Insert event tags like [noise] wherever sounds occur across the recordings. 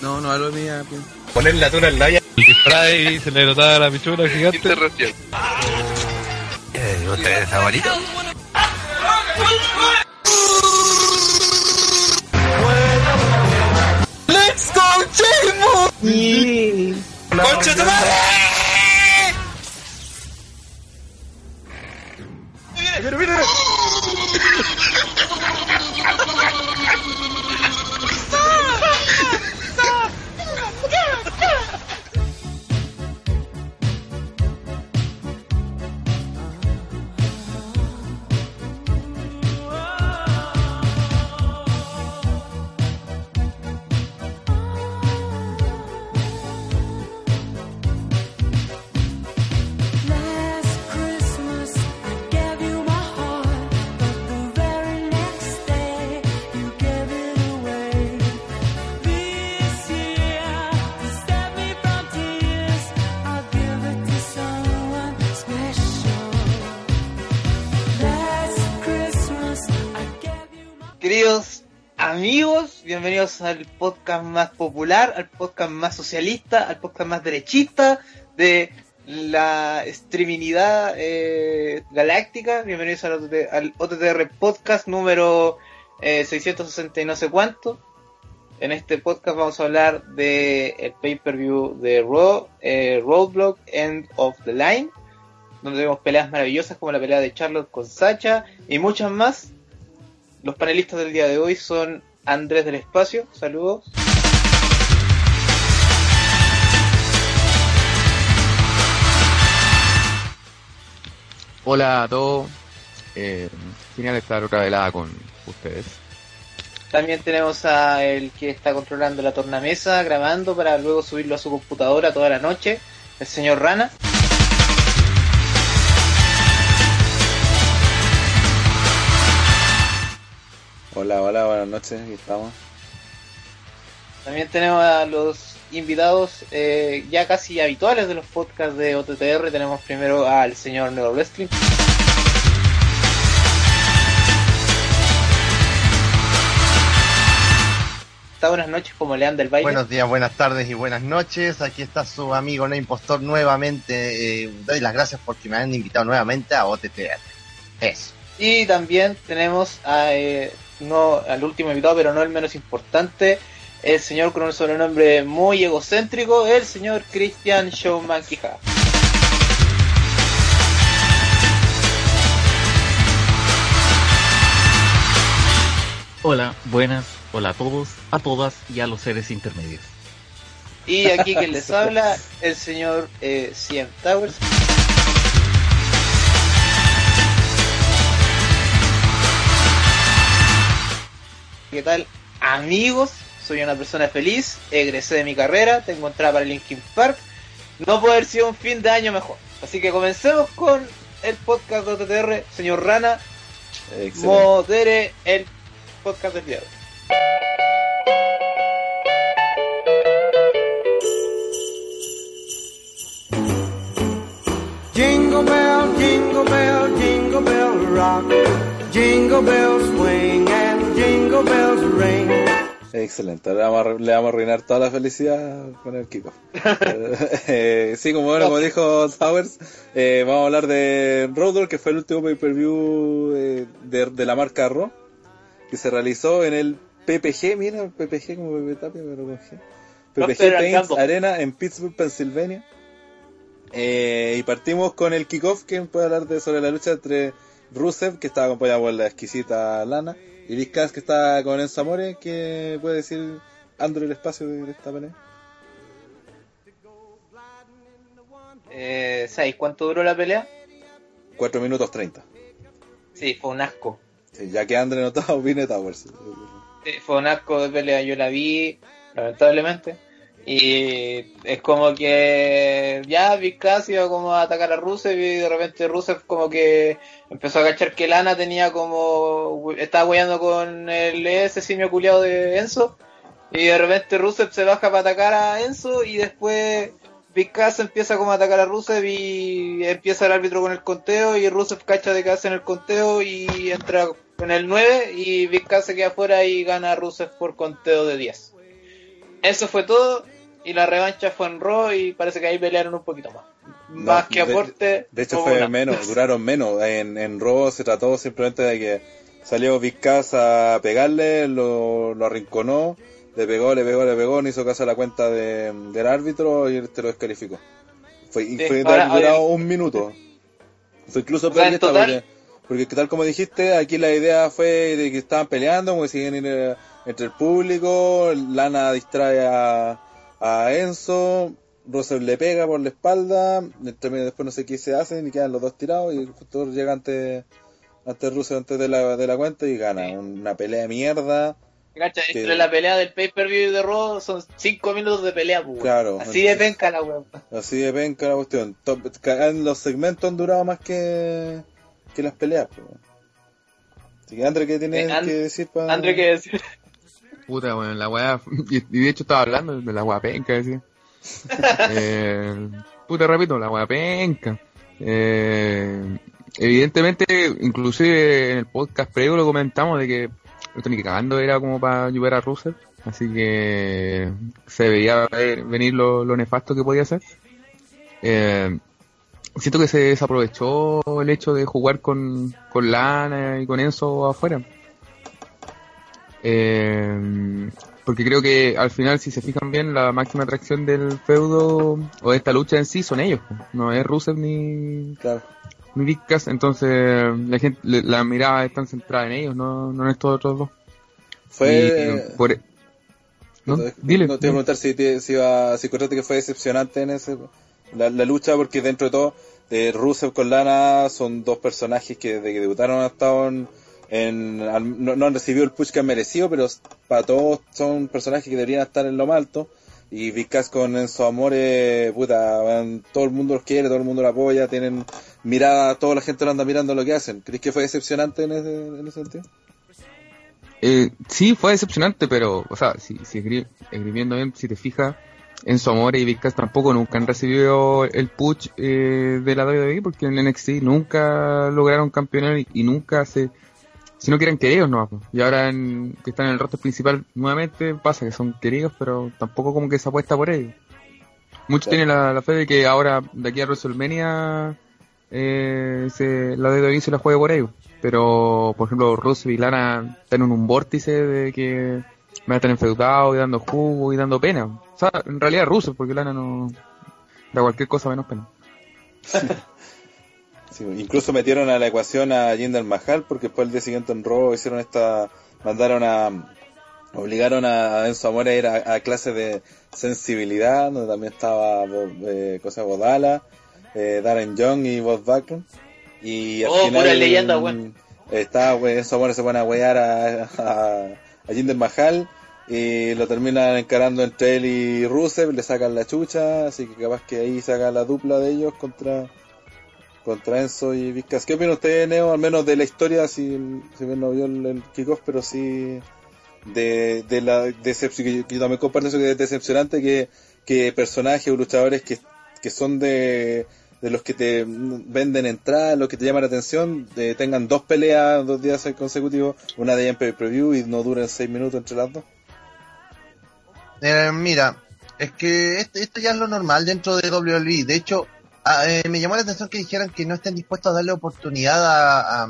No, no hablo mía. Poner la tuna en la El disfraz y se le notaba la pichura gigante. Eh, ¿Ustedes favoritos? ¡Let's go, Chemo! ¡Concha tu madre! Al podcast más popular, al podcast más socialista, al podcast más derechista de la streaminidad eh, galáctica. Bienvenidos al, al OTTR Podcast número eh, 660 y no sé cuánto. En este podcast vamos a hablar de pay-per-view de Raw, eh, Roadblock End of the Line, donde vemos peleas maravillosas como la pelea de Charlotte con Sacha y muchas más. Los panelistas del día de hoy son Andrés del Espacio, saludos. Hola a todos. Eh, genial estar otra velada con ustedes. También tenemos a el que está controlando la tornamesa, grabando para luego subirlo a su computadora toda la noche, el señor Rana. Hola, hola, buenas noches, aquí estamos. También tenemos a los invitados eh, ya casi habituales de los podcasts de OTTR. Tenemos primero al señor Neo Wrestling. Está buenas noches, como le anda el baile. Buenos días, buenas tardes y buenas noches. Aquí está su amigo No Impostor nuevamente. Eh, doy las gracias porque me han invitado nuevamente a OTTR. Eso. Y también tenemos a, eh, no, al último invitado, pero no el menos importante, el señor con un sobrenombre muy egocéntrico, el señor Christian Showman. Hola, buenas, hola a todos, a todas y a los seres intermedios. Y aquí quien les habla, el señor eh, CM Towers. ¿Qué tal, amigos? Soy una persona feliz, egresé de mi carrera, tengo entrada para Linkin Park. No puede haber sido un fin de año mejor. Así que comencemos con el podcast de OTTR. Señor Rana, Excelente. modere el podcast del día. Jingle bell, jingle bell, jingle bell rock. Jingle bells swing Excelente, vamos a, le vamos a arruinar toda la felicidad con el kickoff. [laughs] Eh, sí, como bueno, como dijo Towers, eh, vamos a hablar de Roadrunner, que fue el último pay-per-view eh, de, de la marca Raw, que se realizó en el PPG, mira, PPG como Pepe Tapia, pero con G. PPG Paints. Arena en Pittsburgh, Pensilvania. Eh, y partimos con el kickoff, que puede hablar de, sobre la lucha entre Rusev, que estaba acompañado por la exquisita Lana, y Vizcas, que está con Enzo Amore, que puede decir Andrew el espacio de esta pelea. Eh, ¿Sabéis cuánto duró la pelea? 4 minutos 30. Sí, fue un asco. Sí, ya que Andre no [laughs] estaba, opine Towers. Sí, fue un asco de pelea, yo la vi, lamentablemente. Y es como que ya Vizcas iba como a atacar a Rusev y de repente Rusev como que empezó a cachar que Lana tenía como... estaba hueando con el ese simio culiado de Enzo. Y de repente Rusev se baja para atacar a Enzo y después Vizcas empieza como a atacar a Rusev y empieza el árbitro con el conteo y Rusev cacha de que en el conteo y entra en el 9 y Vizcas se queda afuera y gana a Rusev por conteo de 10. Eso fue todo. Y la revancha fue en Raw y parece que ahí pelearon un poquito más. más que aporte. De hecho fue una. menos, [laughs] duraron menos. En, en Raw se trató simplemente de que salió Big Cass a pegarle, lo, lo arrinconó, le pegó, le pegó, le pegó, no hizo caso a la cuenta de- del árbitro y te lo descalificó. Fue, y Sí, fue ahora- durado ahora- un minuto. Fue incluso O sea, peor esta, total- porque, porque tal como dijiste, aquí la idea fue de que estaban peleando, como que siguen ir, entre el público, Lana distrae a, a Enzo, Russell le pega por la espalda, entre medio después no sé qué se hacen y quedan los dos tirados y justo llega ante, ante Russell antes de la, de la cuenta y gana. Una pelea de mierda. Cacha, que- entre la pelea del pay-per-view y de Raw son 5 minutos de pelea, pues, weón. Claro. Así de penca la weón. Así de penca la cuestión. Top- en los segmentos han durado más que, que las peleas. pues. Así que André, ¿qué tienes Eh, And- que decir para... André, ¿qué decir? Puta, bueno, la weá. [laughs] Y, y de hecho estaba hablando de la weá penca, decía. [laughs] eh, puta, repito, la weá penca. Eh, evidentemente, inclusive en el podcast previo lo comentamos de que ni que cagando era como para ayudar a Russell. Así que se veía ver- venir lo, lo nefasto que podía ser. Eh, siento que se desaprovechó el hecho de jugar con, con Lana y con Enzo afuera. Eh, porque creo que al final, si se fijan bien, la máxima atracción del feudo o de esta lucha en sí son ellos. No es Rusev ni, Claro. ni Cass, entonces la gente, la mirada está centrada en ellos, no, no en estos otros dos. Fue... Y por- ¿no? Dile. no te iba a preguntar si, te- si, iba, si que fue decepcionante en ese la, la lucha, porque dentro de todo, de Rusev con Lana son dos personajes que desde que debutaron han estado en. En- no, no han recibido el push que han merecido, pero para todos son personajes que deberían estar en lo más alto. Y Big Cass con Enzo Amore, puta, van- todo el mundo los quiere, todo el mundo lo apoya, tienen mirada, toda la gente lo anda mirando lo que hacen. ¿Crees que fue decepcionante en ese, en sentido? Eh, sí, fue decepcionante, pero, o sea, si, si escri- escribiendo bien, si te fijas, Enzo Amore y Big Cass tampoco nunca han recibido el push eh, de la WWE porque en NXT nunca lograron campeonar y, y nunca se, si no quieren queridos, no. Y ahora en- que están en el roster principal nuevamente pasa que son queridos, pero tampoco como que se apuesta por ellos. Muchos tienen la, la fe de que ahora de aquí a WrestleMania eh, se, la WWE se la juegue por ellos. Pero, por ejemplo, Rusev y Lana están en un vórtice de que a estar enfeudados y dando jugo y dando pena. O sea, en realidad Rusev, porque Lana no da cualquier cosa menos pena. [laughs] Sí, incluso metieron a la ecuación a Jinder Mahal porque después el día siguiente en Raw hicieron esta, mandaron a, obligaron a Enzo Amore a ir a, a clases de sensibilidad, donde también estaba eh, cosa Bodala, eh, Darren Young y Bob Backlund. Y al Oh, final pura leyenda, está, we- Enzo Amore se pone a wear a, a, a Jinder Mahal y lo terminan encarando entre él y Rusev, le sacan la chucha, así que capaz que ahí saca la dupla de ellos contra contra Enzo y Vizcas. ¿Qué opina usted, Neo? Al menos de la historia, si, si bien no vio el, el kickoff, pero sí de, de la decepción, que yo, también comparto eso que es decepcionante que, que personajes o luchadores que, que son de, de los que te venden entradas, los que te llaman la atención, de, tengan dos peleas dos días consecutivos, una de ellas en y no duren seis minutos entre las dos. Eh, mira, es que esto, esto ya es lo normal dentro de WWE. De hecho, ah, eh, me llamó la atención que dijeran que no estén dispuestos a darle oportunidad a,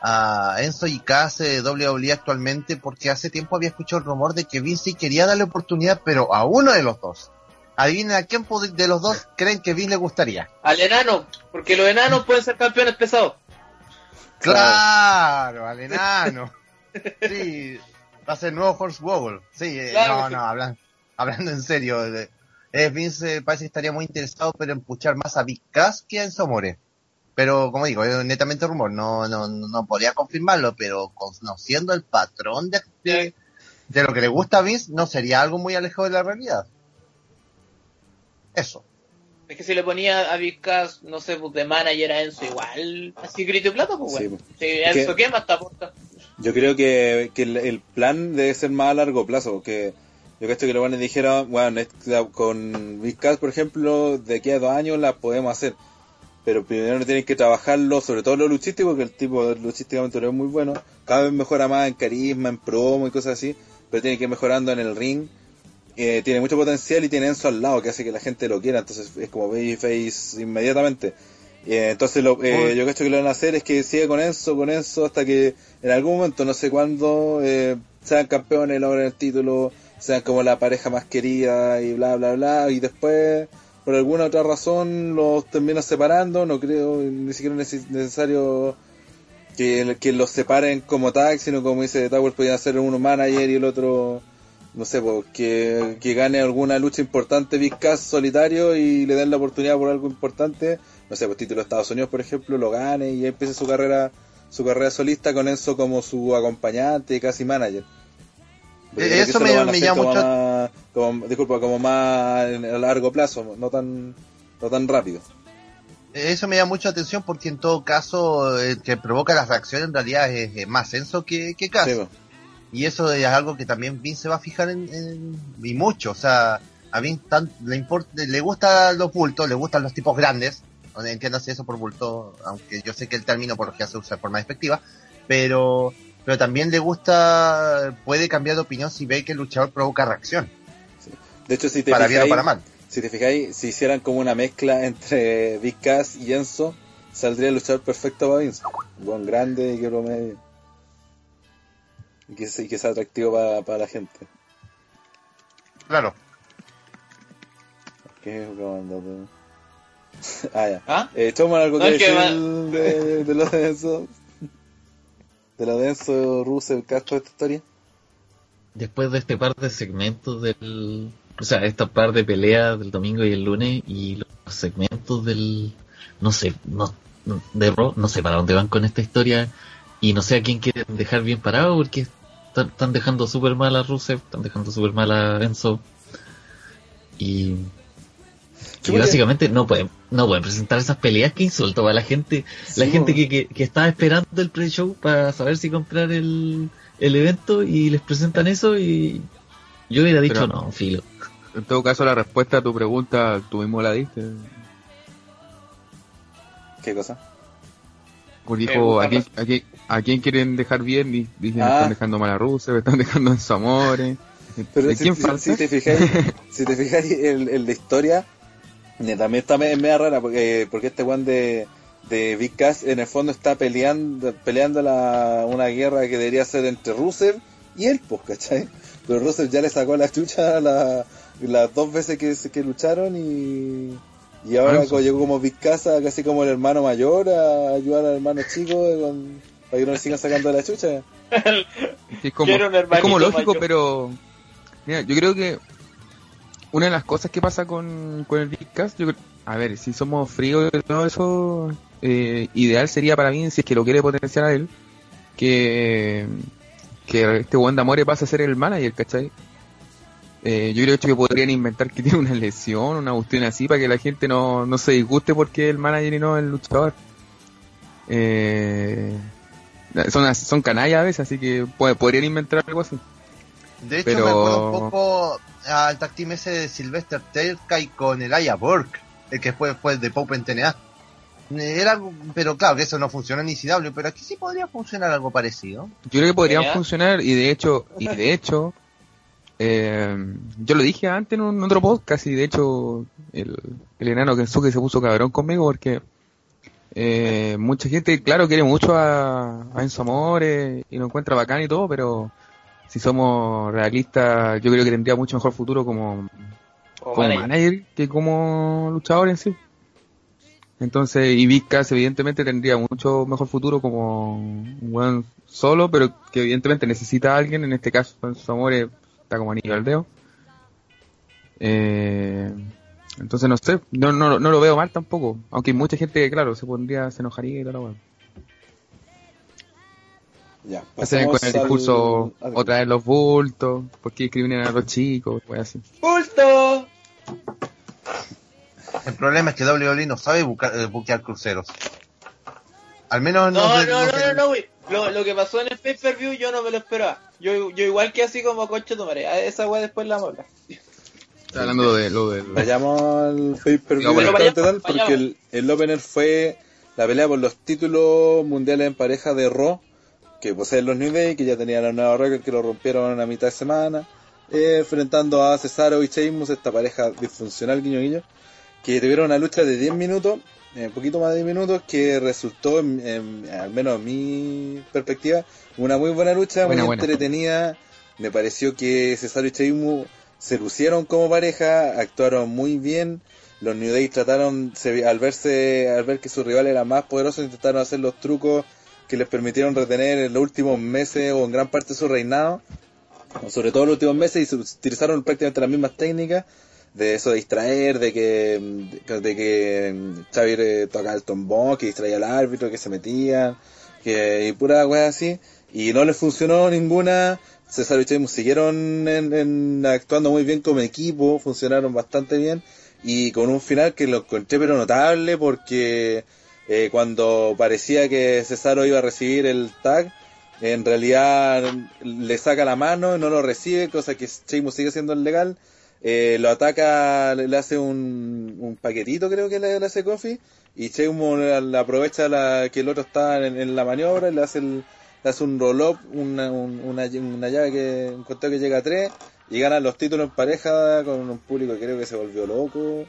a, a Enzo y de WWE actualmente, porque hace tiempo había escuchado el rumor de que Vince quería darle oportunidad, pero a uno de los dos. Adivinen a quién de los dos creen que Vince le gustaría. Al enano, porque los enanos pueden ser campeones pesados. Claro, al [laughs] enano. Sí, va a ser el nuevo Horse Wobble. Sí, eh, Claro no, no, hablan- hablando en serio. eh, eh, Vince parece que estaría muy interesado, pero en puchar más a Big Cass que a Enzo More. Pero, como digo, es netamente rumor, no, no, no podría confirmarlo, pero conociendo el patrón de, de, de lo que le gusta a Vince, no sería algo muy alejado de la realidad. Eso. Es que si le ponía a Vizcas, no sé, pues de manager a Enzo igual, así grito y plata, pues Sí, bueno. Si Es Enzo que- quema, hasta aporta. Yo creo que, que el, el plan debe ser más a largo plazo, porque yo creo que los buenos dijeron, bueno, con Vizcas, por ejemplo, de aquí a dos años la podemos hacer. Pero primero tienen que trabajarlo, sobre todo lo luchístico, porque el tipo luchísticamente lo es muy bueno. Cada vez mejora más en carisma, en promo y cosas así, pero tiene que ir mejorando en el ring. eh, tiene mucho potencial y tiene Enzo al lado, que hace que la gente lo quiera, entonces es como babyface inmediatamente. Eh, entonces lo, eh, yo creo que lo van a hacer es que sigue con Enzo, con Enzo, hasta que en algún momento, no sé cuándo, eh, sean campeones, logren el título, sean como la pareja más querida y bla, bla, bla, y después, por alguna otra razón, los terminan separando, no creo ni siquiera neces- necesario que, que los separen como tag, sino como dice Tower, podían hacer uno manager y el otro, no sé, pues, que, que gane alguna lucha importante Big solitario y le den la oportunidad por algo importante, no sé, pues título de Estados Unidos, por ejemplo, lo gane y empiece su carrera su carrera solista con Enzo como su acompañante y casi manager. Eso lo me- llama mucho- más- como- disculpa, como más a largo plazo, no tan, no tan rápido. Eso me llama mucha atención porque en todo caso el que provoca las reacciones en realidad es, es más Enzo que, que. Sí, pues. Y eso es algo que también Vince se va a fijar en, en- y mucho. O sea, a Vince tan- le, import- le gustan los bultos, le gustan los tipos grandes. Entiéndase eso por bulto, aunque yo sé que el término por lo que se usa de forma despectiva. Pero, pero también le gusta, puede cambiar de opinión si ve que el luchador provoca reacción. De hecho, si te Para bien o fijáis- para mal. Si te fijáis, si hicieran como una mezcla entre Big Cass y Enzo, saldría el luchador perfecto para Vince. Un buen grande y que promedio. Y que, y que sea atractivo para, para la gente. Claro. ¿Qué comandante? [laughs] Ah, ya. ¿Ah? Eh, Choman, algo No, que que decir va- de, de lo de Enzo. De lo de Enzo, Rusev, Castro, esta historia. Después de este par de segmentos del... O sea, esta par de peleas del domingo y el lunes y los segmentos del... No sé, no, de Raw, no sé para dónde van con esta historia y no sé a quién quieren dejar bien parado porque están, están dejando súper mal a Rusev, están dejando súper mal a Enzo y... Y Chuta. básicamente no pueden, no pueden presentar esas peleas que insulto a la gente, la gente que, que, que estaba esperando el pre-show para saber si comprar el, el evento y les presentan eso y yo hubiera dicho Pero- no, filo. En todo caso, la respuesta a tu pregunta, tú mismo la diste. ¿Qué cosa? Pues Me dijo, ¿a quién, a, quién, ¿a quién quieren dejar bien? Y Dicen, Ah. están dejando mal a Rusev, [laughs] están dejando en su amores. Pero ¿De si, quién si- falta? si te fijáis, si te fijáis [laughs] el, el de historia, también está me- media rara porque, porque este one de, de Big Cass en el fondo está peleando peleando la, una guerra que debería ser entre Rusev y él, pues, ¿cachai? Pero Rusev ya le sacó la chucha la- las dos veces que, que lucharon y, y ahora Ah, llegó como Big Cass a casi como el hermano mayor a ayudar al hermano chico eh, con- para que no le sigan sacando la chucha. [laughs] Es como, es lógico, mayor. pero mira, yo creo que una de las cosas que pasa con, con el Big Cass, yo a ver, si somos fríos y todo eso, eh, ideal sería para mí, si es que lo quiere potenciar a él, que, que este Wanda More pase a ser el manager, ¿cachai? Eh, yo creo que podrían inventar que [laughs] tiene una lesión, una cuestión así, para que la gente no, no se disguste porque el manager y no el luchador. Eh, son, son canallas a veces, así que podrían inventar algo así. De hecho, Pero- me acuerdo un poco al tag team ese de Sylvester Terkay con el Aya Burke, el que fue, fue de Pope en TNA. Era pero claro que eso no funciona en ECW, pero aquí sí podría funcionar algo parecido. Yo creo que podrían funcionar y de hecho, y de hecho, eh, yo lo dije antes en un otro podcast y de hecho el, el enano Kensuke se puso cabrón conmigo porque eh, mucha gente, claro, quiere mucho a, a Enzo Amore y lo encuentra bacán y todo, pero si somos realistas, yo creo que tendría mucho mejor futuro como, Como manager. manager que como luchador en sí. Entonces, y evidentemente tendría mucho mejor futuro como un buen solo, pero que evidentemente necesita a alguien, en este caso en su amor está como anillo al dedo. Eh, entonces no sé, no, no, no lo veo mal tampoco, aunque mucha gente claro, se pondría, se enojaría y la weá. Ya, Hacen con el discurso al- otra vez los bultos, porque discriminan a los chicos, weá así. ¡Bulto! El problema es que WWE no sabe bucar- eh, buquear cruceros. Al menos No, no, no, no, no, no, güey. Lo, lo que pasó en el pay-per-view yo no me lo esperaba. Yo, yo igual que así como coche. A Esa weá después la vamos a hablar. Está hablando de lo del... Vayamos al del vayamos, Continental, porque el, el opener fue la pelea por los títulos mundiales en pareja de Raw, que poseen los New Day, que ya tenían la nueva récord que lo rompieron a mitad de semana. eh, enfrentando a Cesaro y Sheamus, esta pareja disfuncional guiño guiño, que tuvieron una lucha de 10 minutos, eh, un poquito más de 10 minutos, que resultó, en- en- al menos en mi perspectiva, una muy buena lucha, Buena, muy buena. entretenida. Me pareció que Cesaro y Sheamus se lucieron como pareja, actuaron muy bien. Los New Day trataron, se- al verse, al ver que su rival era más poderoso, intentaron hacer los trucos que les permitieron retener en los últimos meses o en gran parte de su reinado, sobre todo en los últimos meses, y se utilizaron prácticamente las mismas técnicas de eso de distraer, de que de, que mm, Xavier tocaba el tombón, que distraía al árbitro, que se metían, que y pura wea así, y no les funcionó ninguna. César y Sheamus siguieron en- actuando muy bien como equipo, funcionaron bastante bien y con un final que lo encontré pero notable porque eh, cuando parecía que Cesaro iba a recibir el tag, en realidad le saca la mano y no lo recibe, cosa que Sheamus sigue siendo legal. Eh, lo ataca, le, hace un, un paquetito creo que le, hace Kofi y Sheamus aprovecha la, que el otro está en, la maniobra le hace, el, le hace un roll-up, una, un- una, una llave que, un conteo que llega a tres y ganan los títulos en pareja con un público que creo que se volvió loco,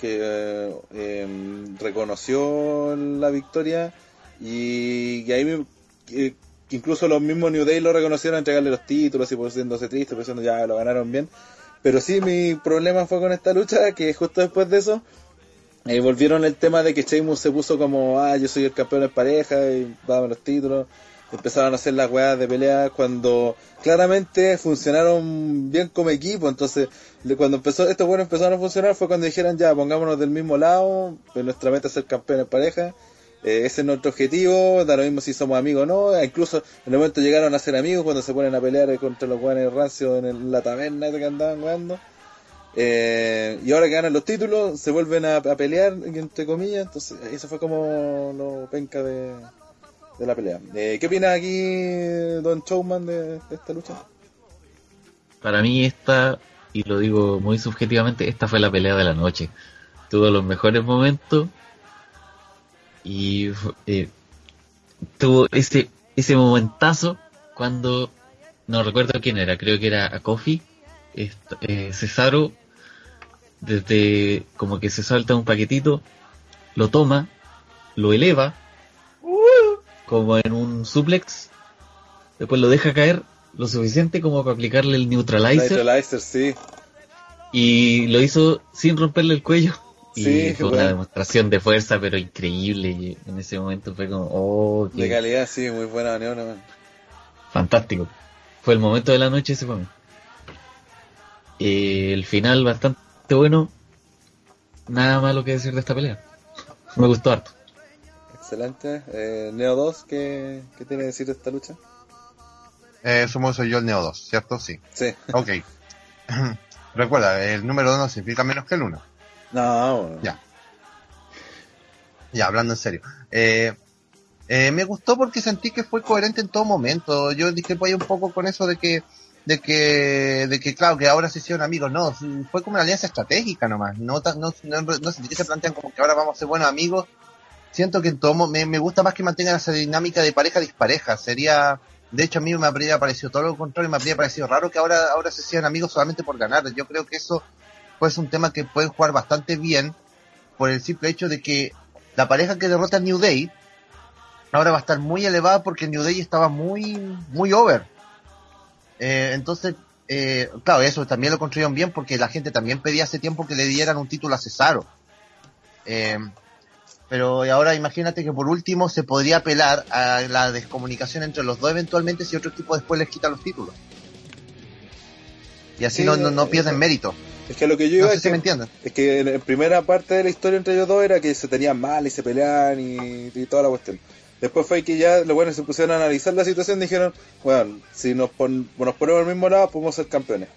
que eh, em, reconoció la victoria y, y ahí que incluso los mismos New Day lo reconocieron entregarle los títulos y poniéndose triste, pensando ya lo ganaron bien. Pero sí, mi problema fue con esta lucha, que justo después de eso, eh, volvieron el tema de que Sheamus se puso como, ah, yo soy el campeón en pareja y dame los títulos. Empezaron a hacer las weas de pelea cuando claramente funcionaron bien como equipo. Entonces, cuando empezó, estos buenos empezaron a funcionar fue cuando dijeron ya, pongámonos del mismo lado, nuestra meta es ser campeón en pareja. Eh, ese es nuestro objetivo, da lo mismo si somos amigos o no. E incluso en el momento llegaron a ser amigos cuando se ponen a pelear contra los guanes rancios en la taberna que andaban jugando. Eh, y ahora que ganan los títulos, se vuelven a, a pelear, entre comillas. Entonces, eso fue como lo penca de, de la pelea. Eh, ¿Qué opina aquí Don Showman de, esta lucha? Para mí esta, y lo digo muy subjetivamente, esta fue la pelea de la noche. Tuvo los mejores momentos y eh, tuvo ese ese momentazo cuando no recuerdo quién era, creo que era a Kofi, eh, Cesaro desde como que se salta un paquetito, lo toma, lo eleva como en un suplex, después lo deja caer lo suficiente como para aplicarle el neutralizer Neutralizer, sí. y lo hizo sin romperle el cuello. Y Sí, fue bueno. una demostración de fuerza, pero increíble. En ese momento fue como, oh, qué De calidad, sí, muy buena maniobra. man. fantástico. Fue el momento de la noche ese fue. Eh, el final bastante bueno. Nada malo que decir de esta pelea. Me gustó harto. Excelente. Eh, Neo 2, ¿qué, ¿qué tiene que decir de esta lucha? Eh, sumo soy yo el Neo 2, ¿cierto? Sí. Sí. Ok. [laughs] Recuerda, el número 2 no significa menos que el 1. No, bueno. Ya. Ya, hablando en serio. Eh, eh, me gustó porque sentí que fue coherente en todo momento. Yo discrepo ahí un poco con eso de que, de que, de que claro, que ahora se hicieron amigos. No, fue como una alianza estratégica nomás. No, no, no, no sentí que se plantean como que ahora vamos a ser buenos amigos. Siento que en todo mo- me, me gusta más que mantengan esa dinámica de pareja dispareja. Sería, de hecho a mí me habría parecido todo lo contrario, me habría parecido raro que ahora, ahora se sean amigos solamente por ganar. Yo creo que eso pues un tema que pueden jugar bastante bien por el simple hecho de que la pareja que derrota a New Day ahora va a estar muy elevada porque New Day estaba muy muy over Eh, entonces eh, claro eso también lo construyeron bien porque la gente también pedía hace tiempo que le dieran un título a Cesaro Eh, pero ahora imagínate que por último se podría apelar a la descomunicación entre los dos eventualmente si otro equipo después les quita los títulos y así Sí, no, no, no pierden mérito Es que lo que yo no iba sé es si que, me es que en la primera parte de la historia entre ellos dos era que se tenían mal y se peleaban y, y toda la cuestión. Después fue que ya los buenos se pusieron a analizar la situación y dijeron, bueno, si nos, pon- nos ponemos al mismo lado podemos ser campeones.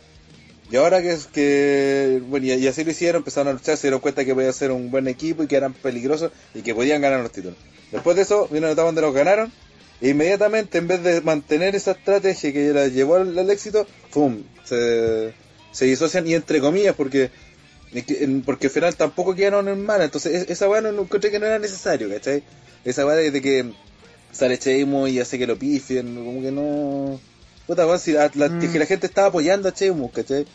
Y ahora que es que, bueno, y, así lo hicieron, empezaron a luchar, se dieron cuenta que podía ser un buen equipo y que eran peligrosos y que podían ganar los títulos. Después de eso, vino la etapa donde los ganaron e inmediatamente, en vez de mantener esa estrategia que la llevó al, éxito, ¡pum! Se, se disocian y entre comillas, porque porque al final tampoco quedaron en mal, entonces es- esa weá no no encontré que no era necesario, ¿cachai? Esa weá de, que sale Sheamus y hace que lo pifien, como que no... puta, weón, si la, la- Mm. que la gente estaba apoyando a Sheamus, ¿cachai?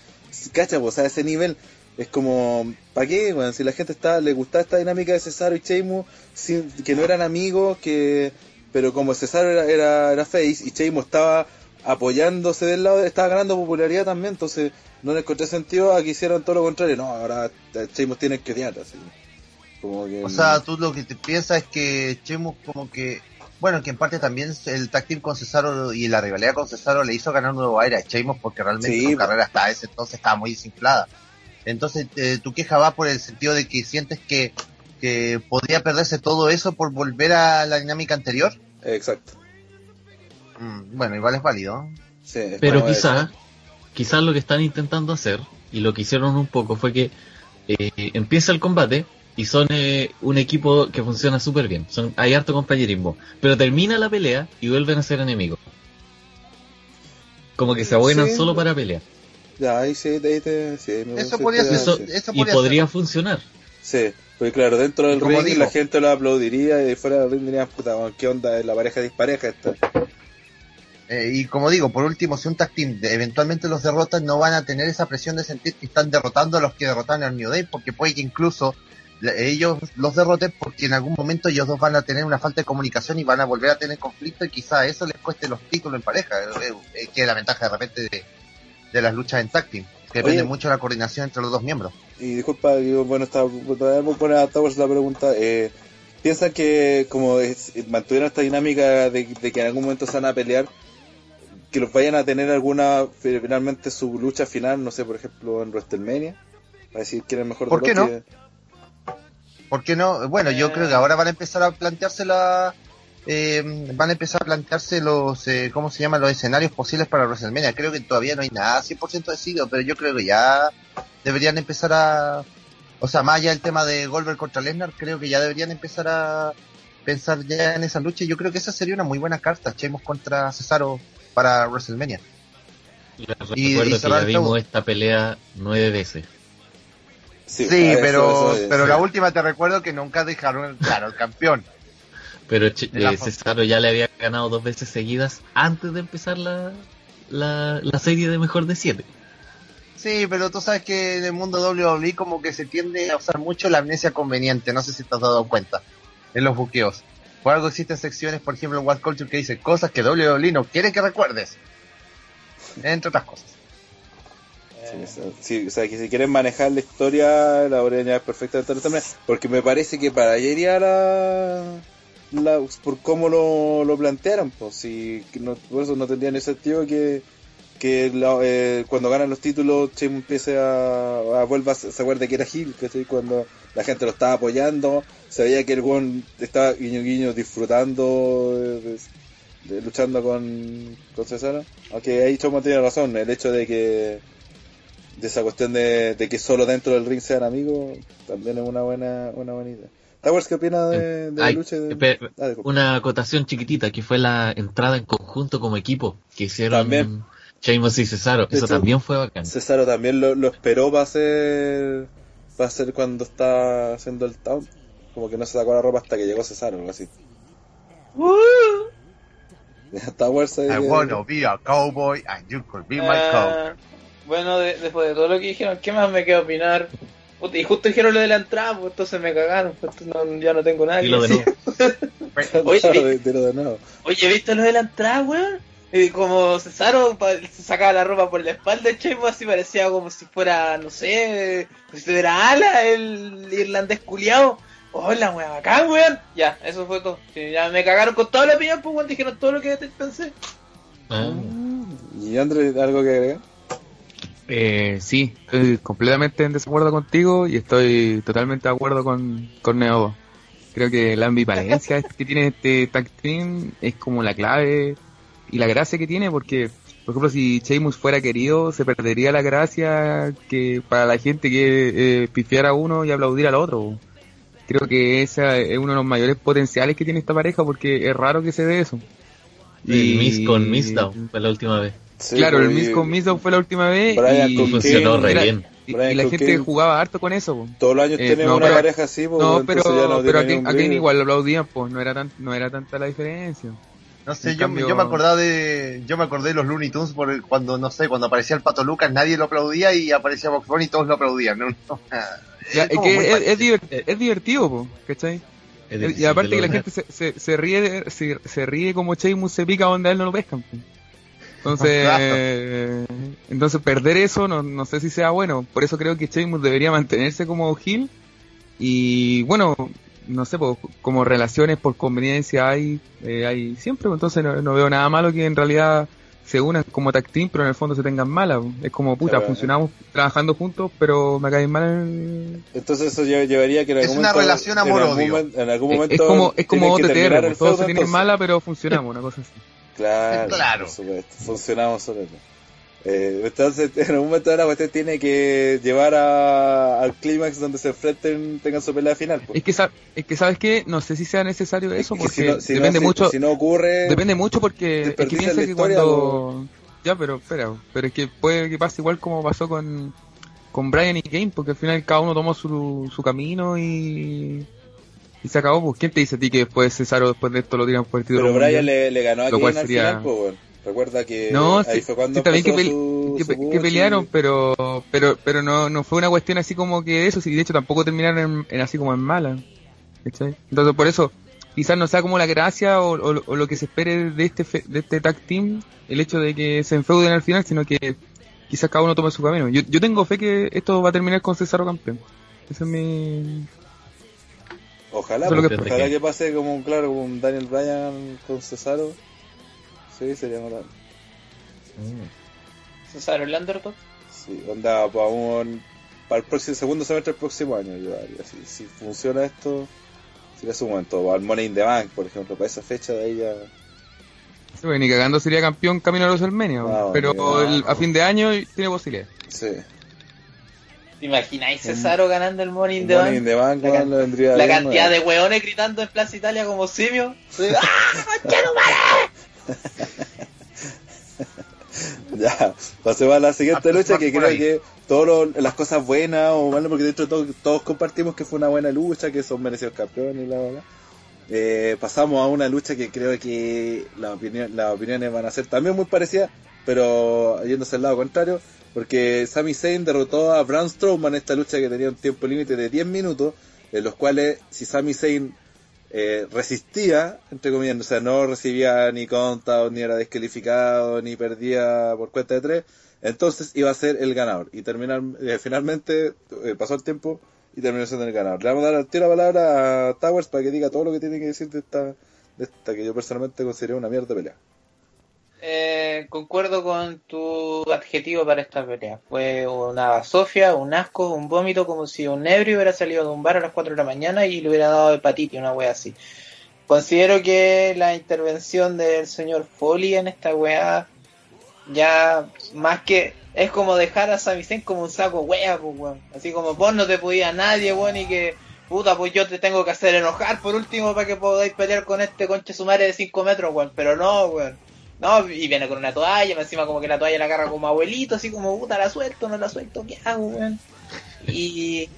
Cacha, pues, o sea, ese nivel. Es como, ¿para qué, weón? Si la gente está, le gustaba esta dinámica de Cesaro y Sheamus, sin- que no eran amigos, que pero como Cesaro era, era, era face y Sheamus estaba apoyándose del lado, estaba ganando popularidad también, entonces no le encontré sentido a que hicieran todo lo contrario. No, ahora Sheamus tiene que odiar, así. Como que, O sea, tú lo que te piensas es que Sheamus como que, bueno, que en parte también el tag team con Cesaro y la rivalidad con Cesaro le hizo ganar un nuevo aire a Sheamus porque realmente Sí, su carrera hasta ese entonces estaba muy desinflada. Entonces, eh, tu queja va por el sentido de que sientes que, que podría perderse todo eso por volver a la dinámica anterior. Exacto. Mm, bueno, igual es válido. Sí, es Pero como quizá, quizás lo que están intentando hacer, y lo que hicieron un poco, fue que eh, empieza el combate y son eh, un equipo que funciona súper bien. Son, hay harto compañerismo. Pero termina la pelea y vuelven a ser enemigos. Como que se abuenan Sí. solo para pelear. Ya, ahí sí, ahí te, sí, me Eso podría te- eso, y podría ser. funcionar. Sí, porque claro, dentro del como ring digo- la gente lo aplaudiría y fuera del ring dirían, puta, ¿qué onda? Es la pareja dispareja esta. Eh, y como digo, por último, si un tag team de- eventualmente los derrotan, no van a tener esa presión de sentir que están derrotando a los que derrotaron al New Day, porque puede que incluso ellos los derroten porque en algún momento ellos dos van a tener una falta de comunicación y van a volver a tener conflicto y quizá eso les cueste los títulos en pareja, eh, eh, que es la ventaja de repente de, de las luchas en tag team, que depende mucho de la coordinación entre los dos miembros. Y disculpa, yo, bueno, estaba, Towers la pregunta, eh, ¿piensan que como es- mantuvieron esta dinámica de, de que en algún momento se van a pelear, que los vayan a tener alguna, finalmente su lucha final, no sé, por ejemplo, en WrestleMania? Para decir quién es el mejor ¿Por de qué los no? que- ¿Por qué no? Bueno, yo creo que ahora van a empezar a plantearse la, eh, van a empezar a plantearse los, eh, ¿cómo se llaman? Los escenarios posibles para WrestleMania. Creo que todavía no hay nada 100% decidido, pero yo creo que ya deberían empezar a, o sea, más allá del tema de Goldberg contra Lesnar, creo que ya deberían empezar a pensar ya en esa lucha. Yo creo que esa sería una muy buena carta, Chemos contra Cesaro para WrestleMania. Les Y- recuerdo y que ya vimos esta pelea nueve veces. Sí, pero, eso es, pero sí. la última te recuerdo que nunca dejaron, claro, el campeón. Pero eh, Cesaro ya le había ganado dos veces seguidas antes de empezar la, la, la serie de mejor de siete. Sí, pero tú sabes que en el mundo WWE como que se tiende a usar mucho la amnesia conveniente, no sé si te has dado cuenta, en los buqueos. Por algo existen secciones, por ejemplo, en What Culture que dice cosas que WWE no quiere que recuerdes. Entre otras cosas. Sí, o sea, sí, que si quieren manejar la historia, la podrían llevar perfectamente WrestleMania, porque me parece que para allá iría la, la- por cómo lo, lo plantearon, pues, si, que por eso no tendría ni sentido que, que eh, cuando ganan los títulos empiece a, a vuelva a se que era Hill, ¿cachai? cuando la gente lo estaba apoyando, se veía que el buen estaba guiño guiño disfrutando luchando con, con aunque ahí Choma tiene razón, el hecho de que de esa cuestión de, de que solo dentro del ring sean amigos también es una buena una buena idea. Towers, ¿qué opina de, de la lucha? de- Ah, una acotación chiquitita que fue la entrada en conjunto como equipo que hicieron También. Sheamus y Cesaro. De Eso hecho, también fue bacán. Cesaro también lo, lo esperó para hacer para hacer cuando está haciendo el town como que no se sacó la ropa hasta que llegó Cesaro o algo así [laughs] Towers ahí I wanna be a cowboy and you could be my cow. Bueno, de- después de todo lo que dijeron, ¿qué más me queda opinar? Puta, Y justo dijeron lo de la entrada, pues entonces me cagaron, pues entonces no- ya no tengo nada Dilo de nuevo. [laughs] Oye, vi- de, de nuevo Oye, ¿viste lo de la entrada, weón? Y como Cesaro se sacaba la ropa por la espalda de Sheamus así parecía como si fuera, no sé, como si tuviera ala el irlandés culiao. Hola, weón, bacán, weón. Ya, eso fue todo. Sí, ya me cagaron con toda la opinión, pues, weón, dijeron todo lo que pensé. Ah. y André algo que agregar Eh, sí, estoy completamente en desacuerdo contigo y estoy totalmente de acuerdo con, con Neo. Creo que la ambivalencia [laughs] que tiene este tag team es como la clave y la gracia que tiene porque, por ejemplo, si Sheamus fuera querido, se perdería la gracia que para la gente que eh, pifiara a uno y aplaudir al otro. Creo que ese es uno de los mayores potenciales que tiene esta pareja porque es raro que se dé eso. El Miss con Miss Down fue la última vez. Sí, claro, el pues, Miss con Miss fue la última vez Brian y Funcionó re bien. y, Brian y la gente jugaba harto con eso. po. todos los años Eh, tenemos no, una pero- pareja así pues, No, pero, no pero a Kane, a igual lo aplaudían, pues no era, tan, no era tanta la diferencia. No sé, yo, cambio- yo me acordaba de, yo me acordé de los Looney Tunes por el- cuando, no sé, cuando aparecía el Pato Lucas nadie lo aplaudía y aparecía Box Bunny y todos lo aplaudían. ¿no? [laughs] No, Ya, es que es, es, parecido. divert- es divertido, po, ¿cachai? Es Y aparte que la gente se, se, se ríe se, se ríe como Sheamus se pica donde a él no lo pescan. po. Entonces, [laughs] Claro. entonces perder eso no, no sé si sea bueno. Por eso creo que Sheamus debería mantenerse como heel. Y bueno, no sé, po, como relaciones por conveniencia hay, eh, hay siempre. po. Entonces no, no veo nada malo que en realidad se unan como tag team, pero en el fondo se tengan malas. Es como puta, Claro. funcionamos trabajando juntos, pero me caen mal Entonces eso lle- llevaría que en Es algún una momento, relación en amor-odio. En algún Es- momento es como, es como OTTR, el todos se tienen mala, pero funcionamos, una cosa así. Claro, Claro. por supuesto. Funcionamos sobre eso. Eh, entonces, [laughs] en algún momento de la cuestión tiene que llevar a, al clímax donde se enfrenten, tengan su pelea final. pues. Es que, es que sabes que no sé si sea necesario eso Que porque si no- si no- depende si- mucho Si no ocurre, depende mucho porque es que piensa que cuando ya pero espera pero es que puede que pase igual como pasó con con Brian y Kane porque al final cada uno tomó su, su camino y y se acabó pues quién te dice a ti que después Cesaro después de esto lo tiran por el título pero Brian le, le ganó a Kane al sería- final, pues. Recuerda que No, ahí sí, fue cuando sí, bien que, empezó pele- su- que su pe- que push pelearon, pero pero pero no, no fue una cuestión así como que de eso, y de hecho tampoco terminaron en, en así como en mala. ¿cachai? Entonces por eso, quizás no sea como la gracia o, o- o lo que se espere de este fe- de este tag team, el hecho de que se enfeuden al final, sino que quizás cada uno tome su camino. Yo, yo tengo fe que esto va a terminar con Cesaro campeón. Ese es mi... Ojalá, Eso pues, que- ojalá que pase como un claro como un Daniel Bryan con Cesaro. Sí, sería notable. Mm. Cesaro el underdog. Sí, onda para un para el próximo segundo semestre del próximo año yo haría. Si, si funciona esto, sería su momento. O al Money in the Bank, por ejemplo, para esa fecha de ahí ya. Sí, bueno, ni cagando sería campeón camino a los Ah, pero el- no. a fin de año tiene posibilidades. Sí. ¿Te imagináis Cesaro ganando el Money in Bank? the Bank, La can- vendría La bien, cantidad de hueones gritando en Plaza Italia como simio. [laughs] ¡Ah, [laughs] Ya, pasemos a la siguiente Ah, lucha que creo que todas las cosas buenas o malas, porque dentro de todo todos compartimos que fue una buena lucha, que son merecidos campeones y bla, bla, bla. Eh, pasamos a una lucha que creo que la opinión, las opiniones van a ser también muy parecidas, pero yéndose al lado contrario, porque Sami Zayn derrotó a Braun Strowman en esta lucha que tenía un tiempo límite de 10 minutos, en los cuales si Sami Zayn eh, resistía, entre comillas, o sea, no recibía ni contados, ni era descalificado, ni perdía por cuenta de tres, entonces iba a ser el ganador. Y terminar, eh, finalmente eh, pasó el tiempo y terminó siendo el ganador. Le vamos a dar la palabra a Towers para que diga todo lo que tiene que decir de esta, de esta que yo personalmente consideré una mierda pelea. Eh, concuerdo con tu adjetivo para esta pelea. Fue una sofia, un asco, un vómito, como si un ebrio hubiera salido de un bar a las 4 de la mañana y le hubiera dado hepatitis, una wea así. Considero que la intervención del señor Foley en esta wea ya más que es como dejar a Sami Zayn como un saco wea, pues. Así como vos no te podía nadie, weón, y que puta, pues yo te tengo que hacer enojar por último para que podáis pelear con este conche sumario de 5 metros, weón. Pero no, weón. No, y viene con una toalla, encima como que la toalla la agarra como abuelito, así como, puta, la suelto, no la suelto, ¿qué hago, weón? Y,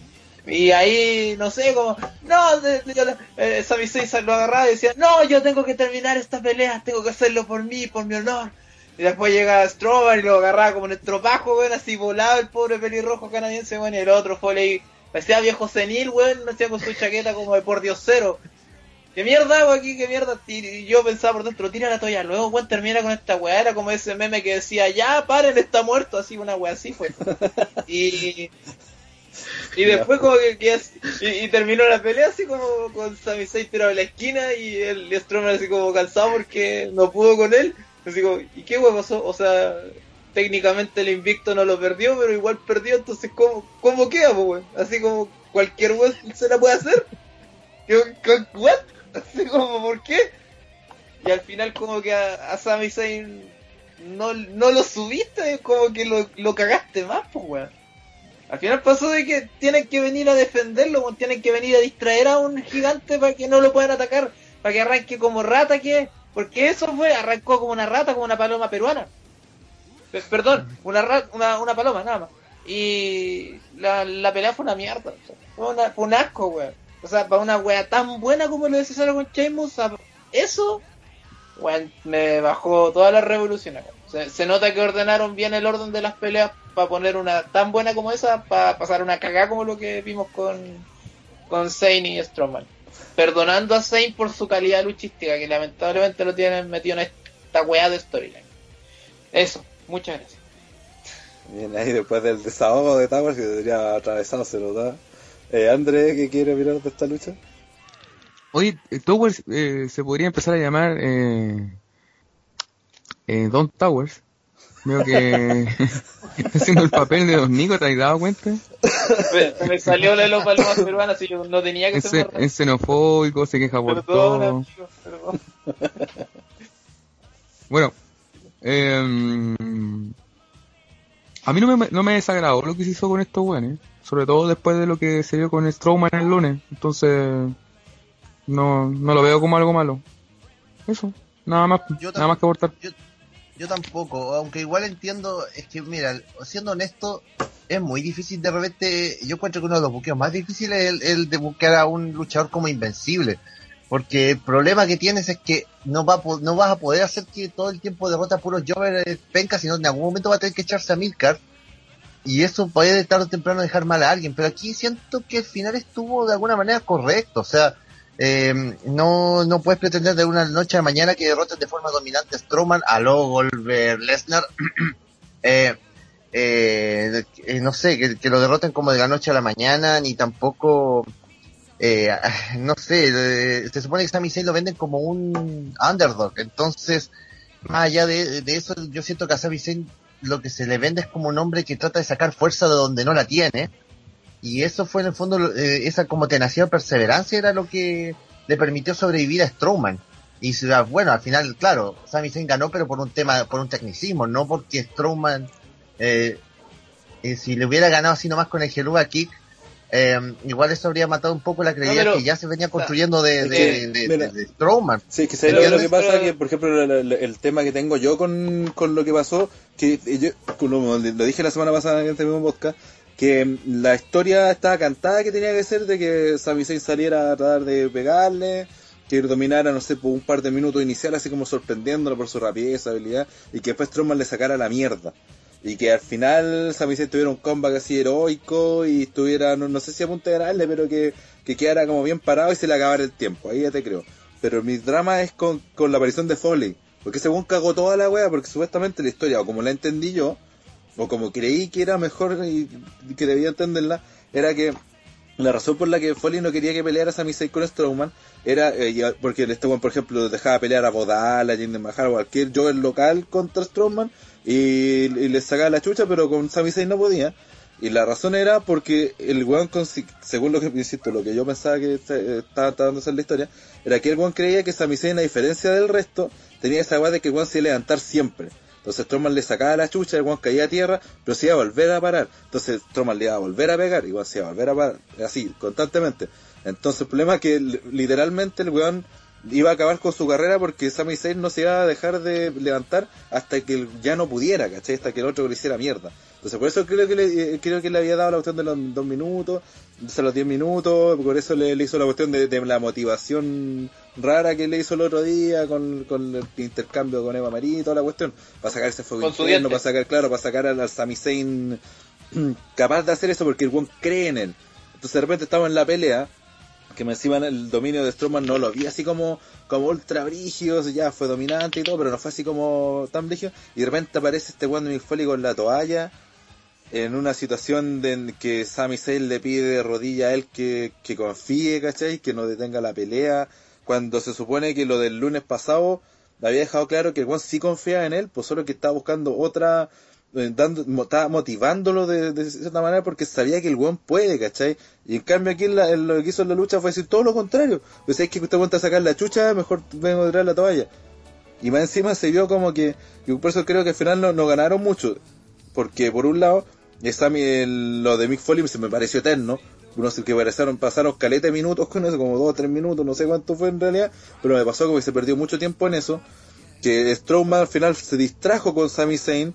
y ahí, no sé, como, no, yo eh, Sami Zayn lo agarraba y decía, no, yo tengo que terminar esta pelea, tengo que hacerlo por mí, por mi honor. Y después llega Strowman y lo agarraba como en el tropajo, weón, así volado el pobre pelirrojo canadiense, weón, y el otro fue ahí, parecía viejo senil, weón, hacía con su chaqueta como de por Dios cero. ¿Qué mierda hago aquí? ¿Qué mierda? Y yo pensaba por dentro, tira la toalla. Luego, weón, termina con esta weá. Era como ese meme que decía, ya, paren, está muerto. Así, una weá así fue. Y, y después como que, que es- y, y terminó la pelea así como con Sami Zayn tirado en la esquina y el Strowman así como cansado porque no pudo con él. Así como, ¿y qué weá pasó? O sea, técnicamente el invicto no lo perdió, pero igual perdió, entonces ¿cómo, cómo queda, weón? Así como cualquier weón se la puede hacer. ¿Qué- qué- ¿What? [laughs] Así como, ¿por qué? Y al final como que a, a Sami Zayn no, no lo subiste, como que lo, lo cagaste más, pues weón. Al final pasó de que tienen que venir a defenderlo, tienen que venir a distraer a un gigante para que no lo puedan atacar, para que arranque como rata que. Porque eso fue, arrancó como una rata, como una paloma peruana. Pe- Perdón, una, ra- una, una paloma, nada más. Y la, la pelea fue una mierda. fue un asco, weón. O sea, para una wea tan buena como lo de Cesaro con Sheamus, eso me bajó todas las revoluciones. Se, se nota que ordenaron bien el orden de las peleas para poner una tan buena como esa, para pasar una cagada como lo que vimos con, con Zayn y Strowman. Perdonando a Zayn por su calidad luchística, que lamentablemente lo tienen metido en esta weá de storyline. Eso, muchas gracias. Bien, ahí después del desahogo de Towers, que debería atravesado, se lo da. Eh, André, ¿qué quiere mirar de esta lucha? Oye, eh, Towers eh, se podría empezar a llamar eh, eh, Don Towers. Veo que [laughs] está haciendo el papel de Don Nico, ¿te has dado cuenta? Me, me salió la de los palomas peruanas, así yo no tenía que Es, ser es xenofóbico, se queja por Perdón, todo. amigo, perdón. Bueno, eh, a mí no me, no me desagradó lo que se hizo con estos weones, sobre todo después de lo que se vio con Strowman el lunes, entonces no, no lo veo como algo malo. Eso, nada más, Yo nada más que aportar. Yo, yo tampoco, aunque igual entiendo, es que mira, siendo honesto, es muy difícil de repente, yo encuentro que uno de los buqueos más difíciles es el, el de buscar a un luchador como invencible. Porque el problema que tienes es que no, va no vas a poder hacer que todo el tiempo derrota a puros Jover penca, sino en algún momento va a tener que echarse a Milcar. Y eso puede tarde o temprano dejar mal a alguien. Pero aquí siento que el final estuvo de alguna manera correcto. O sea, eh, no, no puedes pretender de una noche a mañana que derroten de forma dominante a Strowman, a luego Goldberg, Lesnar. [clears throat] eh, eh, no sé, que, que lo derroten como de la noche a la mañana, ni tampoco, eh, [sighs] no sé, se supone que Sami Zayn lo venden como un underdog, entonces, más allá de, de eso, yo siento que a Sami lo que se le vende es como un hombre que trata de sacar fuerza de donde no la tiene, y eso fue en el fondo, eh, esa como tenacidad perseverancia era lo que le permitió sobrevivir a Strowman. Y bueno, al final, claro, Sami Zayn ganó, pero por un tema, por un tecnicismo, no porque Strowman, eh, eh, si le hubiera ganado así nomás con el Geluga Kick, eh, igual eso habría matado un poco la credibilidad pero- que ya se venía construyendo de, de, que, de- mira. de- de Strowman. Sí, que ¿sabes Pero- lo, que pero- pasa? Que, por ejemplo, el, el- el tema que tengo yo con, con lo que pasó, que yo, como lo dije la semana pasada en este mismo podcast, que la historia estaba cantada que tenía que ser de que Sami Zayn saliera a tratar de pegarle, que dominara, no sé, por un par de minutos iniciales, así como sorprendiéndolo por su rapidez, habilidad, y que después Strowman le sacara la mierda. Y que al final Sami Zayn tuviera un comeback así heroico y estuviera, no, no sé si a punto pero que, que quedara como bien parado y se le acabara el tiempo. Ahí ya te creo. Pero mi drama es con, con la aparición de Foley. Porque según cagó toda la wea, porque supuestamente la historia, o como la entendí yo, o como creí que era mejor y que debía entenderla, era que la razón por la que Foley no quería que peleara Sami Zayn con Strowman era eh, porque este weón, por ejemplo, dejaba pelear a Bodal, a Jinder Mahal cualquier Joker local contra Strowman y, y le sacaba la chucha, pero con Sami Zayn no podía. Y la razón era porque el weón, según lo que insisto, lo que yo pensaba que eh, estaba de hacer la historia, era que el weón creía que Sami Zayn, a diferencia del resto, tenía esa weá de que el weón se iba a levantar siempre. Entonces Strowman le sacaba la chucha, el weón caía a tierra, pero se iba a volver a parar. Entonces Strowman le iba a volver a pegar, igual se iba a volver a parar, así, constantemente. Entonces el problema es que li- literalmente el weón iba a acabar con su carrera porque Sami Zayn no se iba a dejar de levantar hasta que ya no pudiera, ¿cachai? Hasta que el otro le hiciera mierda. Entonces por eso creo que le, eh, creo que le había dado la cuestión de los dos minutos, de los diez minutos, por eso le, le hizo la cuestión de, de la motivación rara que le hizo el otro día con, con el intercambio con Eva Marie y toda la cuestión, para sacar ese fuego interno, para sacar, claro, para sacar al, Sami Zayn [clears throat] capaz de hacer eso porque el buen cree en él. Entonces de repente estaba en la pelea, que me encima el dominio de Strowman no lo vi así como, como ultra brígido, ya fue dominante y todo, pero no fue así como tan brígido. Y de repente aparece este weón de Foley con la toalla, en una situación de en que Sami Zayn le pide de rodilla a él que, que confíe, ¿cachai? Que no detenga la pelea, cuando se supone que lo del lunes pasado había dejado claro que el weón sí confiaba en él, pues solo que estaba buscando otra, dando, mo- estaba motivándolo de, de cierta manera porque sabía que el weón puede, ¿cachai? Y en cambio aquí en la- en lo que hizo en la lucha fue decir todo lo contrario. Pues es que usted cuenta sacar la chucha, mejor vengo a tirar la toalla. Y más encima se vio como que, y por eso creo que al final no, no ganaron mucho. Porque por un lado, lo de Mick Foley se me pareció eterno. Unos que pasaron, pasaron caleta de minutos con eso, como dos o tres minutos, no sé cuánto fue en realidad, pero me pasó como que se perdió mucho tiempo en eso. Que Strowman al final se distrajo con Sami Zayn,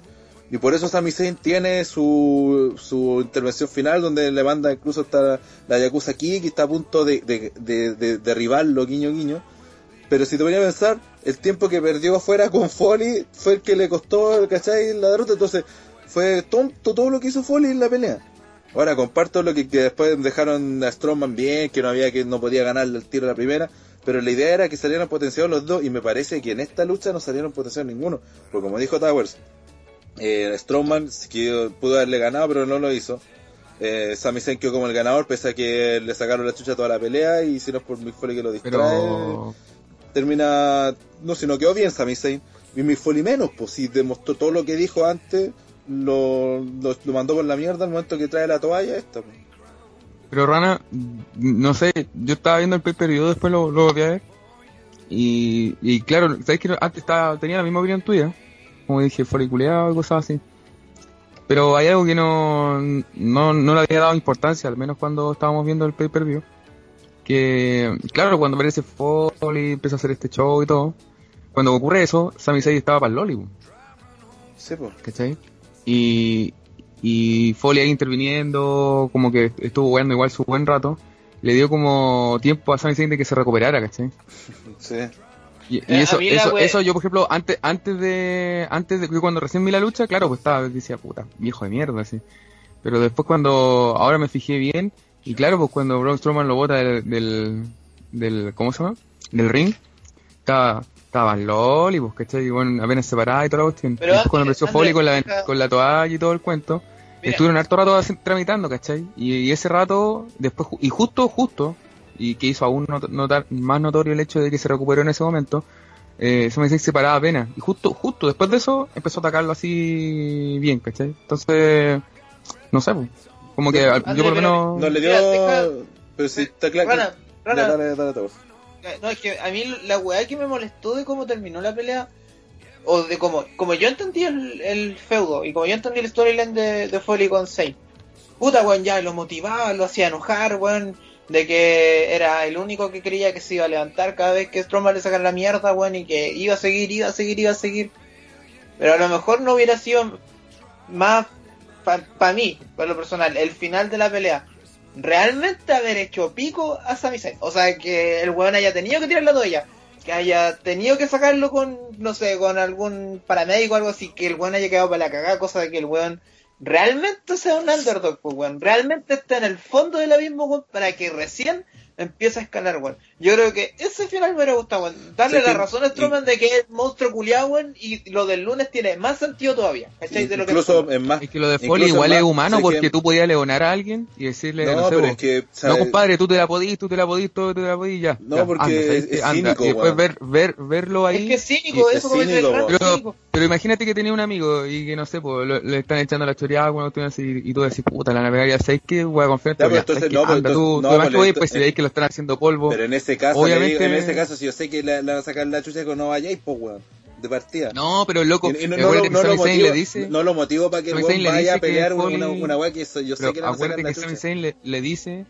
y por eso Sami Zayn tiene su, su intervención final, donde le manda incluso hasta la Yakuza Kick y está a punto de, de, de, de derribarlo, guiño guiño. Pero si te ponía a pensar, el tiempo que perdió afuera con Foley fue el que le costó, ¿cachai? La derrota. Entonces, fue tonto todo lo que hizo Foley en la pelea. Ahora comparto lo que, que después dejaron a Strowman bien, que no había que no podía ganar el tiro a la primera, pero la idea era que salieran potenciados los dos y me parece que en esta lucha no salieron potenciados ninguno, porque como dijo Towers, eh, Strowman que pudo haberle ganado pero no lo hizo. Eh, Sami Zayn quedó como el ganador pese a que le sacaron la chucha toda la pelea y si no es por Mick Foley que lo distrae, Pero. termina, no si no quedó bien Sami Zayn y Mick Foley menos, pues si demostró todo lo que dijo antes, lo, lo, lo mandó por la mierda al momento que trae la toalla esta. pues. Pero Rana, no sé, yo estaba viendo el pay per view, después lo, lo volví a ver. Y, y claro, sabes que antes estaba, tenía la misma opinión tuya. Como dije, foliculeado y cosas así. Pero hay algo que no, no, no le había dado importancia, al menos cuando estábamos viendo el pay per view. Que, claro, cuando aparece Foley, empieza a hacer este show y todo. Cuando ocurre eso, Sami Zayn estaba para el Loli, Sí, pues. ¿cachai? Y, y Foley ahí interviniendo, como que estuvo jugando igual su buen rato, le dio como tiempo a Sami Zayn de que se recuperara, ¿cachai? Sí. Y, y Eh, eso, eso, eso yo por ejemplo, antes, antes de, antes de cuando recién vi la lucha, claro, pues estaba, decía, puta, viejo de mierda, así. Pero después cuando, ahora me fijé bien, y claro, pues cuando Braun Strowman lo bota del, del, del, ¿cómo se llama? Del ring, estaba, estaba Loli, pues, ¿cachai? Y bueno, apenas separada y toda la cuestión. Pero y después cuando empezó Foley con la, con la toalla y todo el cuento, Mira, estuvieron harto rato tramitando, ¿cachai? Y, y ese rato, después, y justo, justo, y que hizo aún not- notar, más notorio el hecho de que se recuperó en ese momento, eh, se me dice que se paraba apenas. Y justo, justo después de eso, empezó a atacarlo así bien, ¿cachai? Entonces, no sé, pues, como que al- yo por lo menos... No le dio. Deja- Pero sí, está claro. Rana, dale, dale, Towers. No, es que a mí la weá que me molestó de cómo terminó la pelea, o de cómo, como yo entendí el, el feudo, y como yo entendí el storyline de, de Foley con Zayn, puta weón, ya lo motivaba, lo hacía enojar, weón, de que era el único que creía que se iba a levantar cada vez que Strowman le sacara la mierda, weón, y que iba a seguir, iba a seguir, iba a seguir. Pero a lo mejor no hubiera sido más para mí, para lo personal, el final de la pelea. Realmente haber hecho pico a Sami Zayn. O sea, que el weón haya tenido que tirar la toalla. Que haya tenido que sacarlo con, no sé, con algún paramédico o algo así. Que el weón haya quedado para la cagada. Cosa de que el weón realmente sea un underdog, pues weón. Realmente está en el fondo del abismo. Para que recién empiece a escalar, weón. Yo creo que ese final me hubiera gustado, weón. Darle Sí, la que- razón a Strowman de que es monstruo culiado, weón. Y lo del lunes tiene más sentido todavía. ¿Cachai? De lo que Incluso es más. Es que lo de incluso Foley igual más- es humano porque que- tú podías leonar a alguien y decirle, no, No, sé, pero vos, es que. no compadre, tú te la podís, tú te la podís, tú te la podís, ya. No, ya, porque anda, ¿sabes es- qué? es Anda. cínico, Y después ver, ver, verlo ahí. Es que es cínico, y- eso es como cínico, el Pero, pero imagínate que tenía un amigo y que no sé, pues lo- le están echando la choreada cuestión así y tú decís, puta, la navegaría, ¿sabes qué? Voy a confiar en Ya, pero entonces, no, tú, tú tú, pues que lo están haciendo polvo. Pero en ese caso, Obviamente- le digo- en ese caso, si yo sé que le, le van a sacar la chucha no vayáis, pues weón. De partida. No, pero loco, Y- y no, no, lo- no motivo, le dice, no lo motivo para que el le vaya a pelear Foley- una, una weá que eso- yo sé que sacar acuérdate la que Sami. Zayn le, le dice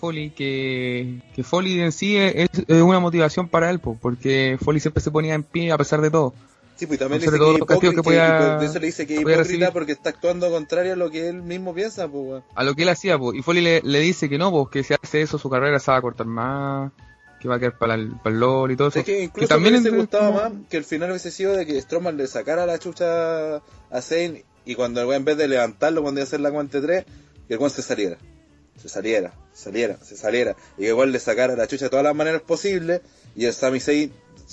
Foley que, que Foley en sí es, es una motivación para él, po, porque Foley siempre se ponía en pie a pesar de todo. Sí, pues y también le dice que hipócrita, que y por eso le dice que es hipócrita recibir. porque está actuando contrario a lo que él mismo piensa, pues weón. a lo que él hacía, po. y Foley le, le dice que no, pues que si hace eso su carrera se va a cortar más, que va a quedar para el, para el LOL y todo eso. Es que incluso Que también gustado como- más que el final hubiese sido de que Strowman le sacara la chucha a Zayn y cuando el weón en vez de levantarlo cuando iba a hacer la cuenta 3, que el weón se saliera. Se saliera, saliera, se saliera. Y que igual le sacara la chucha de todas las maneras posibles y el Sami Zayn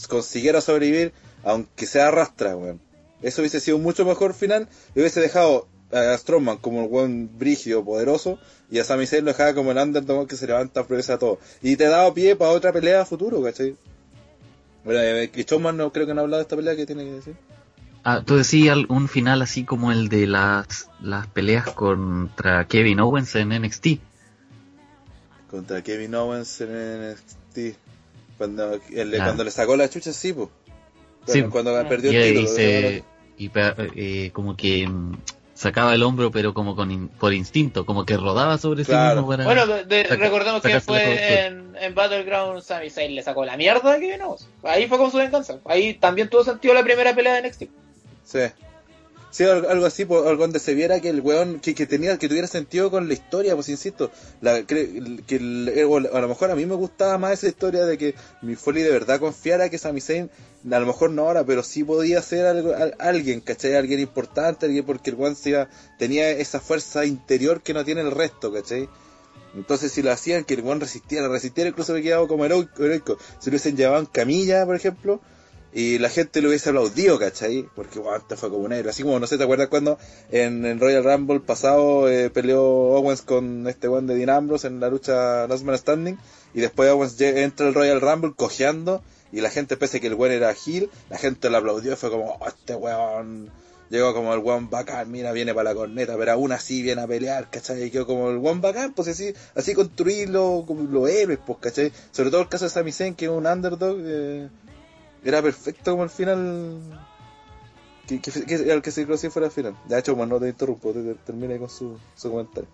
consiguiera sobrevivir aunque sea arrastra, weón. Eso hubiese sido un mucho mejor final y hubiese dejado a Strowman como el buen brígido, poderoso, y a Sami Zayn lo dejaba como el underdog que se levanta, a todo. Y te daba pie para otra pelea a futuro, ¿cachai? Bueno, eh, que Strowman no creo que no ha hablado de esta pelea, ¿qué tiene que decir? Ah, tú decías un final así como el de las, las peleas contra Kevin Owens en NXT. Contra Kevin Owens en NXT. Cuando, el- Ah. cuando le sacó la chucha, sí, pues. Sí. Cuando perdió Y, el y título. se- y pe- eh, como que mm, sacaba el hombro pero como con in- por instinto, como que rodaba sobre Claro. sí mismo para... Bueno, de- de- saca- recordemos que fue en, en Battleground Sami Zayn le sacó la mierda que vino. Ahí fue con su venganza. Ahí también tuvo sentido la primera pelea de NXT. Sí. Sí, algo, así, pues, algo donde se viera que el weón, que, que tenía, que tuviera sentido con la historia, pues insisto, la, cre- que el- eh, a lo mejor a mí me gustaba más esa historia de que mi Foley de verdad confiara que Sami Zayn, a lo mejor no ahora, pero sí podía ser algo, al- alguien, ¿cachai? Alguien importante, alguien porque el weón se tenía esa fuerza interior que no tiene el resto, ¿cachai? Entonces si lo hacían que el weón resistiera, resistiera incluso me quedaba como heroico. Si lo hubiesen llevado en camilla, por ejemplo, y la gente lo hubiese aplaudido, ¿cachai? Porque weón, este fue como un héroe. Así como, no sé, ¿te acuerdas cuando en el Royal Rumble pasado eh, peleó Owens con este weón de Dean Ambrose en la lucha Last Man Standing? Y después Owens entra al Royal Rumble cojeando y la gente, pese a que el weón era Gil, la gente lo aplaudió y fue como, oh, este weón llegó como el weón bacán, mira, viene para la corneta, pero aún así viene a pelear, ¿cachai? Y quedó como el weón bacán, pues así, así construirlo como los héroes, pues, ¿cachai? Sobre todo el caso de Sami Zayn, que es un underdog, eh, era perfecto como el final, que, que, que el que se cruzó fuera el final. Ya, hecho, no te interrumpo, te, te- termine con su, su comentario.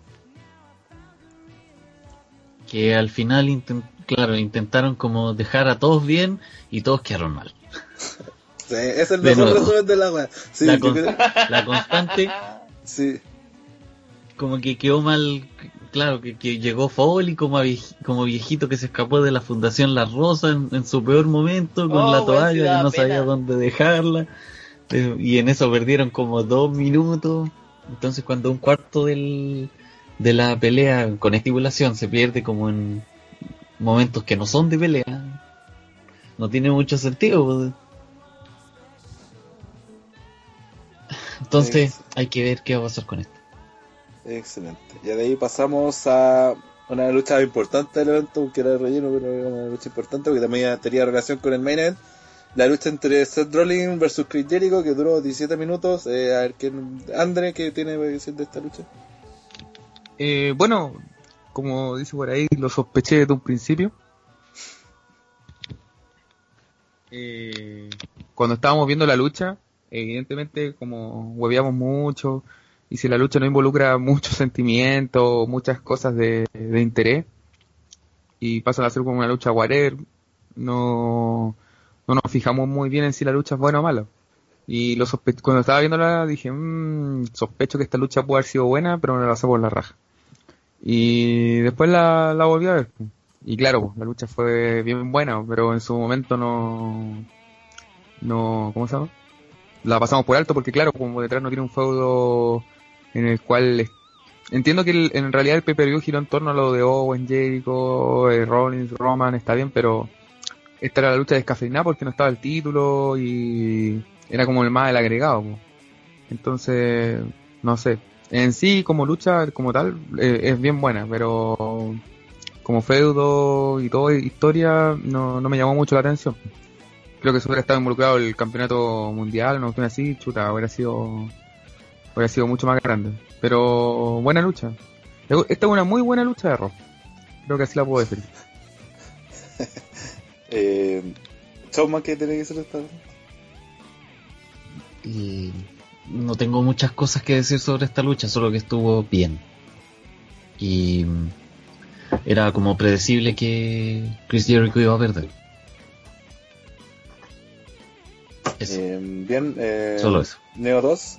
Que al final, claro, intentaron como dejar a todos bien y todos quedaron mal. [laughs] Sí, ese es el mejor resumen de la weá. Sí, la, la constante, sí, como que quedó mal, claro, que, que llegó Foley como, como viejito que se escapó de la Fundación La Rosa en, en su peor momento con Oh, la toalla que no pena. sabía dónde dejarla. Eh, Y en eso perdieron como dos minutos. Entonces cuando un cuarto del, de la pelea con estipulación se pierde como en momentos que no son de pelea, no tiene mucho sentido. pues. Entonces hay que ver qué va a pasar con esto. Excelente. Y de ahí pasamos a una lucha importante del evento, que era de relleno, pero era una lucha importante, porque también tenía relación con el main event. La lucha entre Seth Rollins versus Chris Jericho, que duró 17 minutos. Eh, a ver, ¿quién, Andre, ¿qué tiene que decir de esta lucha? Eh, bueno, como dice por ahí, lo sospeché desde un principio. Eh, cuando estábamos viendo la lucha, evidentemente como hueveamos mucho, y si la lucha no involucra [laughs] muchos sentimientos, muchas cosas de, de interés, y pasan a ser como una lucha whatever, no, no nos fijamos muy bien en si la lucha es buena o mala. Y lo sospe- cuando estaba viéndola dije, "Mm, sospecho que esta lucha puede haber sido buena, pero me la pasé por la raja. Y después la, la volví a ver. Y claro, la lucha fue bien buena, pero en su momento no, no, ¿cómo se llama? La pasamos por alto porque claro, como detrás no tiene un feudo en el cual entiendo que el- en realidad el pay-per-view giró en torno a lo de Owen, Jericho, eh, Rollins, Roman, está bien, pero esta era la lucha descafeinada porque no estaba el título y era como el más el agregado. Entonces, no sé. En sí, como lucha, como tal, eh, es bien buena, pero como feudo y toda historia, no, no me llamó mucho la atención. Creo que si hubiera estado involucrado el campeonato mundial, no así, chuta, hubiera sido, hubiera sido mucho más grande. Pero buena lucha. Esta es una muy buena lucha de Raw. Creo que así la puedo decir. [laughs] Eh, Showman, ¿qué tiene que ser esta lucha? Y no tengo muchas cosas que decir sobre esta lucha, solo que estuvo bien. Y era como predecible que Chris Jericho iba a perder. Eso, Eh, bien, eh, solo eso. Neo 2.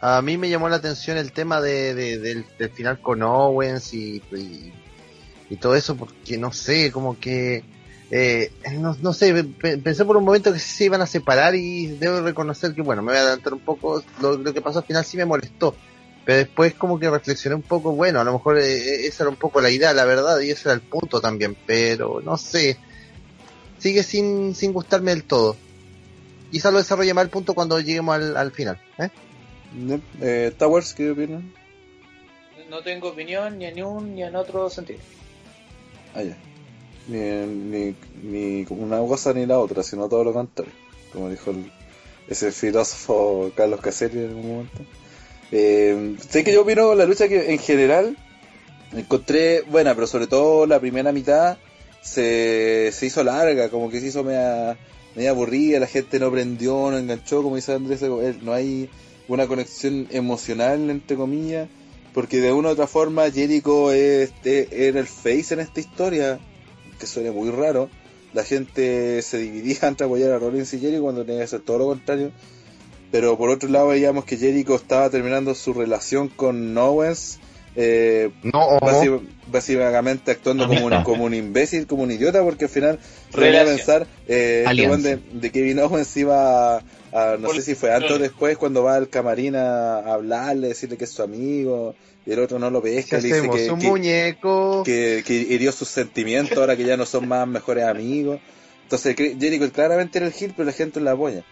A mí me llamó la atención el tema de, de- del, final con Owens y, y, todo eso, porque no sé, como que. eh, no, no sé, pe- pensé por un momento que se iban a separar y debo reconocer que, bueno, me voy a adelantar un poco. Lo, lo que pasó al final sí me molestó, pero después, como que reflexioné un poco, bueno, a lo mejor eh, esa era un poco la idea, la verdad, y ese era el punto también, pero no sé. Sigue sin, sin gustarme del todo. Quizás lo desarrolle más el punto cuando lleguemos al, al final. ¿eh? Eh, Towers, ¿qué opinan? No tengo opinión ni en un ni en otro sentido. Ah, ya. Ni, ni, ni una cosa ni la otra, sino todo lo contrario. Como dijo el- ese filósofo Carlos Caselli en un momento. Eh, sé que yo opino la lucha que en general encontré buena, pero sobre todo la primera mitad se, se hizo larga, como que se hizo media, media aburrida, la gente no prendió, no enganchó, como dice Andrés, eh, no hay una conexión emocional, entre comillas, porque de una u otra forma Jericho es- es- era el face en esta historia, que suena muy raro. La gente se dividía [laughs] entre apoyar a Rollins y Jericho cuando tenía que hacer todo lo contrario. Pero por otro lado veíamos que Jericho estaba terminando su relación con Owens, eh, No, básicamente actuando como un, como un imbécil, como un idiota, porque al final se venía a Relación. pensar eh, este de, de Kevin Owens iba a, a- no Por- sé si fue antes o después, cuando va al camarín a, a hablarle, decirle que es su amigo, y el otro no lo ¿qué pesca, le dice que, un que- muñeco. que, que hirió sus sentimientos ahora que ya no son más mejores amigos. Entonces Jericho claramente era el Gil, pero la gente la apoya.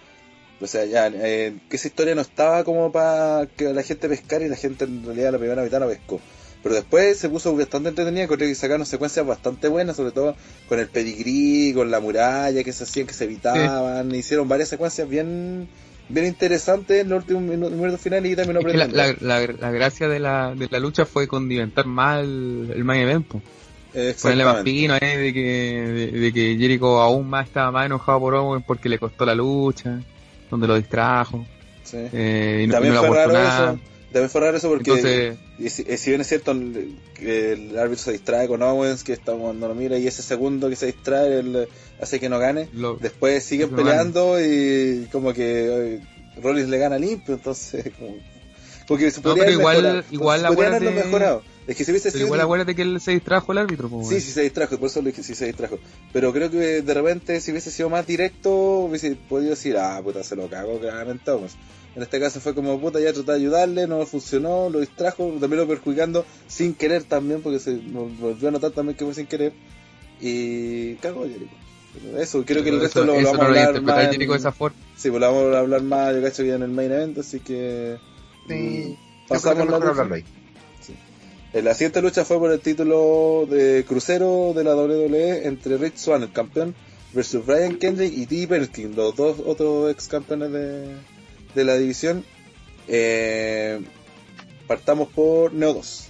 O sea, ya, eh, que esa historia no estaba como para que la gente pescara y la gente en realidad la primera mitad no pescó. Pero después se puso bastante entretenida, creo que sacaron secuencias bastante buenas, sobre todo con el pedigrí, con la muralla que se hacían, que se evitaban, hicieron varias secuencias bien bien interesantes en los últimos minu- minutos finales y también Es que la, la, la, la gracia de la, de la lucha fue condimentar más el, el main event. po. Ponerle más pino eh, de que, de, de que Jericho aún más estaba más enojado por Owen porque le costó la lucha, donde lo distrajo. Sí. Eh, y no, También no le fue raro nada. eso. También fue raro eso porque Entonces, si, si bien es cierto el- que el árbitro se distrae con Owens, que está cuando lo mira, y ese segundo que se distrae eh, hace que no gane, lo, después siguen peleando y como que eh, Rollins le gana limpio, entonces [laughs] como, como que se podría haber igual- mejorado. igual acuérdate- mejorado. Es que si hubiese sido igual acuérdate que él se distrajo el árbitro. po, Sí, sí se distrajo, por eso dije, sí se distrajo. Pero creo que de repente, si hubiese sido más directo, hubiese podido decir, ah, puta, se lo cago claramente Owens. En este caso fue como, puta, ya traté de ayudarle, no funcionó, lo distrajo, también lo perjudicando sin querer también, porque se volvió a notar también que fue sin querer. Y cago, Jericho. Eso, creo que el resto eso, lo, lo vamos a no lo iba a hablar interpretar más. Jericho de en- esa forma. Sí, pues lo vamos a hablar más, yo cacho que en el main event, así que. Sí, mm, que pasamos es la ahí. Eh, La siguiente lucha fue por el título de crucero de la WWE entre Rich Swann, el campeón, versus Brian Kendrick y T. Perkins, los dos otros ex campeones de, de la división. Eh, partamos por Neo 2.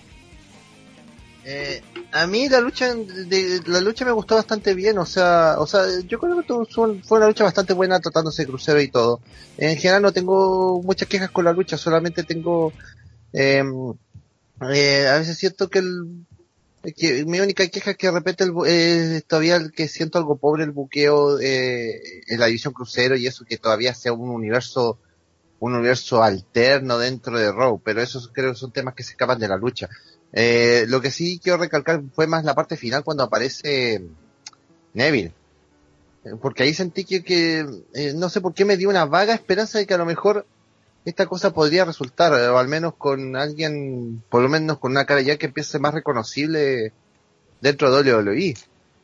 Eh, a mí la lucha de, la lucha me gustó bastante bien, o sea, o sea, yo creo que fue una lucha bastante buena tratándose de crucero y todo. En general no tengo muchas quejas con la lucha, solamente tengo eh, eh, a veces siento que el que mi única queja es que de repente el eh, todavía que siento algo pobre el buqueo eh, en la división crucero y eso que todavía sea un universo un universo alterno dentro de Raw, pero esos creo son temas que se escapan de la lucha. Eh, lo que sí quiero recalcar fue más la parte final cuando aparece Neville. Eh, Porque ahí sentí que, que, eh, no sé por qué me dio una vaga esperanza de que a lo mejor esta cosa podría resultar, eh, o al menos con alguien, por lo menos con una cara ya que empiece más reconocible dentro de WWE.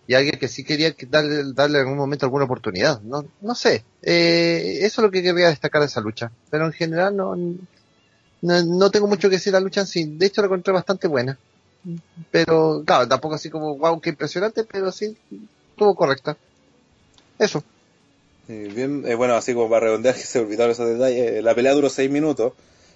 Y alguien que sí quería que darle, darle en algún momento alguna oportunidad. No, no sé. Eh, eso es lo que quería destacar de esa lucha. Pero en general no, no, no tengo mucho que decir de la lucha en sí. De hecho la encontré bastante buena. Pero, claro, tampoco así como, wow, qué impresionante, pero sí, estuvo correcta. Eso. Eh, bien, eh, bueno, así como para redondear que [laughs] se olvidaron esos detalles, eh, la pelea duró 6 minutos,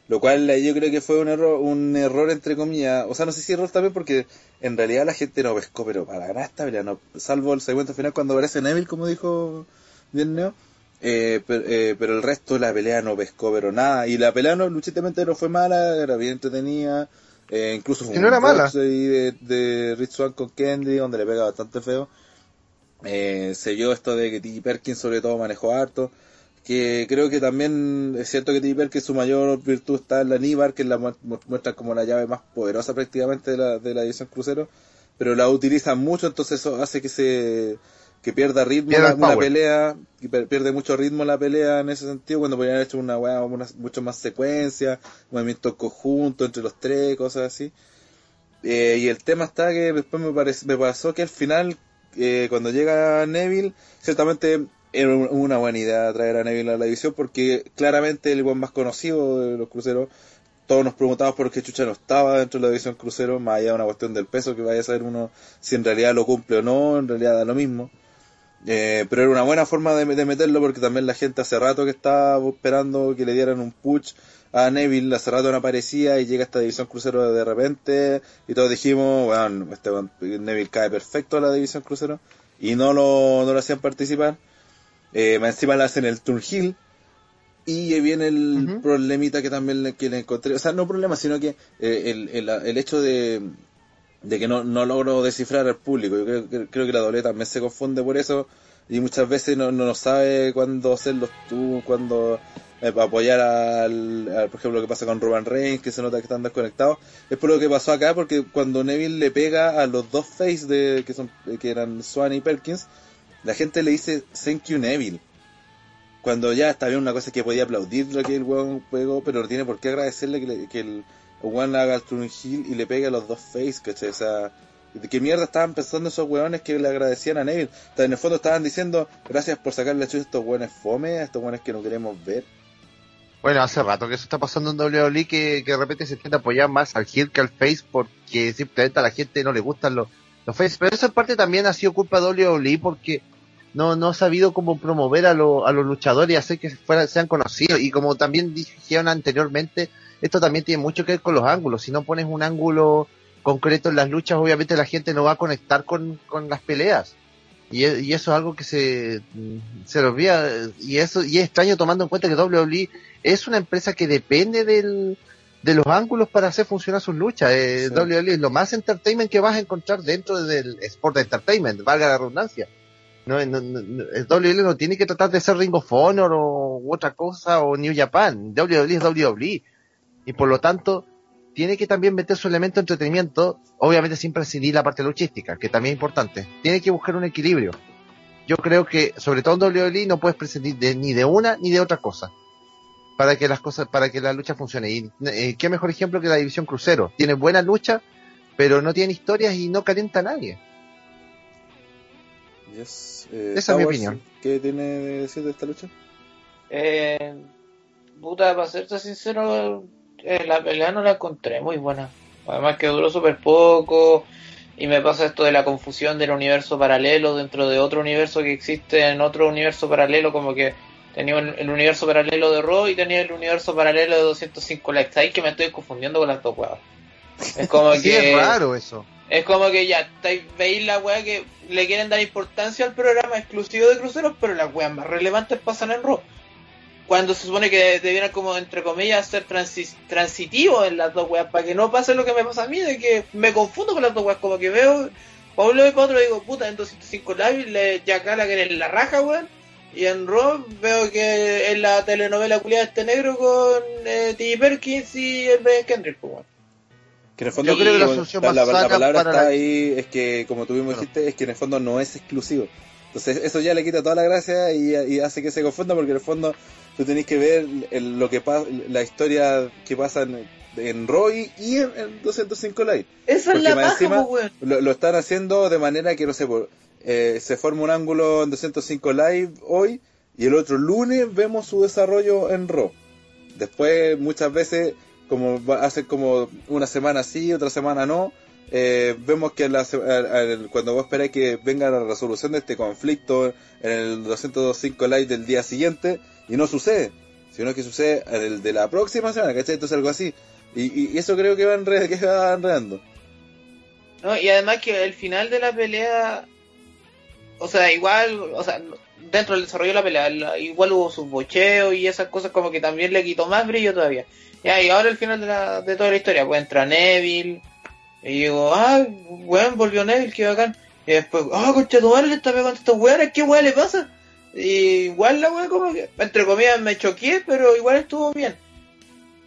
lo cual yo creo que fue un error, un error entre comillas, o sea, no sé si error también porque en realidad la gente no pescó, pero para ganar esta pelea, no, salvo el segmento final cuando aparece Neville, como dijo bien Neo, eh, pero, eh, pero el resto de la pelea no pescó, pero nada, y la pelea no, luchitamente no fue mala, era bien entretenida, eh, incluso fue Que no era mala. de, de Rich Swann con Kendi, donde le pega bastante feo. Eh, se vio esto de que T. Perkins sobre todo manejó harto. Que creo que también es cierto que T. Perkins su mayor virtud está en la Nibar, que la mu- mu- muestra como la llave más poderosa prácticamente de la, de la división crucero. Pero la utilizan mucho, entonces eso hace que se que pierda ritmo la, una pelea, que pierde mucho ritmo la pelea en ese sentido, cuando podrían haber hecho una weá, mucho más secuencia, movimientos conjuntos entre los tres, cosas así. Eh, y el tema está que después me, me pasó que al final, eh, cuando llega Neville, ciertamente era un- una buena idea traer a Neville a la división porque claramente el buen más conocido de los cruceros. Todos nos preguntamos por qué Chucha no estaba dentro de la división crucero, más allá de una cuestión del peso, que vaya a saber uno si en realidad lo cumple o no, en realidad da lo mismo. Eh, pero era una buena forma de, meterlo porque también la gente hace rato que estaba esperando que le dieran un push a Neville, hace rato no aparecía y llega esta división crucero de repente y todos dijimos, bueno, este Neville cae perfecto a la división crucero y no lo, no lo hacían participar. Eh, encima le hacen el turn heel y viene el Ujú. problemita que también le, que le encontré, o sea, no problema, sino que eh, el, el, el hecho de, de que no, no logro descifrar al público. Yo creo, que- creo que la doble también se confunde por eso y muchas veces no, no sabe cuándo hacerlos tú, cuándo eh, apoyar al, al- por ejemplo, lo que pasa con Roman Reigns, que se nota que están desconectados. Es por lo que pasó acá, porque cuando Neville le pega a los dos face de, que son, que eran Swan y Perkins, la gente le dice thank you Neville. Cuando ya está bien una cosa que podía aplaudir lo que el weón pegó, pero no tiene por qué agradecerle que, le- que el weón haga el turn heel y le pegue a los dos face, ¿cachai? O sea, ¿de qué mierda estaban pensando esos weones que le agradecían a Neville? O en el fondo estaban diciendo, gracias por sacarle a estos weones fome, a estos weones que no queremos ver. Bueno, hace rato que eso está pasando en WWE que, que de repente se tiende a apoyar más al heel que al face porque simplemente a la gente no le gustan los, Pero esa parte también ha sido culpa de WWE porque no, no ha sabido cómo promover a, lo- a los luchadores y hacer que fueran, sean conocidos. Y como también dijeron anteriormente, esto también tiene mucho que ver con los ángulos. Si no pones un ángulo concreto en las luchas, obviamente la gente no va a conectar con, con las peleas. Y, e- y eso es algo que se, se le olvida. Y eso y es extraño tomando en cuenta que WWE es una empresa que depende del, de los ángulos para hacer funcionar sus luchas. Eh, Sí. WWE es lo más entertainment que vas a encontrar dentro del Sport Entertainment, valga la redundancia. No, no, no, no, el WWE no tiene que tratar de ser Ring of Honor o otra cosa o New Japan. WWE es WWE. Y por lo tanto, tiene que también meter su elemento de entretenimiento, obviamente sin prescindir la parte luchística, que también es importante. Tiene que buscar un equilibrio. Yo creo que, sobre todo en WWE, no puedes prescindir de- ni de una ni de otra cosa para que las cosas, para que la lucha funcione. Y eh, qué mejor ejemplo que la división crucero. Tiene buena lucha, pero no tiene historias y no calienta a nadie. Yes. Eh, Esa es mi opinión. ¿Qué tiene de decir de esta lucha? Eh, puta, para serte sincero, eh, la pelea no la encontré muy buena. Además que duró súper poco. Y me pasa esto de la confusión del universo paralelo dentro de otro universo que existe en otro universo paralelo, como que tenía el universo paralelo de Raw y tenía el universo paralelo de 205 likes. Ahí que me estoy confundiendo con las dos huevas. Es como [laughs] Sí, que es raro eso. es como que ya veis la weá que le quieren dar importancia al programa exclusivo de cruceros, pero las weas más relevantes pasan en Raw. Cuando se supone que debieran como, entre comillas, ser transi- transitivos en las dos weas, para que no pase lo que me pasa a mí, de que me confundo con las dos weas, como que veo, lado y otro digo, puta, en 205 Live ya la que en la raja, weón. Y en Raw veo que en la telenovela culiada este negro con eh, T. Perkins y el Ben Kendrick, pues. Que en el fondo Yo creo que la solución la, más la- la sana palabra para está la- ahí, es que como tú mismo dijiste, es que en el fondo no es exclusivo. Entonces eso ya le quita toda la gracia y, y hace que se confunda porque en el fondo tú tenés que ver el- lo que pasa, la historia que pasa en, en Roy y en, en 205 Live. Esa es Porque la más paja, encima- pues. Lo, lo están haciendo de manera que, no sé, por, eh, se forma un ángulo en 205 Live hoy y el otro lunes vemos su desarrollo en Raw. Después, muchas veces, como hace como una semana sí, otra semana no, eh, vemos que la cuando vos esperáis que venga la resolución de este conflicto en el 205 Live del día siguiente, y no sucede, sino que sucede en el de la próxima semana, ¿cachai? Entonces algo así. Y, eso creo que va, que va enredando. Y además que el final de la pelea, o sea, igual, o sea, dentro del desarrollo de la pelea, igual hubo sus bocheos y esas cosas como que también le quitó más brillo todavía. Ya, y ahora el final de, la, de toda la historia, pues entra Neville, y digo, ah, weón, volvió Neville, qué bacán. Y después, ah, concha tu madre, le está pegando estos weones, ¿qué weón le pasa? Y igual la weón como que, entre comillas, me choqué, pero igual estuvo bien.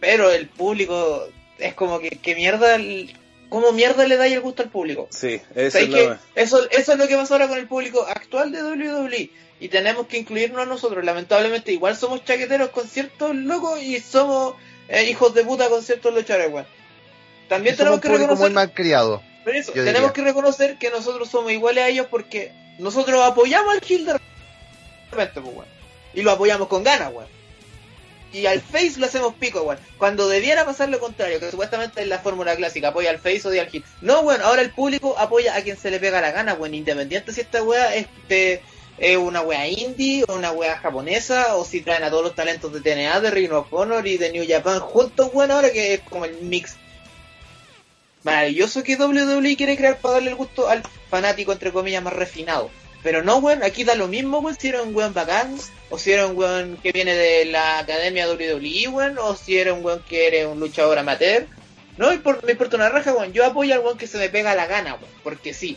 Pero el público, es como que, que mierda, ¿cómo mierda le da el gusto al público? Sí, eso ¿Sabes es la... Eso, eso es lo que pasa ahora con el público actual de WWE. Y tenemos que incluirnos nosotros. Lamentablemente, igual somos chaqueteros con ciertos locos y somos eh, hijos de puta con ciertos luchadores, weón. También tenemos que público muy reconocer, mal criado. por eso, tenemos diría. que reconocer que nosotros somos iguales a ellos porque nosotros apoyamos al Gil de repente, pues, weón. Y lo apoyamos con ganas, weón. Y al Face lo hacemos pico, weón. Cuando debiera pasar lo contrario, que supuestamente es la fórmula clásica, apoya al Face o odia al Heel. No, weón, ahora el público apoya a quien se le pega la gana, weón. Independiente si esta weá es, de- es una weá indie o una weá japonesa, o si traen a todos los talentos de TNA, de Ring of Honor y de New Japan juntos, weón, ahora que es como el mix maravilloso que WWE quiere crear para darle el gusto al fanático, entre comillas, más refinado. Pero no, weón, aquí da lo mismo, weón, si era un weón bacán, o si era un weón que viene de la academia WWE, weón, o si era un weón que eres un luchador amateur. No me impor- me importa una raja, weón, yo apoyo al weón que se me pega la gana, weón, porque sí.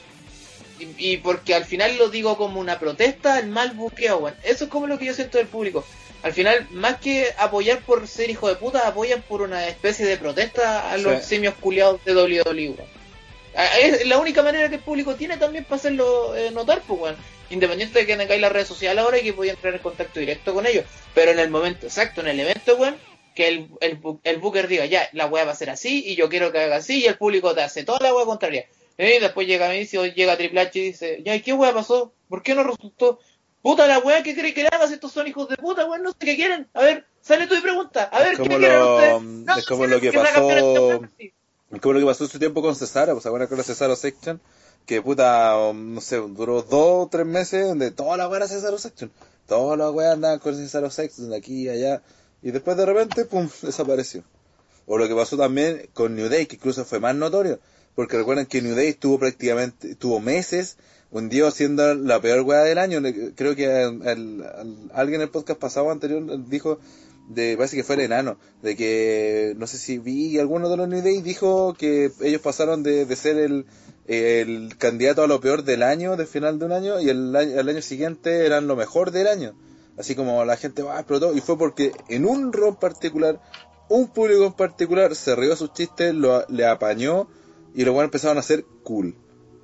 Y, y porque al final lo digo como una protesta al mal buqueo, weón. Eso es como lo que yo siento del público. al final, más que apoyar por ser hijo de puta, apoyan por una especie de protesta a los Sí. simios culiados de WWE. weón. Es la única manera que el público tiene también para hacerlo eh, notar, pues, weón. Independiente de que tengáis las redes sociales ahora y que podía entrar en contacto directo con ellos. Pero en el momento exacto, en el evento, weón, que el, el, el Booker diga, ya, la weá va a ser así y yo quiero que haga así y el público te hace toda la weá contraria. Y después llega Vince, llega Triple H y dice, ya, ¿y qué weá pasó? ¿Por qué no resultó? Puta la weá, ¿qué cree que le hagas? Estos son hijos de puta, weón, no sé qué quieren. A ver, sale tú y pregunta. A ver, Es ¿qué como quieren lo- ustedes? es como lo que pasó- sí. Como lo que pasó su tiempo con Cesaro, pues ahora con Cesaro Section, que puta, um, no sé, duró dos o tres meses donde toda la weá era Cesaro Section. Todas las weas andaban con Cesaro Section, de aquí y allá. Y después de repente, pum, [laughs] desapareció. O lo que pasó también con New Day, que incluso fue más notorio. Porque recuerden que New Day estuvo prácticamente, tuvo meses hundido siendo la peor weá del año. Creo que al- al- al- alguien en el podcast pasado anterior dijo, de, parece que fue el enano, de que, no sé si vi alguno de los New Day dijo que ellos pasaron de, de ser el, el candidato a lo peor del año, del final de un año, y el año, el año siguiente eran lo mejor del año. Así como la gente va, explotó, y fue porque en un rol particular, un público en particular se rió sus chistes, lo, le apañó, y los weones empezaron a ser cool.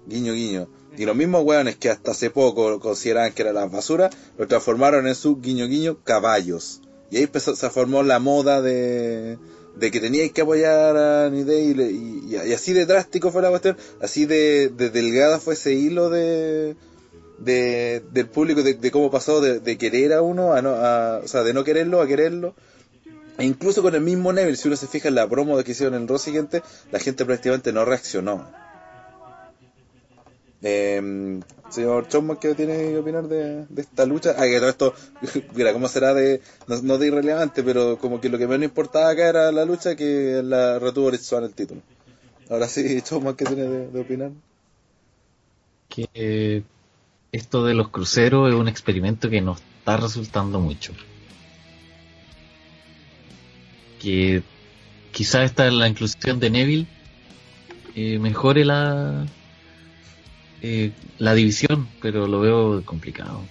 Guiño, guiño. Y los mismos weones que hasta hace poco consideraban que eran las basuras, lo transformaron en su guiño, guiño, caballos. Y ahí empezó, se formó la moda de, de que teníais que apoyar a New Day y, y- así de drástico fue la cuestión, así de, de delgada fue ese hilo de, de del público, de, cómo pasó de, querer a uno, a no, a, o sea, de no quererlo a quererlo. E incluso con el mismo Neville, si uno se fija en la promo que hicieron en el Raw siguiente, la gente prácticamente no reaccionó. Eh, señor Chomman, ¿qué tiene que opinar de, esta lucha? Ah, que todo esto, [laughs] mira, ¿cómo será de, no, de irrelevante, pero como que lo que menos importaba acá era la lucha que la retuvo Rich Swann el título. Ahora sí, [laughs] Chomman, ¿qué tiene de, opinar? que esto de los cruceros es un experimento que no está resultando mucho. Que quizás esta la inclusión de Neville eh, mejore la eh, la división, pero lo veo complicado.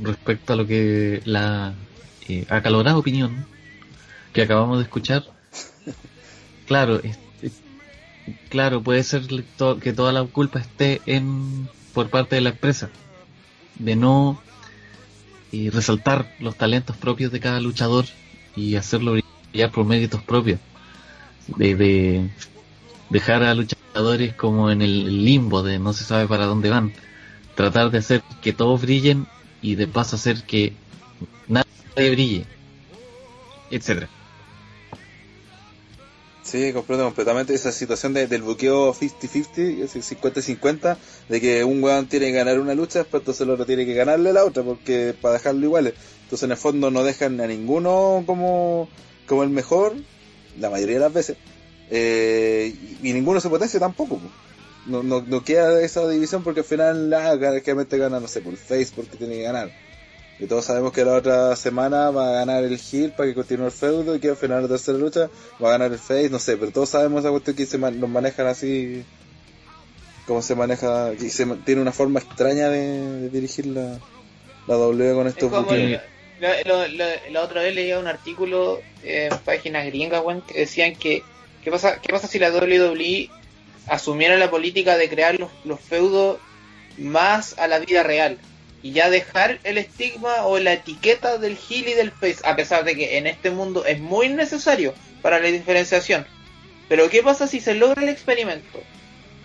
Respecto a lo que la eh, acalorada opinión que acabamos de escuchar, claro, claro, puede ser que toda la culpa esté en por parte de la empresa de no eh, resaltar los talentos propios de cada luchador y hacerlo brillar por méritos propios de, de dejar a luchadores como en el limbo de no se sabe para dónde van tratar de hacer que todos brillen y de paso hacer que nadie brille etcétera Sí, comprendo completamente esa situación de- del buqueo 50-50, ese 50-50, de que un weón tiene que ganar una lucha, después entonces el otro tiene que ganarle la otra, porque para dejarlo iguales. Entonces en el fondo no dejan a ninguno como, como el mejor, la mayoría de las veces, eh, y, ninguno se potencia tampoco. po. No, no, no queda esa división porque al final la realmente gana, no sé, por face porque tiene que ganar. Y todos sabemos que la otra semana va a ganar el Hill para que continúe el feudo y que al final de la tercera lucha va a ganar el Face, no sé, pero todos sabemos esa cuestión que se man- los manejan así, cómo se maneja, que se tiene una forma extraña de, de dirigir la, la W con Es estos como buqueos. la, la- la- la otra vez leía un artículo en páginas gringas, que decían que ¿qué pasa, qué pasa si la WWE asumiera la política de crear los, los feudos más a la vida real y ya dejar el estigma o la etiqueta del heel y del face, a pesar de que en este mundo es muy necesario para la diferenciación. Pero ¿qué pasa si se logra el experimento?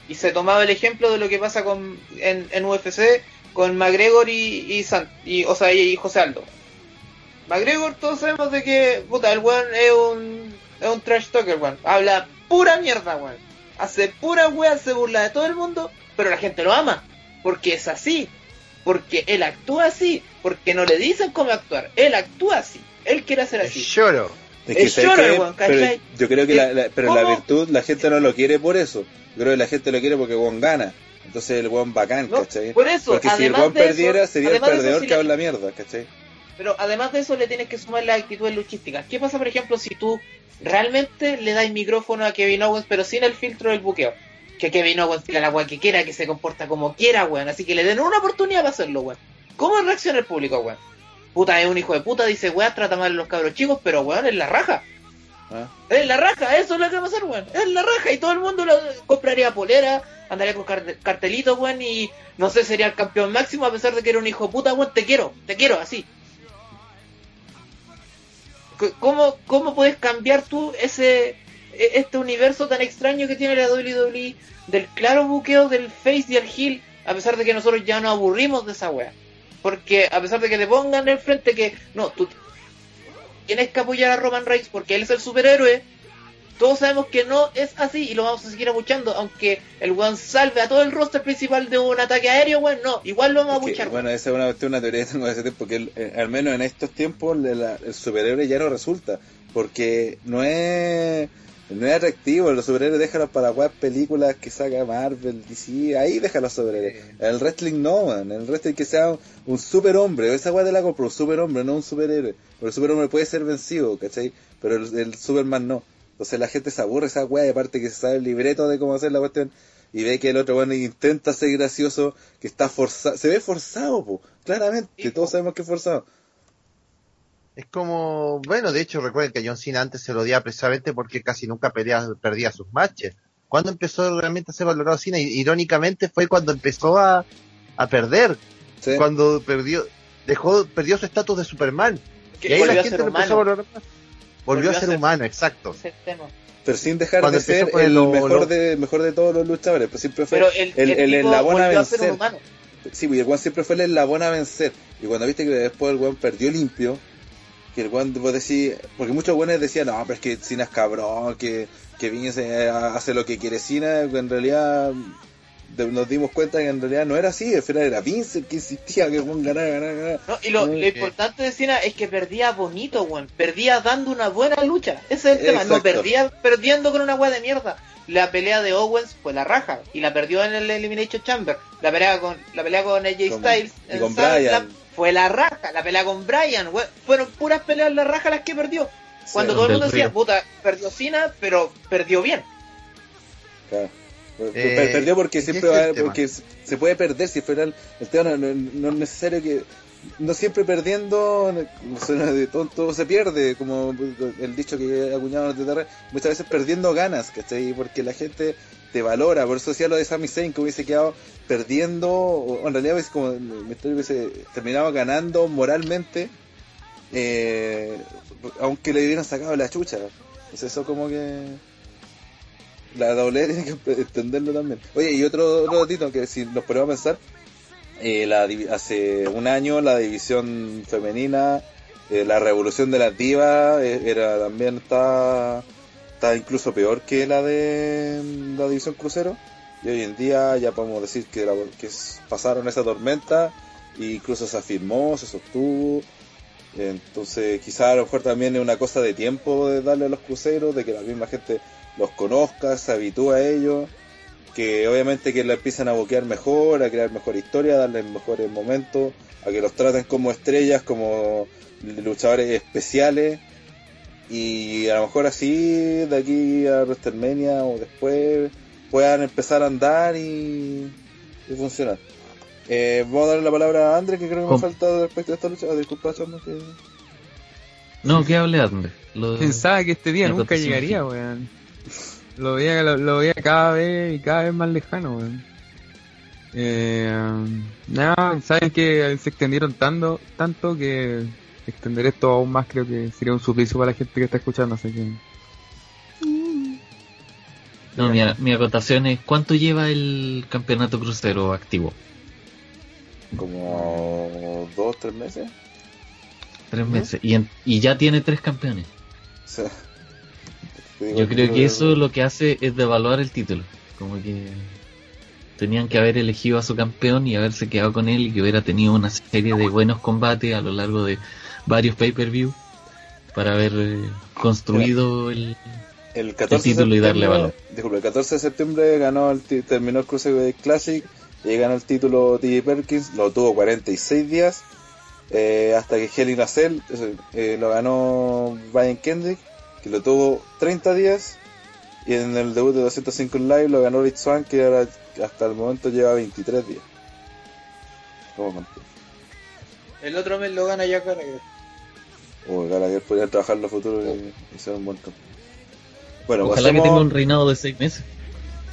Y se tomaba el ejemplo de lo que pasa con en, en UFC con McGregor y, y, y, o sea, y José Aldo. McGregor todos sabemos de que, puta, el weón es un, es un trash talker, weón. Habla pura mierda, weón. Hace pura weón, se burla de todo el mundo, pero la gente lo ama. Porque es así. Porque él actúa así. Porque no le dicen cómo actuar. Él actúa así. Él quiere hacer así. Lloro. Es que es ¿sabes lloro, qué? weón, pero ¿cachai? yo creo que la, la- pero la virtud la gente no lo quiere por eso. Yo creo que la gente lo quiere porque Juan gana. Entonces el Juan bacán, No, ¿cachai? por eso, porque si el Juan de eso- perdiera sería el perdedor si que habla mierda, ¿cachai? Pero además de eso le tienes que sumar las actitudes luchísticas. ¿Qué pasa, por ejemplo, si tú realmente le das micrófono a Kevin Owens, pero sin el filtro del buqueo? Que Kevin Owens tira la weá que quiera, que se comporta como quiera, weón. Así que le den una oportunidad para hacerlo, weón. ¿Cómo reacciona el público, weón? puta, es un hijo de puta, dice, weón, trata mal a los cabros chicos, pero weón, es la raja. ¿Ah? Es la raja, eso es lo que va a pasar, weón. Es la raja y todo el mundo lo compraría polera, andaría con car- cartelitos, weón, y no sé, sería el campeón máximo a pesar de que era un hijo de puta, weón, te quiero, te quiero, así. ¿Cómo, cómo puedes cambiar tú ese e- este universo tan extraño que tiene la WWE del claro buqueo del face y el heel a pesar de que nosotros ya nos aburrimos de esa wea? Porque a pesar de que te pongan en el frente que no, tú tienes que apoyar a Roman Reigns porque él es el superhéroe, todos sabemos que no es así y lo vamos a seguir abuchando, aunque el weón salve a todo el roster principal de un ataque aéreo, weón, no, igual lo vamos a Es que, abuchar. bueno, esa es una, teoría que tengo de ese tiempo, porque el- eh, al menos en estos tiempos el, la- el superhéroe ya no resulta, porque no es no es atractivo, los superhéroes déjalos para weas películas que saca Marvel, DC, ahí déjalos los superhéroes. El wrestling no, man, el wrestling que sea un, un superhombre, esa wea de la compro, un superhombre, no un superhéroe, porque el superhombre puede ser vencido, ¿cachai? Pero el, el Superman no. Entonces la gente se aburre esa wea, y aparte que se sabe el libreto de cómo hacer la cuestión, y ve que el otro bueno intenta ser gracioso, que está forzado, se ve forzado, po, claramente, Sí, po. todos sabemos que es forzado. Es como, bueno, de hecho recuerden que John Cena antes se lo odiaba precisamente porque casi nunca perdía, perdía sus matches. Cuando empezó realmente a ser valorado Cena, irónicamente fue cuando empezó a, a perder, Sí. cuando perdió, dejó, perdió su estatus de Superman. Y ahí la gente lo empezó a valorar más. Volvió, a ser, humano, exacto. Pero sin dejar Cuando de ser el lo- mejor lo- de mejor de todos los luchadores, pues siempre fue Pero el, el, el el eslabón a vencer. Sí, pues, y el Juan siempre fue el eslabón a vencer. Y cuando viste que después el Juan perdió limpio, que el Juan vos decís, porque muchos buenos decían, no, pero es que Cena es cabrón, que, que Vince hace lo que quiere que en realidad nos dimos cuenta que en realidad no era así, al final era Vince el que insistía que Juan ganara, ganara, ganara. No, y lo, importante de Cena es que perdía bonito, weón. Perdía dando una buena lucha. Ese es el tema. No perdía perdiendo con una weá de mierda. La pelea de Owens fue la raja. Y la perdió en el Elimination Chamber. La pelea con, la pelea con AJ Con- Styles y en con fue la raja. La pelea con Bryan, weón. Fueron puras peleas la raja las que perdió. Cuando Sí, todo el mundo decía, Río. puta, perdió Cena, pero perdió bien. Claro. Eh, per- perdió porque siempre va porque se puede perder si fuera el, el tema no, no- no es necesario que no siempre perdiendo suena [laughs] de tonto se pierde como el dicho que acuñado de muchas veces perdiendo ganas ¿cachai? porque la gente te valora por eso decía lo de Sami Zayn que hubiese quedado perdiendo o en realidad hubiese como hubiese terminado ganando moralmente eh, aunque le hubieran sacado la chucha entonces eso como que la doble tiene que entenderlo también. Oye, y otro, otro datito que si nos ponemos a pensar, eh, la, hace un año la división femenina, eh, la revolución de las divas, eh, era también está, está incluso peor que la de mm, la división crucero. Y hoy en día ya podemos decir que, la- que pasaron esa tormenta e incluso se afirmó, se sostuvo. Entonces quizás a lo mejor también es una cosa de tiempo de darle a los cruceros, de que la misma gente los conozca, se habitúa a ellos, que obviamente que lo empiezan a boquear mejor, a crear mejor historia, darles mejores momentos, a que los traten como estrellas, como luchadores especiales, y a lo mejor así de aquí a WrestleMania o después puedan empezar a andar y, y funcionar. Eh, vamos a darle la palabra a André, que creo que me Com- falta respecto a esta lucha. Ah, disculpa, Chamo, que... No, que hable André. Lo- Pensaba que este día La nunca llegaría, weón. Lo veía, lo, lo veía cada vez y cada vez más lejano, weón. Eh, nada, saben que se extendieron tanto, tanto que extender esto aún más creo que sería un suplicio para la gente que está escuchando, así que... No, mi, mi acotación es, ¿cuánto lleva el campeonato crucero activo? como dos, tres meses. Tres meses. Y, en- y ya tiene tres campeones. O sea, Yo creo que eso lo que hace es devaluar el título. Como que tenían que haber elegido a su campeón y haberse quedado con él y que hubiera tenido una serie de buenos combates a lo largo de varios pay-per-view para haber eh, construido el... el 14 el título y darle valor. disculpa, el 14 de septiembre ganó el terminó el Cruiserweight Classic y ganó el título TJ Perkins, lo tuvo 46 días eh, hasta que Cell eh, eh, lo ganó Brian Kendrick que lo tuvo 30 días y en el debut de 205 en Live lo ganó Rich Swan que ahora hasta el momento lleva 23 días. Como conté. El otro mes lo gana Jack Gallagher. O Gallagher podría trabajar en los futuros y, y ser un buen campeón. Bueno, Ojalá que tenga un reinado de seis meses.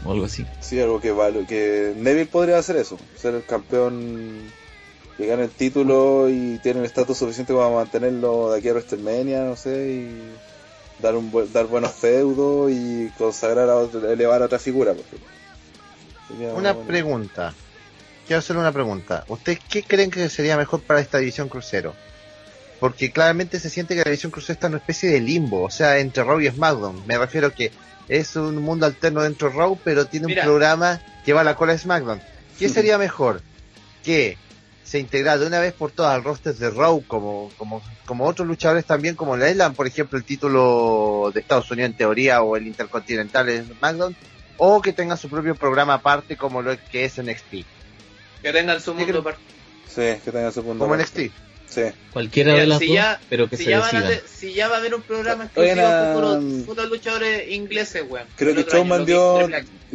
O algo así. Sí, algo que vale, que Neville podría hacer eso, ser el campeón que gane el título y tiene el estatus suficiente para mantenerlo de aquí a WrestleMania, no sé, y dar un buen- dar buenos feudos y consagrar a otro- elevar a otra figura. por ejemplo. Sería Una bueno. pregunta. Quiero hacer una pregunta. ¿Ustedes qué creen que sería mejor para esta división crucero? Porque claramente se siente que la división crucero está en una especie de limbo, o sea, entre Raw y SmackDown. Me refiero que es un mundo alterno dentro de Raw, pero tiene Mira. un programa que va a la cola de SmackDown. ¿Qué [laughs] sería mejor? Que se integrara de una vez por todas al roster de Raw, como, como, como otros luchadores también, como la Island, por ejemplo, el título de Estados Unidos en teoría o el Intercontinental en SmackDown, o que tenga su propio programa aparte como lo que es NXT. Que tengan su mundo aparte. Sí, que tenga su punto. Como. NXT. Sí. Cualquiera de las si dos, ya- pero que Si se ya, van a si ya va a haber un programa exclusivo con puros, puros luchadores ingleses, weón. Creo El que Showman dio,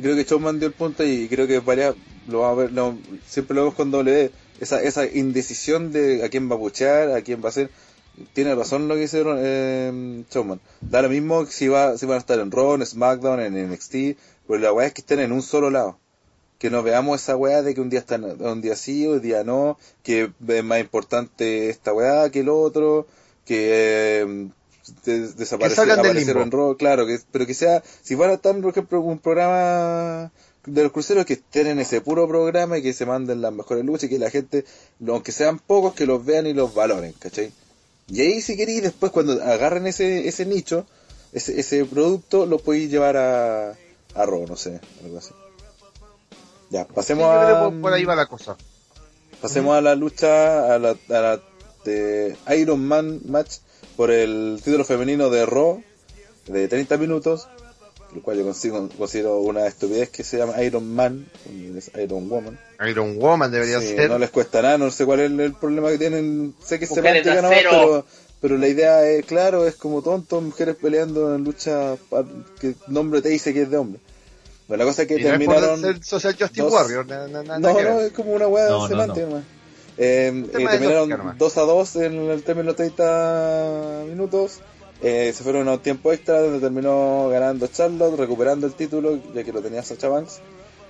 creo que dio el punto y creo que varias, lo vamos a ver, lo- siempre lo vemos con W, esa, esa indecisión de a quién va a puchar, a quién va a ser, tiene razón lo que hicieron eh, Showman. Da lo mismo si va, si van a estar en Raw, en SmackDown, en NXT, pero la weá es que estén en un solo lado. Que no veamos esa weá de que un día están, un día sí, un día no, que es más importante esta weá que el otro, que eh, des- desaparece- salgan del aparecieron en. Raw, claro, que, pero que sea, si van a estar, por ejemplo, un programa de los cruceros, que estén en ese puro programa y que se manden las mejores luchas y que la gente, aunque sean pocos, que los vean y los valoren, ¿cachai? Y ahí si queréis, después cuando agarren ese, ese nicho, ese, ese producto, lo podéis llevar a, a no sé, algo así. Ya, Sí, pasemos yo creo a... por ahí va la cosa. Pasemos a la lucha, a la, a la de Iron Man match por el título femenino de Raw de 30 minutos, el cual yo consigo, considero una estupidez que se llama Iron Man, es Iron Woman. Iron Woman debería Sí, ser. no les cuesta nada, no sé cuál es el, el problema que tienen, sé que de semántica nomás, pero, pero la idea es, claro, es como tonto, mujeres peleando en lucha que nombre te dice que es de hombre. Bueno, la cosa es que Y no es por terminaron... ser Social Justice dos- Warrior. na- na- na- No, no, es como una weá No, no, semántica nomás. Eh, eh, terminaron nomás. 2 a 2 en el término de 30 minutos. Eh, se fueron a un tiempo extra donde terminó ganando Charlotte, recuperando el título, ya que lo tenía Sacha Banks,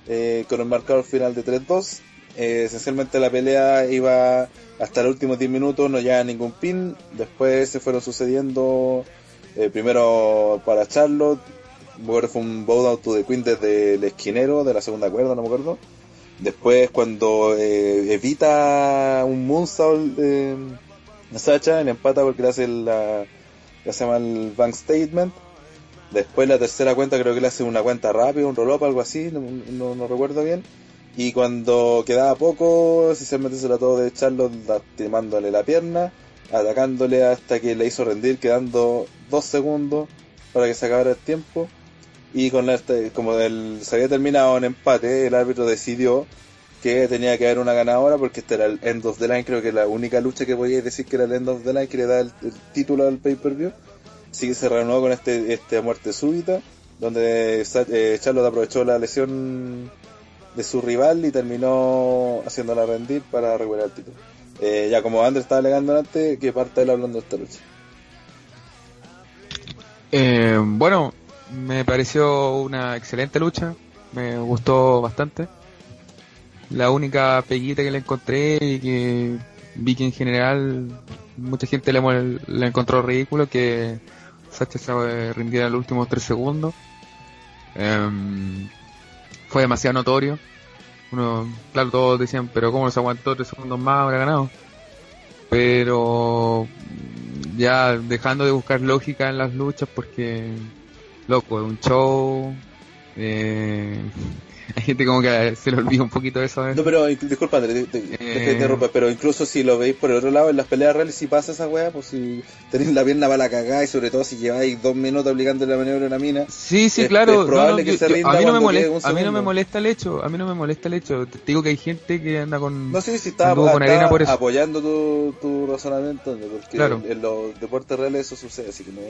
eh, con un marcador final de 3-2. Eh, esencialmente la pelea iba hasta los últimos 10 minutos, no llevaba ningún pin. Después se fueron sucediendo, eh, primero para Charlotte, fue un bow down to the Queen desde el esquinero de la segunda cuerda, no me acuerdo. Después cuando evita un moonsault Sacha, le empata porque le hace la le hace mal el bank statement. Después la tercera cuenta creo que le hace una cuenta rápida, un roll-up, algo así, no, no, recuerdo bien. Y cuando quedaba poco, esencialmente se trató de Charlotte lastimándole la pierna, atacándole hasta que le hizo rendir, quedando dos segundos para que se acabara el tiempo. Y con la, como el, se había terminado en empate, el árbitro decidió que tenía que haber una ganadora porque este era el end of the line, creo que la única lucha que podía decir que era el end of the line, que le da el, título al pay-per-view. Así que se reanudó con este, este muerte súbita, donde eh, Charlotte aprovechó la lesión de su rival y terminó haciéndola rendir para recuperar el título. Eh, ya como Andrés estaba alegando antes, que parte él hablando de esta lucha. Eh, bueno, me pareció una excelente lucha, me gustó bastante. La única peguita que le encontré y que vi que en general mucha gente le, encontró ridículo que Sacha se rindiera los últimos tres segundos. Em, fue demasiado notorio. Uno, claro, todos decían, pero ¿cómo se aguantó tres segundos más? Habrá ganado. Pero ya dejando de buscar lógica en las luchas porque, loco, es un show. Eh, hay gente como que se le olvida un poquito eso. ¿eh? No, pero inc- disculpa, te- te- interrumpa, pero incluso si lo veis por el otro lado, en las peleas reales, si pasa esa weá, pues si tenéis la pierna para la cagada y sobre todo si lleváis dos minutos aplicando la maniobra a una mina, Sí, sí, Es- claro. es probable no, no, que yo- se yo- rinda a mí no me molesta, a mí no me molesta el hecho, a mí no me molesta el hecho. Te digo que hay gente que anda con no sé si estaba, con arena por eso. apoyando tu, tu razonamiento, porque Claro. en, en los deportes reales eso sucede, así que no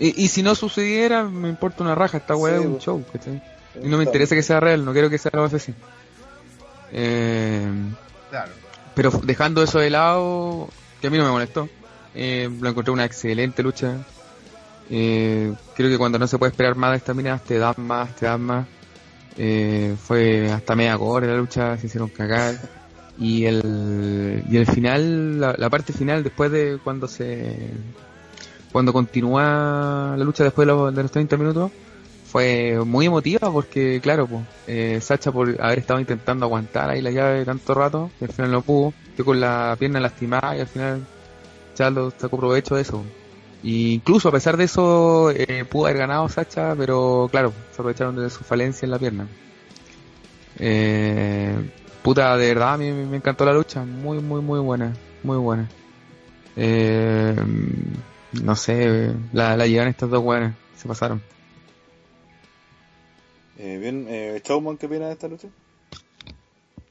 y, y si no sucediera, me importa una raja, esta weá Sí, es un pues. show, ¿cachai? No me interesa que sea real, no quiero que sea algo así. Eh, Claro. pero dejando eso de lado, que a mí no me molestó, eh, lo encontré una excelente lucha. Eh, creo que cuando no se puede esperar más de esta mina, te dan más, te dan más. Eh, fue hasta media gore la lucha, se hicieron cagar. Y el, y el final, la, la parte final, después de cuando se. Cuando continúa la lucha después de los, de los 30 minutos, fue muy emotiva porque, claro, pues, Sacha por haber estado intentando aguantar ahí la llave tanto rato, y al final no pudo, quedó con la pierna lastimada y al final Charlo sacó provecho de eso. Incluso a pesar de eso, eh, pudo haber ganado Sacha, pero claro, se aprovecharon de su falencia en la pierna. Eh, puta, de verdad, a mí me encantó la lucha, muy, muy, muy buena, muy buena. Eh, no sé, la, la llevan estas dos buenas, se pasaron. Eh, bien, eh, Showman, ¿qué opina de esta lucha?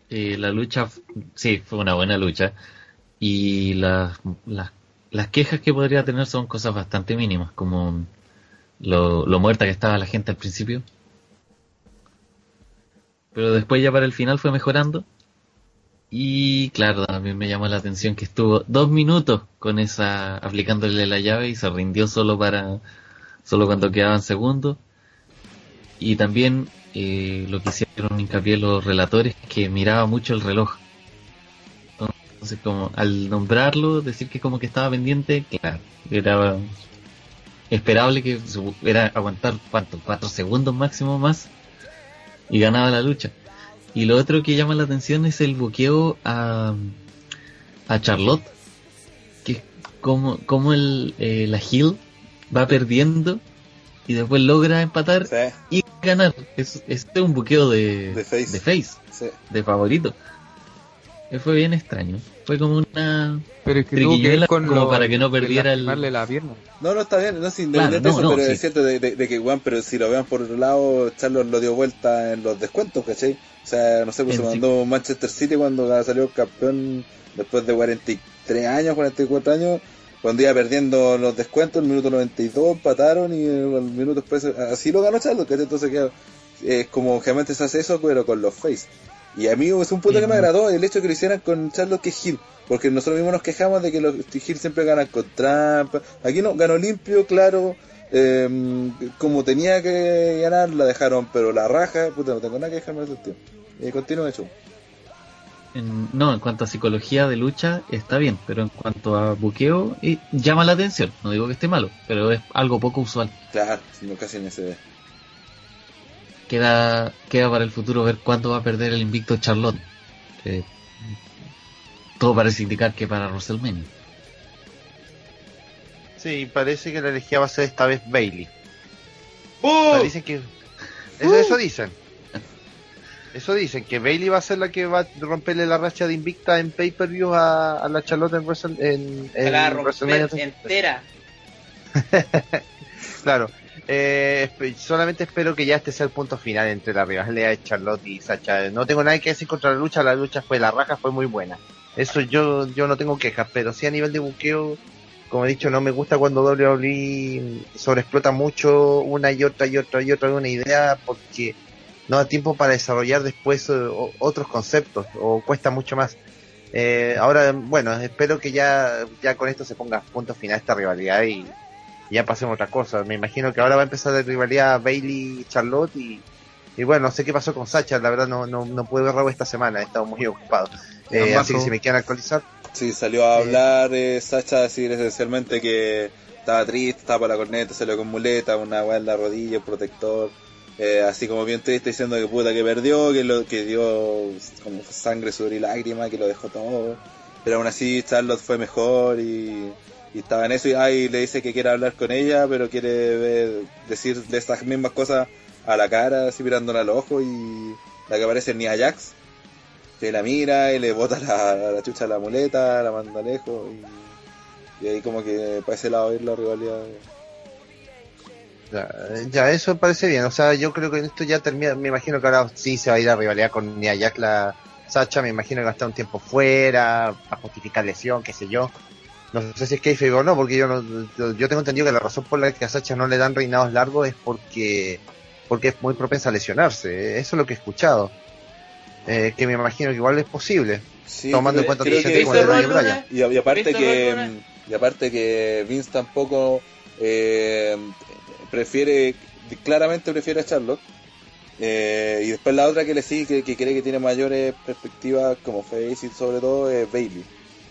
Eh, la lucha, sí, fue una buena lucha. Y las, las, las quejas que podría tener son cosas bastante mínimas, como lo, lo muerta que estaba la gente al principio. Pero después ya para el final fue mejorando. Y claro, también me llamó la atención que estuvo dos minutos con esa, aplicándole la llave y se rindió solo para, solo cuando quedaban segundos. Y también eh, lo que hicieron hincapié los relatores que miraba mucho el reloj. Entonces, como al nombrarlo, decir que como que estaba pendiente, claro, era esperable que era aguantar cuánto, cuatro segundos máximo más y ganaba la lucha. Y lo otro que llama la atención es el buqueo a, a Charlotte, que es como, como el, eh, la Hill va perdiendo y después logra empatar Sí, ganar. Es, es un buqueo de, De face. de face, sí. de favorito. Eh, Fue bien extraño. Fue como una... Pero es que Triquiñuela ver con como lo- para que no perdiera el- la pierna. No, no, está bien, no, sí, Claro, independiente de no, eso, no, pero sí. es cierto de, de, de que, weón, pero si lo vean por otro lado, Charlos lo dio vuelta en los descuentos, ¿cachai? O sea, no sé, pues En se sí. mandó Manchester City cuando salió campeón después de 43 años, 44 años, cuando iba perdiendo los descuentos, el minuto 92 empataron y el minuto después, así lo ganó Charlos, ¿cachai? Entonces, es como generalmente se hace eso, pero con los face. Y a mí es un punto que me agradó el hecho que lo hicieran con Charlos que Gil, porque nosotros mismos nos quejamos de que los Gil siempre ganan con trampa. Aquí no, ganó limpio, claro, eh, como tenía que ganar, la dejaron, pero la raja, puta, no tengo nada que dejarme de ese tío. Y continúa hecho. En- no, en cuanto a psicología de lucha está bien, pero en cuanto a buqueo eh, llama la atención. No digo que esté malo, pero es algo poco usual. Claro, no casi ni se ve. Queda, queda para el futuro ver cuándo va a perder el invicto Charlotte. Eh, todo parece indicar que para WrestleMania. Sí, parece que la elegía va a ser esta vez Bailey. ¡Uh! Dicen que eso, eso dicen. Eso dicen que Bailey va a ser la que va a romperle la racha de Invicta en pay-per-view a, a la Charlotte en, Wrestle- en, en la WrestleMania entera. [laughs] Claro. Eh, solamente espero que ya este sea el punto final entre la rivalidad de Charlotte y Sacha. No tengo nada que decir contra la lucha, la lucha fue la raja, fue muy buena. Eso yo yo no tengo quejas, pero sí a nivel de buqueo, como he dicho, no me gusta cuando WWE sobreexplota mucho una y otra y otra y otra una idea porque no da tiempo para desarrollar después eh, o- otros conceptos o cuesta mucho más. Eh, ahora, bueno, espero que ya, ya con esto se ponga punto final a esta rivalidad y ya pasemos otra cosa. Me imagino que ahora va a empezar la rivalidad Bailey-Charlotte y, y bueno, no sé qué pasó con Sacha, la verdad no, no, no pude ver Raw esta semana, he estado muy ocupado. Eh, así que si me quieren actualizar, Sí, salió a hablar eh, Sacha a decir esencialmente que estaba triste, estaba para la corneta, salió con muleta, una weá en la rodilla, un protector. Eh, así como bien triste diciendo que puta que perdió, que lo que dio como sangre, sudor y lágrima, que lo dejó todo. Pero aún así Charlotte fue mejor y, estaba en eso y ay, le dice que quiere hablar con ella, pero quiere ver- decir de estas mismas cosas a la cara, así mirándola al ojo y la que aparece es Nia Jax que la mira y le bota la, la chucha a la muleta, la manda lejos y, y ahí como que para ese lado ir la rivalidad. Ya, ya, eso me parece bien. O sea, yo creo que esto ya termina. Me imagino que ahora sí se va a ir a rivalidad con Nia Jax, la Sacha. Me imagino que va a estar un tiempo fuera, para justificar lesión, qué sé yo. No sé si es kayfabe o no, porque yo, no, yo, tengo entendido que la razón por la que a Sacha no le dan reinados largos es porque porque es muy propensa a lesionarse. Eso es lo que he escuchado. Eh, que me imagino que igual es posible, Sí, tomando en cuenta antecedentes que- como el de ¿Viste Daniel Raw Bryan. Y, y aparte ¿Viste que y aparte que Vince tampoco eh, prefiere claramente prefiere a Charlotte. Eh, y después la otra que le sigue que, que cree que tiene mayores perspectivas como Face y sobre todo es Bailey.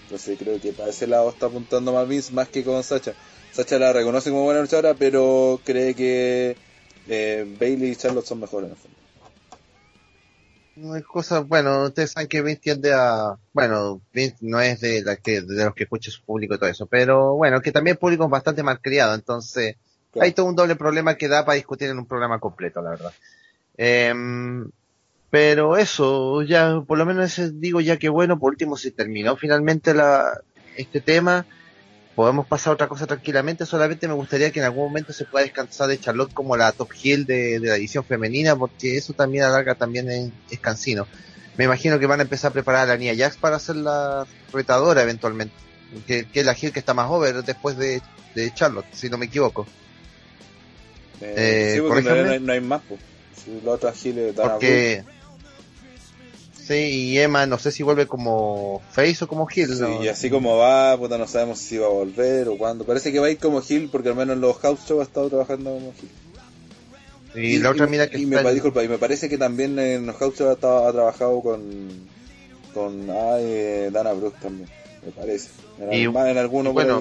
Entonces creo que para ese lado está apuntando más Vince más que con Sacha. Sacha la reconoce como buena luchadora pero cree que eh, Bailey y Charlotte son mejores en el fondo. No hay cosas, bueno, ustedes saben que Vince tiende a, bueno, Vince no es de, la que, de los que escucha su público y todo eso, pero bueno, que también el público es bastante malcriado, entonces Hay todo un doble problema que da para discutir en un programa completo, la verdad. Em, pero eso, ya, por lo menos digo ya que bueno, por último se terminó finalmente la, este tema, podemos pasar a otra cosa tranquilamente, solamente me gustaría que en algún momento se pueda descansar de Charlotte como la top heel de, la edición femenina, porque eso también a la larga también es, es cansino. Me imagino que van a empezar a preparar a la Nia Jax para ser la retadora eventualmente, que, que es la heel que está más over después de, de Charlotte, si no me equivoco. Eh, Eh, sí, porque en realidad corríjame. no hay, no hay más pues. Si la otra Gile Dana Porque... Sí, y Emma no sé si vuelve como face o como heel. Sí, ¿no? y así como va, puta, no sabemos si va a volver o cuándo. Parece que va a ir como Gil, porque al menos en los house shows ha estado trabajando como Gil. Y, la otra mira que y está me, en- disculpa, y me parece que también en los house shows ha, estado- ha trabajado con con ah, eh, Dana Brooke también, me parece. En, Y- en alguno y bueno,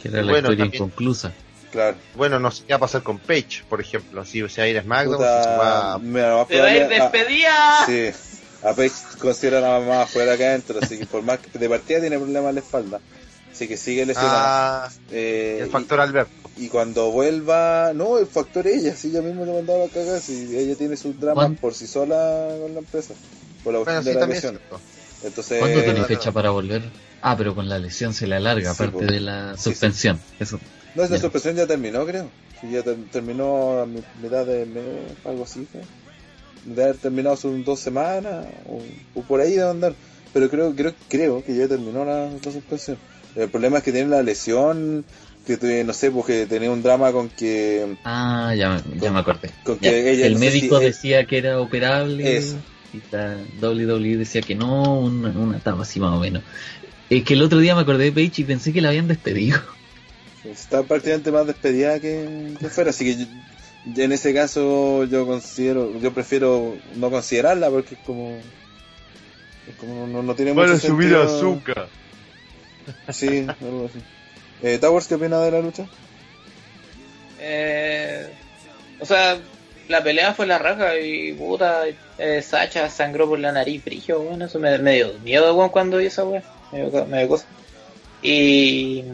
Que era la Bueno, historia también- inconclusa. Claro. Bueno, no sé qué va a pasar con Paige, por ejemplo. Si se va a ir a SmackDown, Puta, si se va a- mira, lo más ¡Se va a ir ah, despedida! Sí, a Paige considera a la mamá afuera acá adentro, así que por más que de partida tiene problemas en la espalda. Así que sigue lesionada. Ah, Eh, el y- factor Albert. Y cuando vuelva, no, el factor ella, sí, ella misma le mandaba la cagada, si ella tiene sus dramas ¿Cuán- por sí sola con la empresa, por la Bueno, cuestión sí, de la lesión. Entonces, ¿Cuándo tiene fecha para volver? Ah, pero con la lesión se le alarga, Sí, aparte po. de la Sí, suspensión. Eso. No, esa suspensión ya terminó, creo. Sí, ya ter- terminó a mi- mitad de mes, algo así. De haber terminado hace un- dos semanas, o, o por ahí de andar. Pero creo, creo, creo que ya terminó la, la suspensión. El problema es que tiene la lesión, que tuve- no sé, porque tenía un drama con que Ah, ya, me- ya me acordé. Con Ya. que ella- el no médico si- decía que era operable Eso. y la WWE decía que no, una, una etapa así más o menos. Es que el otro día me acordé de Paige y pensé que la habían despedido. [laughs] está prácticamente más despedida que, que fuera, así que yo- en ese caso yo considero, yo prefiero no considerarla porque es como, es como no, no tiene mucho sentido. Sí, algo así. Eh, Towers, ¿qué opina de la lucha? Eh, o sea, la pelea fue la raja y puta, eh, Sacha sangró por la nariz brillo, bueno, eso me, me dio miedo cuando vi esa weá, me me dio cosa. Y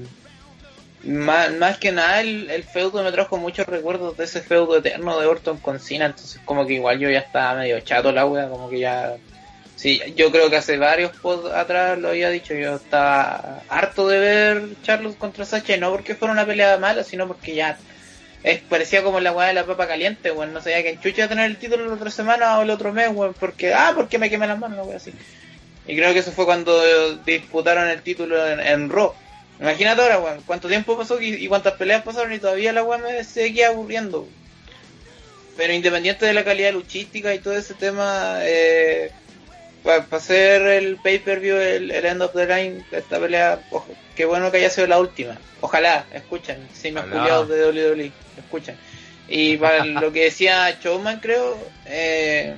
más, más que nada el, el feudo me trajo muchos recuerdos de ese feudo eterno de Orton con Cena, entonces como que igual yo ya estaba medio chato la wea, como que ya... Sí, yo creo que hace varios atrás lo había dicho, yo estaba harto de ver Charlos contra Sacha, y no porque fuera una pelea mala, sino porque ya es, parecía como la weá de la papa caliente, weón. No sabía que en Chucha iba a tener el título la otra semana o el otro mes, weón. Porque, ah, porque me quemé las manos, weá así. Y creo que eso fue cuando disputaron el título en, en Raw. Imagínate ahora, weón. Cuánto tiempo pasó y, y cuántas peleas pasaron y todavía la weá me seguía aburriendo. Pero independiente de la calidad luchística y todo ese tema, eh, para hacer el pay-per-view, el, el end of the line, esta pelea, ojo, qué bueno que haya sido la última. Ojalá, escuchen, si me culiados de WWE, escuchen. Y para [laughs] lo que decía Showman, creo, eh,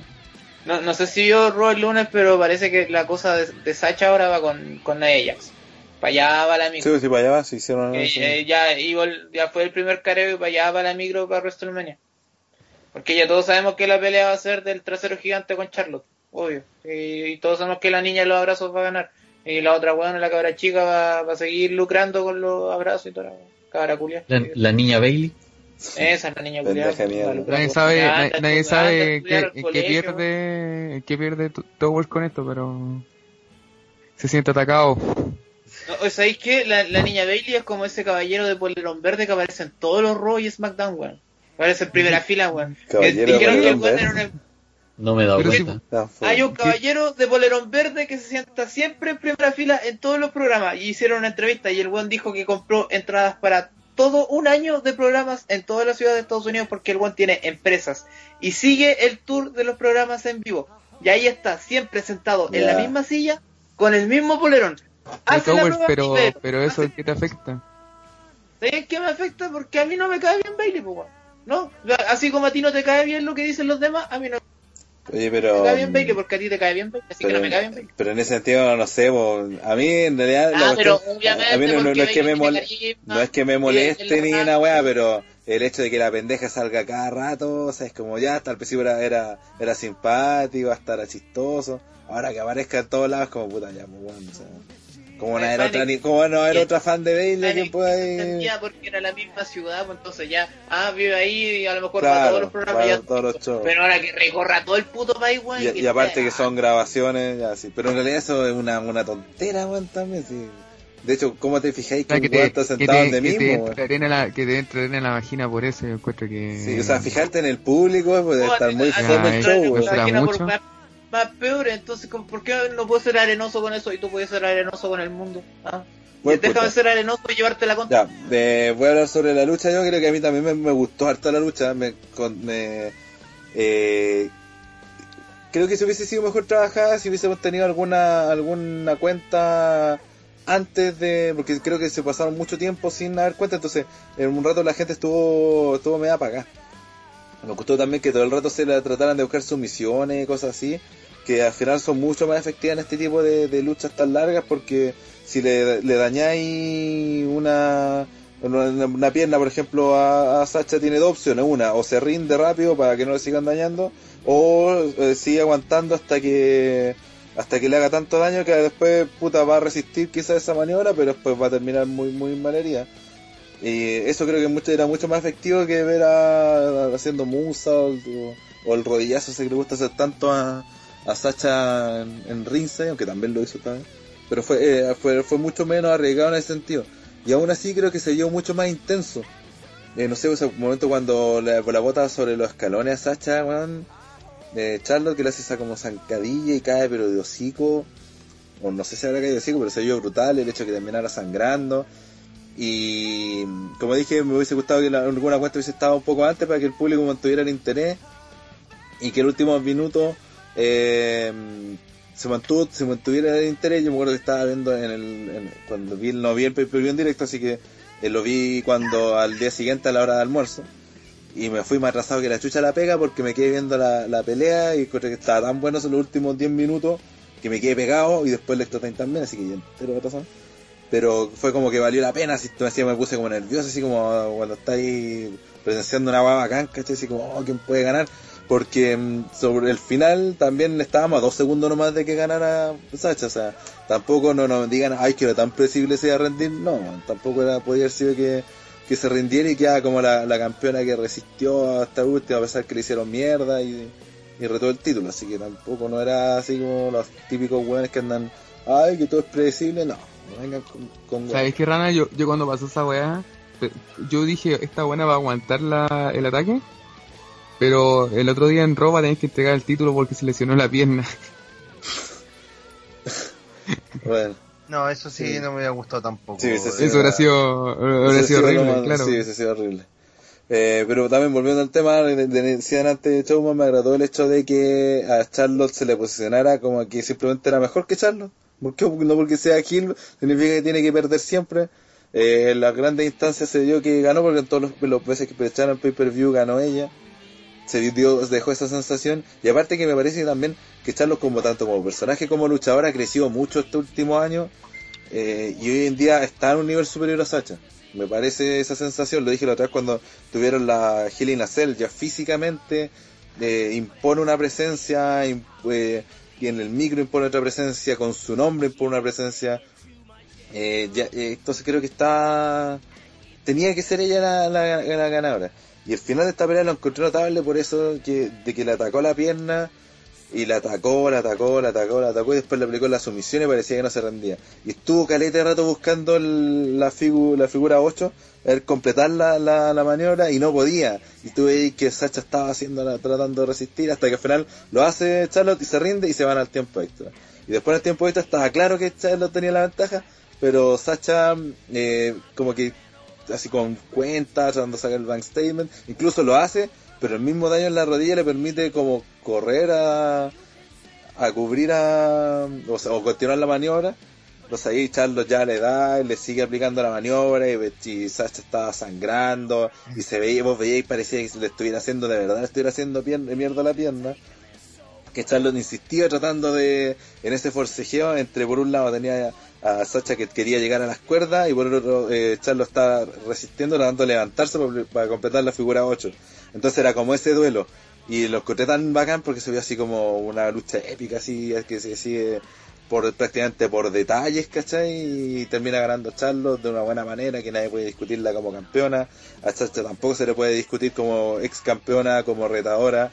no, no sé si vio Raw el lunes, pero parece que la cosa de, de Sacha ahora va con, con Nia Jax. Para allá va la Sí, micro. pues, sí, para allá va, se hicieron Eh, sí. eh, ya, y vol- ya fue el primer careo y para allá va la micro para WrestleMania. Porque ya todos sabemos que la pelea va a ser del trasero gigante con Charlotte, obvio. Y, y todos sabemos que la niña de los abrazos va a ganar. Y la otra weón, la cabra chica, va, va a seguir lucrando con los abrazos y toda la cabra culia. La, la niña Bailey. Esa es la niña culia. Nadie sabe, nadie, nadie sabe qué, qué en qué pierde, en qué pierde Towers con esto, pero se siente atacado. No, ¿Sabéis qué? La, la niña Bailey es como ese caballero de polerón verde que aparece en todos los Raw y SmackDown, weón. Aparece en primera fila, weón. Que Caballero que polerón weón [laughs] No me he dado cuenta. Ah, Hay un caballero de polerón verde que se sienta siempre en primera fila en todos los programas. Y hicieron una entrevista y el buen dijo que compró entradas para todo un año de programas en toda la ciudad de Estados Unidos porque el buen tiene empresas. Y sigue el tour de los programas en vivo. y ahí está, siempre sentado en la misma silla, con el mismo polerón. Pero, pero eso hace- ¿qué te afecta? ¿Sabes qué me afecta? Porque a mí no me cae bien Bailey, pues. ¿No? Así como a ti no te cae bien lo que dicen los demás, a mí no Oye, me pero. cae bien Bailey porque a ti te cae bien Bailey, así que no me cae bien Bailey. pero en ese sentido, no sé, po, a mí en realidad. la Ah, pero cuestión- a mí no, no- no es que me tiene carisma, no es que me moleste es ni una weá, pero el hecho de que la pendeja salga cada rato, o sea, es como ya, hasta al principio era, era, era simpático, hasta era chistoso. Ahora que aparezca en todos lados, como puta, ya, pues bueno, o sea. Como no haber otra, ni, como no que- otra fan de Bailey que pueda ir. entendía porque era la misma ciudad, pues entonces ya, ah, vive ahí y a lo mejor Claro, para todos los programas ya. todos los shows. Pero ahora que recorra todo el puto país, weón. Y, que y aparte que son grabaciones, ya sí. Pero en realidad eso es una, una tontera, weón, también, sí. De hecho, ¿cómo te fijáis que Ah, un que weón te, está que sentado te, donde que te mismo, entre arena en la, que te la vagina por eso, yo encuentro que... Sí, o sea, fijarte en el público puede Oh, estar muy fome el a- show, a- weón. ¿será imagina por mucho? Más, peor, entonces, ¿cómo- ¿por qué no puedo ser arenoso con eso y tú puedes ser arenoso con el mundo? ¿Ah? Buen Déjame ser arenoso y llevarte la contra. Ya, eh, voy a hablar sobre la lucha. Yo creo que a mí también me, me gustó harto la lucha. Me, con- me, eh, creo que si hubiese sido mejor trabajada, si hubiésemos tenido alguna alguna cuenta antes de. Porque creo que se pasaron mucho tiempo sin dar cuenta. Entonces, en un rato la gente estuvo estuvo media apagada. Me gustó también que todo el rato se la trataran de buscar sumisiones y cosas así. Que al final son mucho más efectivas en este tipo de, de luchas tan largas porque si le, le dañáis una, una, pierna, por ejemplo, a, a Sacha tiene dos opciones. Una, o se rinde rápido para que no le sigan dañando, o eh, sigue aguantando hasta que hasta que le haga tanto daño que después puta va a resistir quizás esa maniobra, pero después va a terminar muy muy mal herida. Y eso creo que mucho, era mucho más efectivo que ver a, haciendo musa o, o el rodillazo ese que le gusta hacer tanto a, a Sacha en, en aunque también lo hizo también. Pero fue, eh, fue, fue mucho menos arriesgado en ese sentido. Y aún así creo que se vio mucho más intenso. Eh, no sé, ese momento cuando la, la bota sobre los escalones a Sacha, weón. De Charlotte que le hace esa como zancadilla y cae pero de hocico. O no sé si habrá caído de hocico, pero se vio brutal el hecho de que terminara sangrando. Y como dije, me hubiese gustado que alguna cuenta hubiese estado un poco antes para que el público mantuviera el interés. Y que el último minuto eh, se mantuvo, se mantuviera el interés. Yo me acuerdo que estaba viendo en el, cuando vi, no vi el pay-per-view en directo, así que eh, lo vi cuando al día siguiente a la hora de almuerzo. Y me fui más atrasado que la chucha la pega porque me quedé viendo la, la pelea y encontré que estaba tan bueno en los últimos 10 minutos que me quedé pegado y después el extra también, así que ya entero atrasado. Pero fue como que valió la pena, así hacía, me puse como nervioso, así como cuando estáis presenciando una guava bacán, ¿cachai? Así como, oh, ¿quién puede ganar? Porque mm, sobre el final también estábamos a dos segundos nomás de que ganara Sacha, o sea, tampoco no nos digan, ay, que era tan predecible se iba a rendir, no, tampoco era, podía haber sido que, que se rindiera y quedara como la, la campeona que resistió hasta el último, a pesar que le hicieron mierda y, y retó el título, así que tampoco no era así como los típicos weones que andan, ay, que todo es predecible, no, no vengan con, con. ¿Sabes qué, Rana? Yo, yo cuando pasó esa weá, yo dije, esta buena va a aguantar la, el ataque. Pero el otro día en Roba tenés que entregar el título porque se lesionó la pierna. Bueno, No, eso sí, Sí. no me había gustado tampoco. Sí, sí, sí. Eso hubiera sido, hubiera sido sido horrible, más- claro. Sí, hubiese sido horrible. Eh, pero también volviendo al tema, de, de, decían antes de Showman, me agradó el hecho de que a Charlotte se le posicionara como que simplemente era mejor que Charlotte. ¿Por qué? No porque sea Hill, significa que tiene que perder siempre. Eh, en las grandes instancias se dio que ganó porque en todos los, los veces que echaron el pay-per-view ganó ella. Se dio, dejó esa sensación. Y aparte que me parece también que Charlotte como tanto como personaje como luchadora ha crecido mucho estos últimos años. Eh, y hoy en día está en un nivel superior a Sacha. Me parece esa sensación, lo dije la otra vez cuando tuvieron la Hell in ya físicamente eh, impone una presencia, imp- eh, y en el micro impone otra presencia, con su nombre impone una presencia. Ya- entonces creo que está... Tenía que ser ella la, la- la ganadora. Y el final de esta pelea lo encontré notable por eso que, de que le atacó la pierna y la atacó, la atacó, la atacó, la atacó y después le aplicó la sumisión y parecía que no se rendía. Y estuvo caleta de rato buscando el- la, figu- la figura 8, a ver, completar la, la, la maniobra y no podía. Y tuve ahí que Sacha estaba haciendo tratando de resistir hasta que al final lo hace Charlotte y se rinde y se van al tiempo extra. Y después en el tiempo extra estaba claro que Charlotte tenía la ventaja, pero Sacha eh, como que así con cuenta, tratando de sacar el bank statement, incluso lo hace, pero el mismo daño en la rodilla le permite como correr a, a cubrir a, o, sea, o continuar la maniobra, los ahí Charlos ya le da, y le sigue aplicando la maniobra y, y Sacha estaba sangrando y se veía, vos veíais parecía que se le estuviera haciendo de verdad, le estuviera haciendo pierna, mierda la pierna. Que Charlos insistía tratando de, en ese forcejeo, entre por un lado tenía a Sacha que quería llegar a las cuerdas y por otro eh, Charlos estaba resistiendo, tratando de levantarse para, completar la figura 8. Entonces era como ese duelo. Y lo encontré tan bacán porque se vio así como una lucha épica, así que se sigue por prácticamente por detalles, ¿cachai? Y termina ganando Charlos de una buena manera, que nadie puede discutirla como campeona. A Sacha tampoco se le puede discutir como ex campeona, como retadora.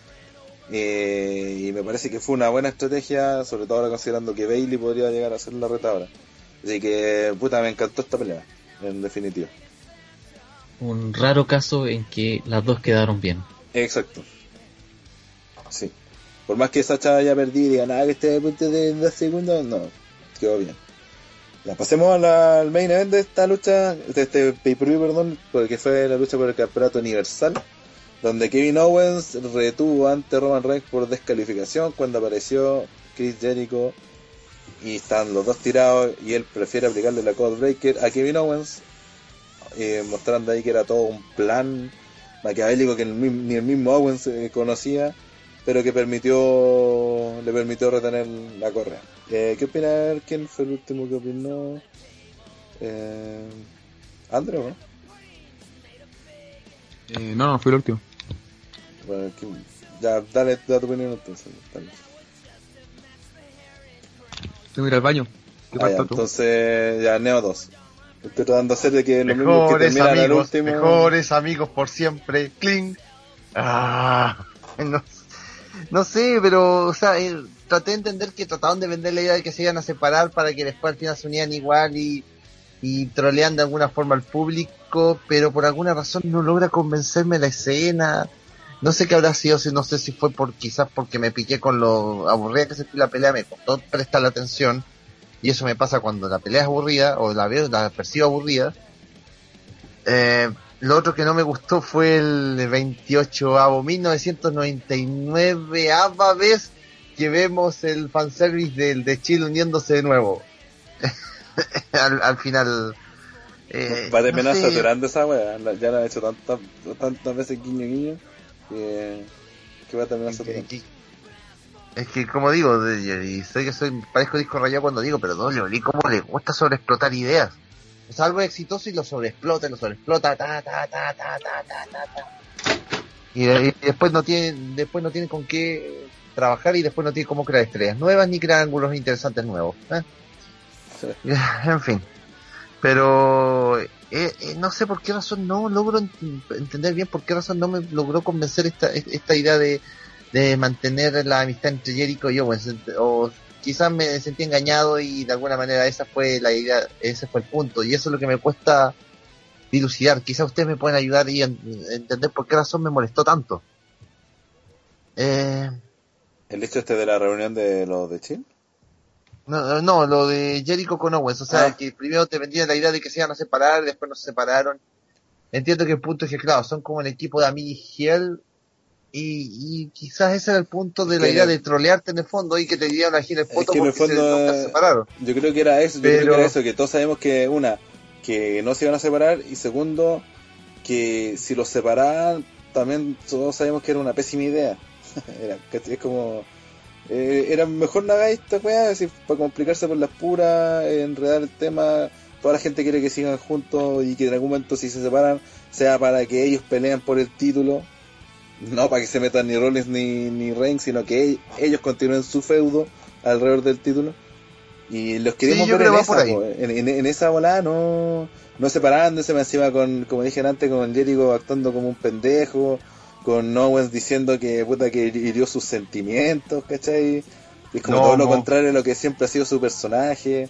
Eh, y me parece que fue una buena estrategia, sobre todo ahora considerando que Bailey podría llegar a ser la retadora. Así que, puta, me encantó esta pelea, en definitiva. Un raro caso en que las dos quedaron bien. Exacto. Sí. Por más que Sacha haya perdido y diga nada que esté a punto de dos segundos, no, quedó bien. Ya, pasemos a la- al main event de esta lucha, de este pay-per-view, perdón, porque fue la lucha por el campeonato universal, donde Kevin Owens retuvo ante Roman Reigns por descalificación cuando apareció Chris Jericho y están los dos tirados y él prefiere aplicarle la Code Breaker a Kevin Owens, eh, mostrando ahí que era todo un plan maquiavélico que ni el mismo Owens eh, conocía, pero que permitió le permitió retener la correa. Eh, ¿Qué opina? ¿Quién fue el último que opinó? Eh, ¿André o no? Eh, no, no, fue el último. Bueno, ya, dale, da tu opinión entonces. dale. Tengo que ir al baño. ¿Qué Ah, ya, entonces, ya, Neo 2. Estoy tratando de hacer de que lo mismo que Mejores al amigos, último. mejores amigos por siempre. Cling. Ah, no, no sé, pero, o sea, eh, traté de entender que trataban de vender la idea de que se iban a separar para que después al final se unieran igual y, y trolean de alguna forma al público, pero por alguna razón no logra convencerme la escena. No sé qué habrá sido, si no sé si fue por quizás porque me piqué con lo aburrida que se fue la pelea, me costó prestar la atención. Y eso me pasa cuando la pelea es aburrida o la veo, la percibo aburrida. Eh, lo otro que no me gustó fue el 28 avo 1999 ava vez que vemos el fanservice del de Chile uniéndose de nuevo. [laughs] al, al final. eh, Va terminar no saturando esa la- Ya la han hecho tantas, tantas veces guiño guiño que, va a ser es, que, es que, como digo, y sé que soy, parezco disco rayado cuando digo, pero Dolly Oli, ¿cómo le gusta sobreexplotar ideas? Es algo exitoso y lo sobreexplota, lo sobreexplota, ta, ta, ta, ta, ta, ta, ta. Y, eh, y después no tienen, después no tienen con qué trabajar y después no tienen cómo crear estrellas nuevas ni crear ángulos interesantes nuevos. ¿eh? [laughs] En fin. Pero eh, eh, no sé por qué razón no logro ent- entender bien por qué razón no me logró convencer esta, esta idea de, de mantener la amistad entre Jericho y Owens. O quizás me sentí engañado y de alguna manera esa fue la idea, ese fue el punto. Y eso es lo que me cuesta dilucidar. Quizás ustedes me pueden ayudar y en- entender por qué razón me molestó tanto. Eh, El hecho este de la reunión de los de Chile. No, no, lo de Jericho con Owens, o sea, Ah. que primero te vendían la idea de que se iban a separar, después no se separaron. Entiendo que el punto es que, claro, son como el equipo de Ami y Giel, y, y quizás ese era el punto de la idea de trolearte en el fondo y que te dieran a Giel el Es foto que en el porque se, nunca se separaron. Yo creo que era eso, yo creo que era eso, que todos sabemos que una, que no se iban a separar y segundo, que si los separaban, también todos sabemos que era una pésima idea. [laughs] era, es como, eh, era mejor no hagáis esta weá, así, para complicarse por las puras, enredar el tema, toda la gente quiere que sigan juntos y que en algún momento si se separan, sea para que ellos peleen por el título, no para que se metan ni Rollins ni, ni Reigns, sino que e- ellos continúen su feudo alrededor del título. Y los queremos Sí, ver en esa, en, en- en esa volada, no, no separándose, más encima con, como dije antes, con Jericho actuando como un pendejo, con Owens diciendo que puta que hirió sus sentimientos, ¿cachai? Es como No, todo lo contrario a lo que siempre ha sido su personaje,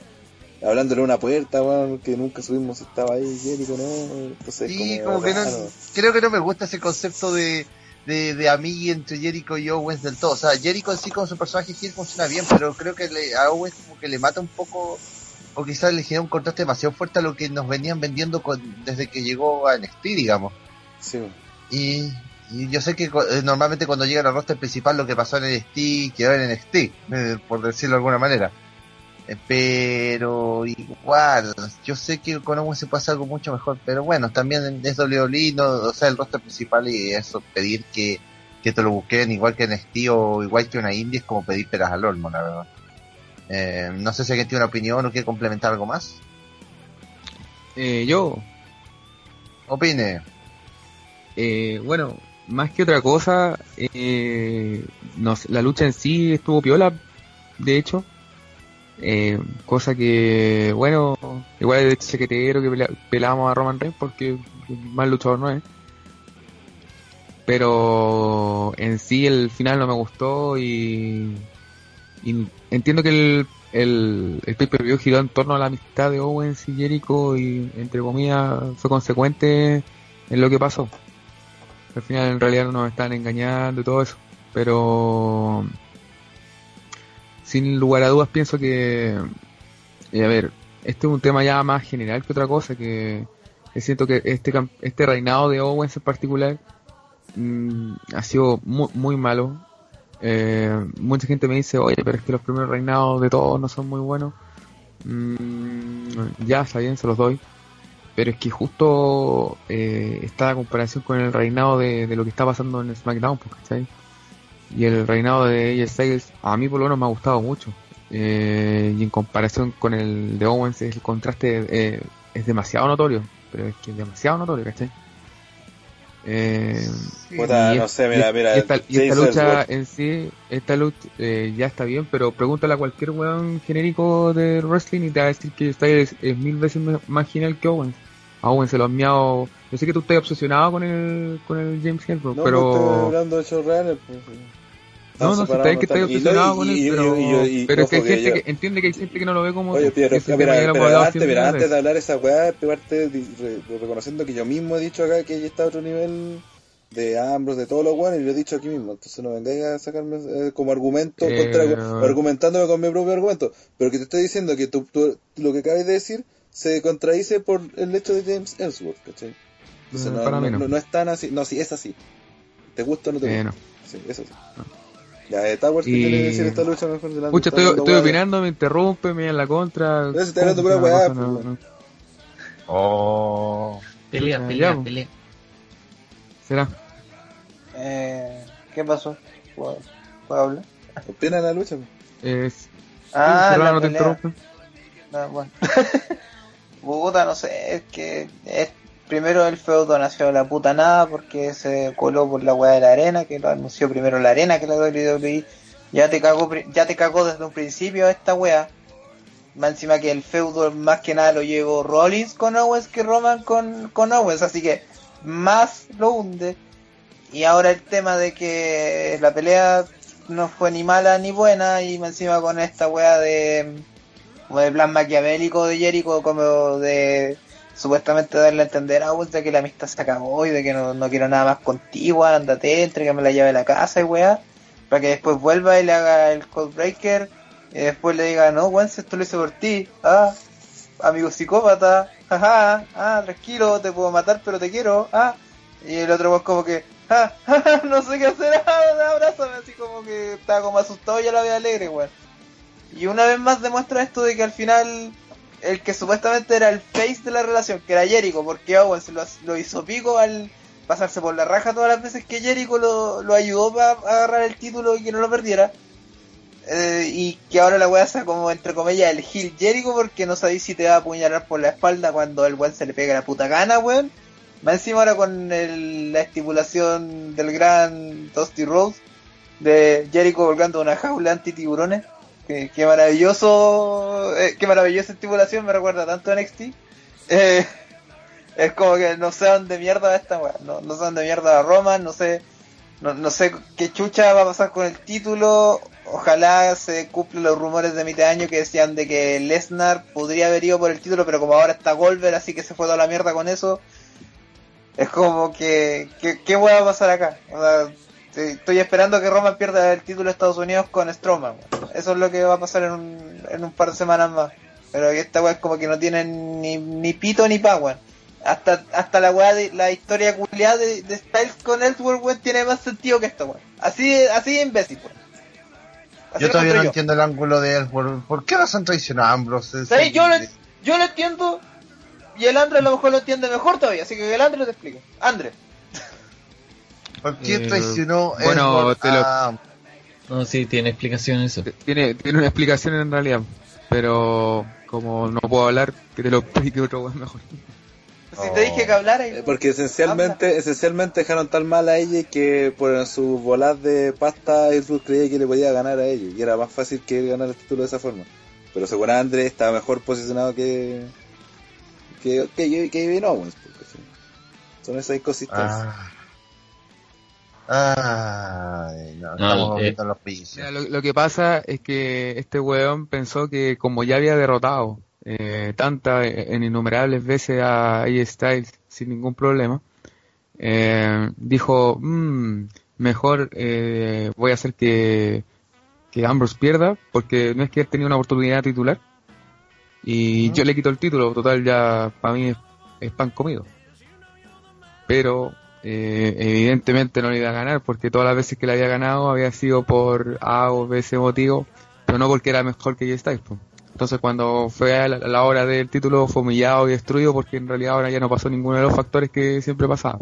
hablándole a una puerta, weón, que nunca supimos si estaba ahí Jericho, ¿no? Entonces, Sí, como, como que no, creo que no me gusta ese concepto de, de, de entre Jericho y Owens del todo. O sea, Jericho en sí con su personaje Hill funciona bien, pero creo que le- a Owens como que le mata un poco, o quizás le genera un contraste demasiado fuerte a lo que nos venían vendiendo con- desde que llegó a NXT, digamos. Sí, Y, y yo sé que eh, normalmente cuando llega al roster principal lo que pasó en NXT quedó en NXT, eh, por decirlo de alguna manera. Eh, pero igual, yo sé que con Owens se puede hacer algo mucho mejor, pero bueno, también es WWE, no, o sea, el roster principal y eso, pedir que, que te lo busquen igual que NXT o igual que una indie es como pedir peras al olmo, la verdad. Eh, no sé si alguien tiene una opinión o quiere complementar algo más. Eh, yo, Opine. eh, bueno, más que otra cosa, eh, la lucha en sí estuvo piola, de hecho. Eh, cosa que, bueno, igual es chaquetero que pelamos a Roman Reigns porque más luchador no es. Pero en sí el final no me gustó y, y entiendo que el, el, el pay-per-view giró en torno a la amistad de Owens y Jericho y entre comillas fue consecuente en lo que pasó. Al final en realidad no nos están engañando y todo eso. Pero sin lugar a dudas pienso que, eh, a ver, este es un tema ya más general que otra cosa, que, siento que este, este reinado de Owens en particular mm, ha sido muy, muy malo. Eh, mucha gente me dice, oye, pero es que los primeros reinados de todos no son muy buenos. Mm, ya, está bien, se los doy. Pero es que justo eh, está la comparación con el reinado de, de lo que está pasando en SmackDown, pues, ¿cachai? Y el reinado de AJ Styles a mí por lo menos me ha gustado mucho. Eh, y en comparación con el de Owens, el contraste eh, es demasiado notorio. Pero es que es demasiado notorio, ¿cachai? Eh, Puta, y no es- sé, mira, y- mira. y esta, y esta lucha en sí, esta lucha eh, ya está bien, pero pregúntale a cualquier weón genérico de wrestling y te va a decir que Styles es, es mil veces más genial que Owens. A Owens se lo han miado. Yo sé que tú estás obsesionado con el, con el James Ellsworth, No, pues, estoy pero. hablando de. Pues. No, no, si está que separados, estás y- y- obsesionado con él, pero, pero es que hay gente yo- que entiende que hay gente que no lo ve como. Oye, pero, pero antes, de hablar esa weá, parte reconociendo que yo mismo he dicho acá que está a otro nivel de Ambrose, de todos los weones, y lo he dicho aquí mismo. Entonces no vengáis a sacarme eh, como argumento, Eh, contra- argumentándome con mi propio argumento. Pero que te estoy diciendo que tú, tú- lo que acabas de decir se contradice por el hecho de James Ellsworth, ¿cachai? Entonces Mm, no, para no, mí no. no- no es tan así. No, sí, es así. ¿Te gusta o no te Eh, gusta? no. Sí, eso sí. Ya, eh, Towers, ¿qué Y- que decir esta lucha mejor delante? Pucha, Está estoy, opinando, me interrumpe, me da en la contra. Pero hablando pura weá, no- pues, no. Oh. Pelea, pelea, ya, pelea. Será. Eh, ¿Qué pasó? ¿Puedo, puedo hablar? Opina la lucha. pues. Es, Ah, la no te interrumpe. Ah, bueno. [laughs] Puta, no sé, es que es, primero el feudo nació de la puta nada porque se coló por la weá de la arena, que lo anunció primero la arena que la WWE. Ya te cagó, ya te cagó desde un principio esta weá. Más encima que el feudo más que nada lo llevó Rollins con Owens que Roman con, con Owens, así que más lo hunde. Y ahora el tema de que la pelea no fue ni mala ni buena y más encima con esta weá de como de plan maquiavélico de Jericho, como de supuestamente darle a entender a de que la amistad se acabó y de que no, no quiero nada más contigo, ándate, entrégame la llave de la casa y weá, para que después vuelva y le haga el codebreaker y después le diga, no, Owens, esto lo hice por ti, ah, amigo psicópata, ajá, ah, tranquilo, te puedo matar pero te quiero, ah, y el otro pues como que, ah, [laughs] no sé qué hacer, ah, [laughs] abrázame, así como que estaba como asustado y ya la ve alegre, weón. Y una vez más demuestra esto de que al final el que supuestamente era el face de la relación, que era Jericho, porque Owens lo, lo hizo pico al pasarse por la raja todas las veces que Jericho lo, ayudó para agarrar el título y que no lo perdiera. Eh, y que ahora la weá sea como entre comillas el heel Jericho porque no sabéis si te va a apuñalar por la espalda cuando el weón se le pega la puta gana, weón. Más encima ahora con el- la estipulación del gran Dusty Rhodes de Jericho volcando una jaula anti tiburones. Qué, qué maravilloso, eh, qué maravillosa estipulación, me recuerda tanto a NXT. Eh, es como que no sé dónde mierda va esta weá, no, no sé dónde mierda va Roman, no sé, no, no sé qué chucha va a pasar con el título. Ojalá se cumplan los rumores de mitad de año que decían de que Lesnar podría haber ido por el título, pero como ahora está Goldberg, así que se fue toda la mierda con eso. Es como que, ¿qué weá va a pasar acá? O sea, Estoy esperando que Roman pierda el título de Estados Unidos con Strowman. Eso es lo que va a pasar en un, en un par de semanas más. Pero esta weá es como que no tienen ni, ni pito ni pa, weón. Hasta, hasta la weá de la historia culiada de, de Styles con Ellsworth, weón, tiene más sentido que esto, weón. Así, así de imbécil, weón. Así Yo lo todavía no entiendo el ángulo de él. ¿Por, qué razón traicionó a Ambrose? ¿Sabes? Yo lo, yo lo entiendo y el Andre a lo mejor lo entiende mejor todavía, así que el Andre te explique. Andre. ¿Por qué Eh, traicionó bueno, Ellsworth te lo- a- No, sí, tiene explicación eso. Tiene, tiene una explicación en realidad, pero como no puedo hablar, que te lo explique otro weón mejor. [laughs] Si te dije que hablara y... Eh, Porque esencialmente, esencialmente dejaron tan mal a ella que por su volar de pasta Ellsworth creía que le podía ganar a ellos y era más fácil que él ganar el título de esa forma. Pero según Andrés estaba mejor posicionado que que que, que, que Kevin Owens. porque sí. Son esas inconsistencias. Ah. Ay, no, No, estamos eh, viendo los pisos. Mira, lo, lo que pasa es que este weón pensó que como ya había derrotado eh, tantas en innumerables veces a AJ Styles sin ningún problema, eh, dijo, "Mm, mejor eh, voy a hacer que, que Ambrose pierda, porque no es que él tenía una oportunidad titular, y yo le quito el título, total ya para mí es, es pan comido. Pero eh, evidentemente no le iba a ganar porque todas las veces que le había ganado había sido por A o B ese motivo, pero no porque era mejor que Jay Styles. po. Entonces cuando fue a la, a la hora del título fue humillado y destruido porque en realidad ahora ya no pasó ninguno de los factores que siempre pasaba.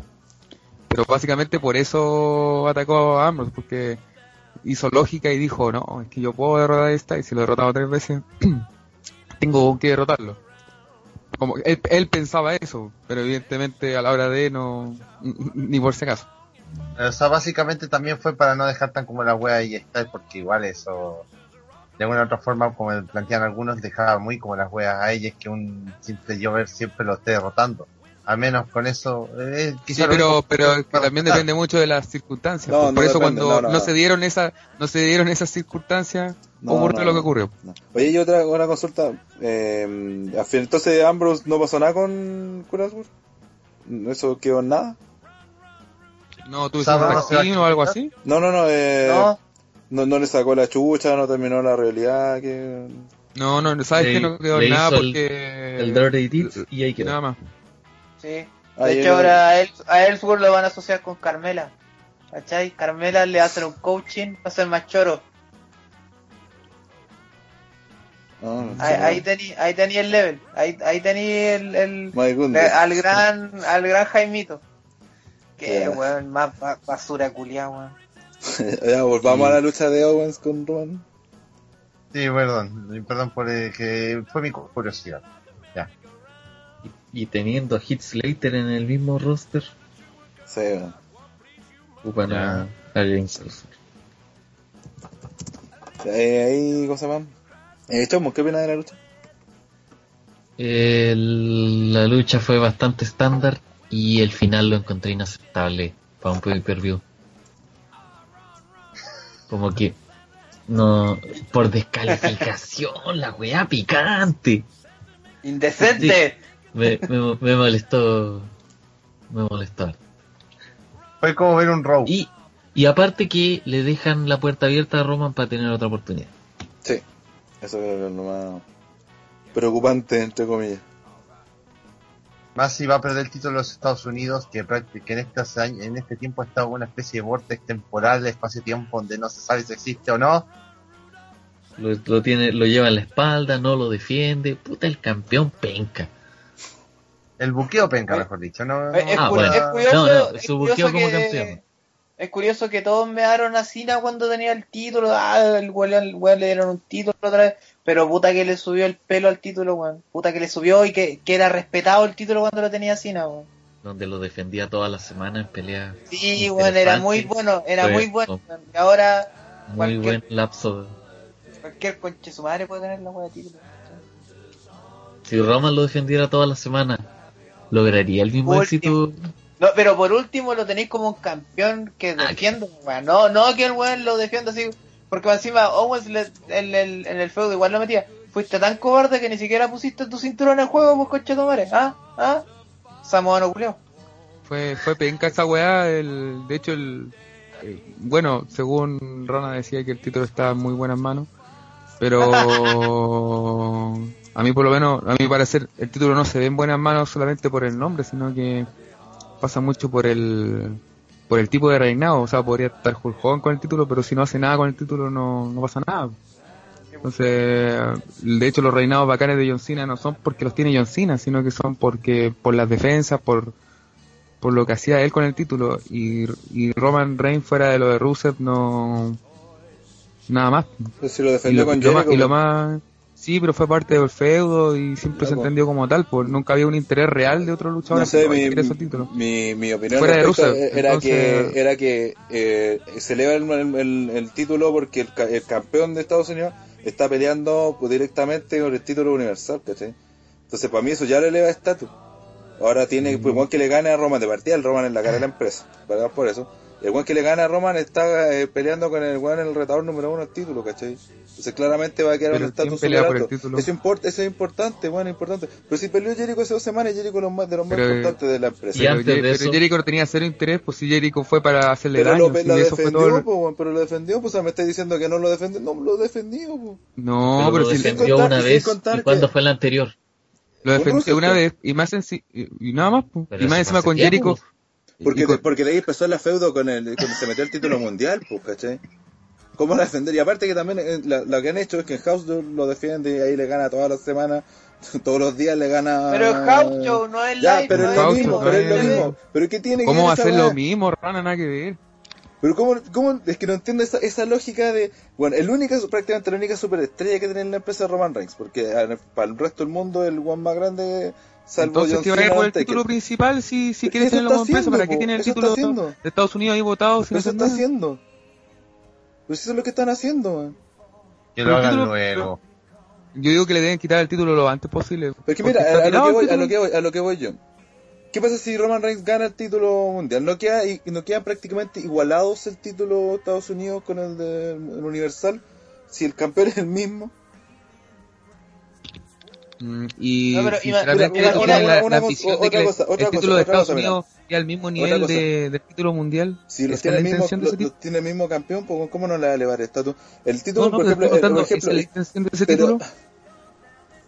Pero básicamente por eso atacó a Ambrose, porque hizo lógica y dijo, no, es que yo puedo derrotar a Styles, si lo he derrotado tres veces, [clears throat] tengo que derrotarlo. Él, pensaba eso, pero evidentemente a la hora de no, ni por si acaso. O sea, básicamente también fue para no dejar tan como la wea y estar, porque igual eso, de alguna u otra forma, como plantean algunos, dejaba muy como las weas a ellas que un simple Jover siempre lo esté derrotando. Al menos con eso, eh, Sí, quizá lo pero, pero que también depende mucho de las circunstancias. No, por no eso depende, cuando no, no, no. se dieron esa, no se dieron esas circunstancias, No, ocurrió no, lo que ocurrió. no. Oye, y otra una consulta. Eh, entonces Ambrose no pasó nada con Ellsworth? ¿Eso quedó en nada? No, tú un o algo así. No, no, no, eh, No, no, no le sacó la chucha, no terminó la realidad que... No, no, sabes Le- que no quedó en nada hizo el- porque El Dirty y ahí quedó. nada más. Sí. De hecho, ahora a, Ellsworth lo van a asociar con Carmela. ¿Cachai? Carmela le hacer un coaching para ser más choro. Ah, no Ahí, ahí tení, ahí tení el level. Ahí, ahí tení el, le- al gran, al gran Jaimito. Que Ya. weón, más ba- basura culiada, weón. [laughs] ya, volvamos Sí. a la lucha de Owens con Roman. Sí, perdón, perdón por eh, que fue mi curiosidad. Y teniendo a Heath Slater en el mismo roster, Sí, bueno. ocupan a, a James Ellsworth. Eh, ahí, cosa más. Eh, Chomo, ¿qué opinas de la lucha? El- la lucha fue bastante estándar y el final lo encontré inaceptable para un pay-per-view. Como que no por descalificación, la weá picante. Indecente. Me, me, me molestó. Me molestó. Fue como ver un row. Y, y aparte que le dejan la puerta abierta a Roman para tener otra oportunidad. Sí, eso es lo más preocupante, entre comillas. Más si va a perder el título de los Estados Unidos, que, que en, este año- en este tiempo ha estado una especie de vortex temporal, de espacio-tiempo, donde no se sabe si existe o no. Lo, lo tiene, lo lleva en la espalda, no lo defiende. Puta, el campeón penca. El buqueo penca, mejor dicho. No, Es, es Ah, cu- bueno. es curioso, No, no, es su curioso buqueo como que, campeón. Es curioso que todos me dieron a Cena cuando tenía el título. Ah, el weón weón le dieron un título otra vez. Pero puta que le subió el pelo al título, weón. Puta que le subió y que, que era respetado el título cuando lo tenía Cena, weón. Donde lo defendía toda la semana en pelea. Sí, weón, era muy bueno, era muy bueno. weón. Y ahora Muy cualquier, buen lapso. cualquier conche su madre puede tener la weá de título. Si Roman lo defendiera toda la semana, ¿lograría el mismo Último. éxito? No, pero por último lo tenéis como un campeón que Ah, defiende. No, no que el weón lo defienda así. Porque encima Owens le- en, el, en el feudo igual lo metía. Fuiste tan cobarde que ni siquiera pusiste tu cinturón en el juego, pues coche tu madre. ¿Ah? ¿Ah? Samoano culeo. Fue, fue penca esa weá, el, de hecho el, eh, bueno, según Rona decía que el título estaba en muy buenas manos, pero [laughs] a mí por lo menos, a mi parecer, el título no se ve en buenas manos solamente por el nombre, sino que pasa mucho por el por el tipo de reinado. O sea, podría estar Hulk con el título, pero si no hace nada con el título no, no pasa nada. Entonces, de hecho, los reinados bacanes de John Cena no son porque los tiene John Cena, sino que son porque por las defensas, por por lo que hacía él con el título. Y, y Roman Reigns fuera de lo de Rusev no... Nada más. Pues si lo defendió con y lo Jericho. y lo más- Sí, pero fue parte del feudo y siempre Ya, se entendió como tal, pues nunca había un interés real de otro luchador No sé, mi, esos títulos. mi, mi opinión Fuera de respecto Rusev, era entonces- que era que eh, se eleva el, el- el título porque el, el campeón de Estados Unidos está peleando pues, directamente con el título universal, ¿cachai? Entonces para mí eso ya le eleva estatus. Ahora tiene, pues igual que le gane a Roman de partida, el Roman en la cara de la [laughs] empresa, ¿verdad? Por eso. El weón que le gana a Roman está eh, peleando con el weón en el retador número uno al título, ¿cachai? Entonces claramente va a quedar Pero un estatus. Eso, importa, eso es importante, bueno, importante. Pero si peleó Jericho hace dos semanas, Jericho es más, de los más Pero, importantes de la empresa. Y Pero, antes Jer- de pero eso- Jericho no tenía cero interés, pues si Jericho fue para hacerle Pero daño, lo, si lo eso fue todo. defendió, po, weón, pero lo defendió, pues o sea, me está diciendo que no lo defendió, no lo defendió, po. No, pero pero, lo si defendió contar- una vez. contar ¿Y que- cuándo fue la anterior? lo defendió una po. vez y más senci- y, y nada más, pues. Y más encima con Jericho. Porque, con- porque de ahí empezó la feudo con el, cuando se metió el título mundial, pues, ¿cachai? ¿Cómo la defender? Y aparte que también eh, la- lo que han hecho es que en House lo defiende y ahí le gana todas las semanas, [laughs] todos los días le gana... Pero es house show, no es Ya, live. pero no es lo mismo, pero es lo mismo. Pero ¿qué tiene que ¿Cómo va a ser lo mismo, Rana? Nada que ver. Pero cómo, cómo, es que no entiendo esa, esa lógica de, bueno, el única, prácticamente la única superestrella que tiene en la empresa es Roman Reigns, porque para el resto del mundo el one más grande, salvo Entonces, John ¿qué va a el título principal si, si Pero quiere eso tenerlo como empresa? ¿Para qué po, tiene el título de Estados Unidos ahí votado sin Pero eso está nada? haciendo. Pero eso es lo que están haciendo, man. Que lo hagan luego. Yo digo que le deben quitar el título lo antes posible. Porque mira, a, a lo que voy, a lo que voy, a lo que voy yo. ¿Qué pasa si Roman Reigns gana el título mundial? ¿No queda, y, no quedan prácticamente igualados el título de Estados Unidos con el del el Universal? Si el campeón es el mismo. Mm, Y No, pero ima- sinceramente mira, ¿tú una- tienes una- la, una la cosa- visión otra de que cosa, otra el cosa, título de Estados cosa. Unidos y al mismo nivel de, del título mundial. Si los ¿Esa tiene, el mismo, los, los tiene el mismo campeón, pues, ¿cómo no le va a elevar estatus? El título, No, no, por ejemplo, estoy eh, por contando, ejemplo, es la intención de ese pero- título.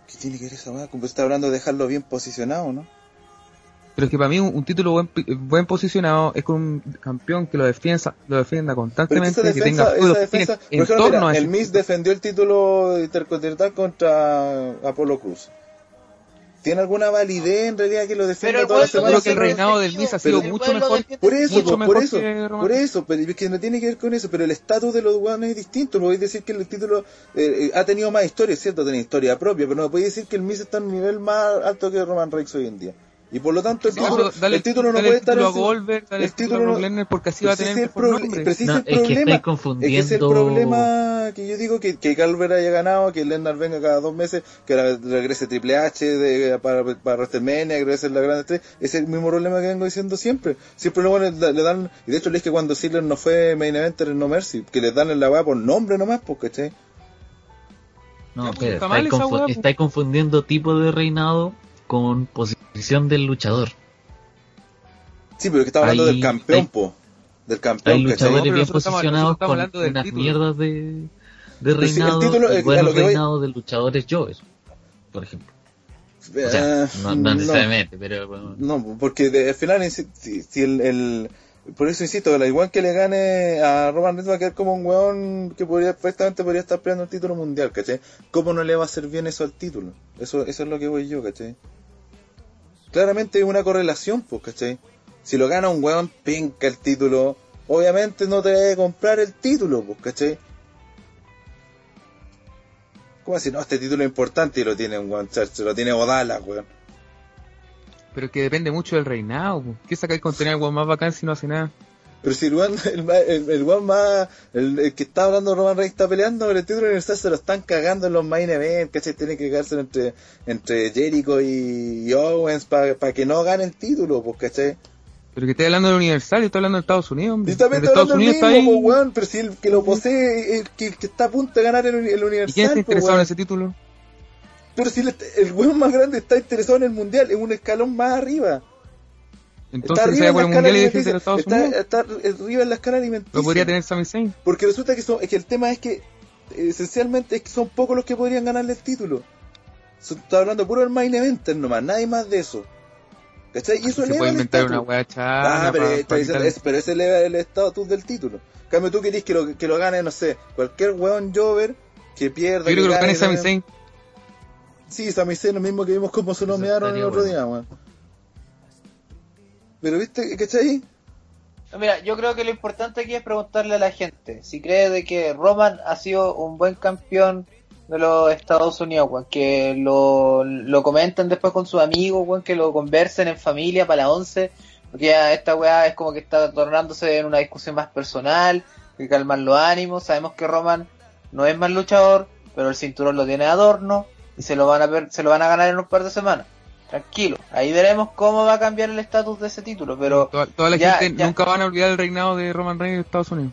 ¿Qué tiene que ver esa weá? Como está hablando de dejarlo bien posicionado, ¿no? Pero es que para mí un, un título buen, pi- buen posicionado es con un campeón que lo defienda, lo defienda constantemente, esa que tenga defensa, esa defensa, por en ejemplo, torno mira, a el Miz defendió el título intercontinental contra Apolo Cruz. ¿Tiene alguna validez en realidad que lo defienda toda la semana? Que el reinado del efectivo, Miz ha sido mucho mejor. Por eso, Mucho po, mejor por eso, por eso, pero es que no tiene que ver con eso, pero el estatus de los weones es distinto, no podéis decir que el título eh, eh, ha tenido más historia, es cierto, tiene historia propia, pero no podéis decir que el Miz está en un nivel más alto que Roman Reigns hoy en día. Y por lo tanto el No, título, pero dale el título no dale puede el estar título a encima- Goldberg, dale el título a porque así pero va a tener el pero si ese No, es el es que confundiendo- es que es el problema que yo digo que, que Calver haya ganado, que Lesnar venga cada dos meses, que regrese Triple H de, para, para WrestleMania, que regrese la gran estrella, es el mismo problema que vengo diciendo siempre. Siempre lo bueno, le, le dan, y de hecho le dije que cuando Ziggler no fue main eventer en No Mercy, que les dan la weá por nombre nomás, pues, ¿cachai? No, pues, está mal estáis, confu- pues. estáis confundiendo tipo de reinado con posición del luchador. Sí, pero que estaba hablando Hay- del campeón, hay- po. Del Hay campeón, ¿cachai? luchadores bien posicionados estamos con hablando del unas título. mierdas de, de Pero si el reinado título, a buenos lo que voy- de luchadores Joes, por ejemplo. O sea, Eh, no, no necesariamente, pero bueno, No, porque de- al final, si, si- si el, el- Por eso insisto, la igual que le gane a Roman Reigns va a quedar como un weón que podría, perfectamente podría estar peleando el título mundial, ¿cachai? ¿Cómo no le va a hacer bien eso al título? Eso, es lo que voy yo, ¿cachai? Claramente hay una correlación, pues, ¿cachai? Si lo gana un weón, pinca el título, obviamente no te a comprar el título, pues, ¿cachai? ¿Cómo así? No, este título es importante y lo tiene un weón, se lo tiene Odala, weón. Pero que depende mucho del reinado. ¿Qué saca el contenido weón más bacán si no hace nada? Pero si el weón, el, el, el más, el, el que está hablando Roman Reigns está peleando por el título universal, se lo están cagando en los main events, ¿cachai? Tienen que cagarse entre, entre Jericho y, Owens para que no gane el título, pues, ¿cachai? Pero que estoy hablando del Universal y estoy hablando de Estados Unidos. Hombre. también Pero está Estados hablando Unidos mismo, está ahí. pues, weón, pero si el que lo posee, el que, está a punto de ganar el, uni- el universal, ¿Y quién está pues, interesado en ese título? Pero si el, el weón más grande está interesado en el mundial, en un escalón más arriba. Entonces está se arriba en la mundial y Estados Está, Unidos. está arriba en la escala alimenticia. Lo podría tener Sami Zayn. Porque resulta que, son, es que el tema es que esencialmente es que son pocos los que podrían ganarle el título. So- Estoy hablando puro del main eventer nomás, nadie más de eso. ¿Cachai? Y eso Se puede inventar una weá. Ah, pero, pa- está pa diciendo- quitarle- es- pero ese eleva el estatus del título. En cambio, tú querés que lo, que lo gane, no sé, cualquier weón Jover que pierda. Yo creo que lo gane Sami Zayn. Sí, Sami Zayn, lo mismo que vimos como se nomearon el otro bueno. día, weón. Pero viste, ¿cachai? Mira, yo creo que lo importante aquí es preguntarle a la gente si cree de que Roman ha sido un buen campeón de los Estados Unidos, weón, que lo, lo comenten después con sus amigos, weón, que lo conversen en familia para la 11, porque ya esta weá es como que está tornándose en una discusión más personal, que calman los ánimos, sabemos que Roman no es más luchador, pero el cinturón lo tiene adorno y se lo van a ver, se lo van a ganar en un par de semanas. Tranquilo, ahí veremos cómo va a cambiar el estatus de ese título, pero Toda, toda la Ya, gente ya. nunca van a olvidar el reinado de Roman Reigns de Estados Unidos.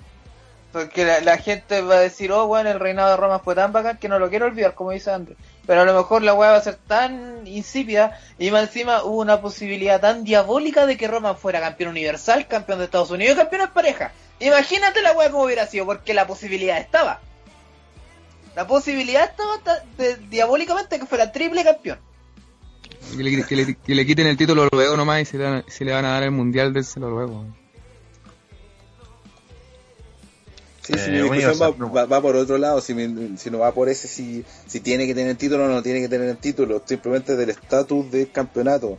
Porque la, la gente va a decir, oh, bueno, el reinado de Roma fue tan bacán que no lo quiero olvidar, como dice Andrés. Pero a lo mejor la weá va a ser tan insípida y más encima hubo una posibilidad tan diabólica de que Roma fuera campeón universal, campeón de Estados Unidos y campeón en pareja. Imagínate la weá como hubiera sido, porque la posibilidad estaba. La posibilidad estaba ta- de- diabólicamente que fuera triple campeón. Que le, que le- que le quiten el título luego nomás y se le, van- se le van a dar el mundial del celo luego. Sí, Eh, si mi discusión va, va- va por otro lado, si, mi- si no va por ese, si, si tiene que tener título o no tiene que tener el título, simplemente del estatus del campeonato.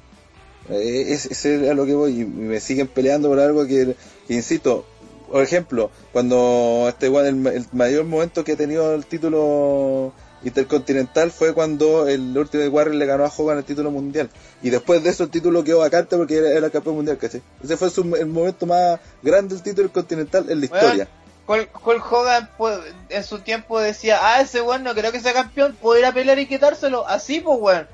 Eh, es- ese es a lo que voy y me siguen peleando por algo que, que insisto, por ejemplo, cuando este el, el mayor momento que ha tenido el título intercontinental fue cuando el último Warrior le ganó a Hogan el título mundial y después de eso el título quedó vacante porque era, era campeón mundial, ¿cachai? Ese fue su- el momento más grande del título continental en la Weón, historia. Hulk, Hulk Hogan pues, en su tiempo decía, ah, ese weón no creo que sea campeón, puedo ir a pelear y quitárselo. Así pues weón.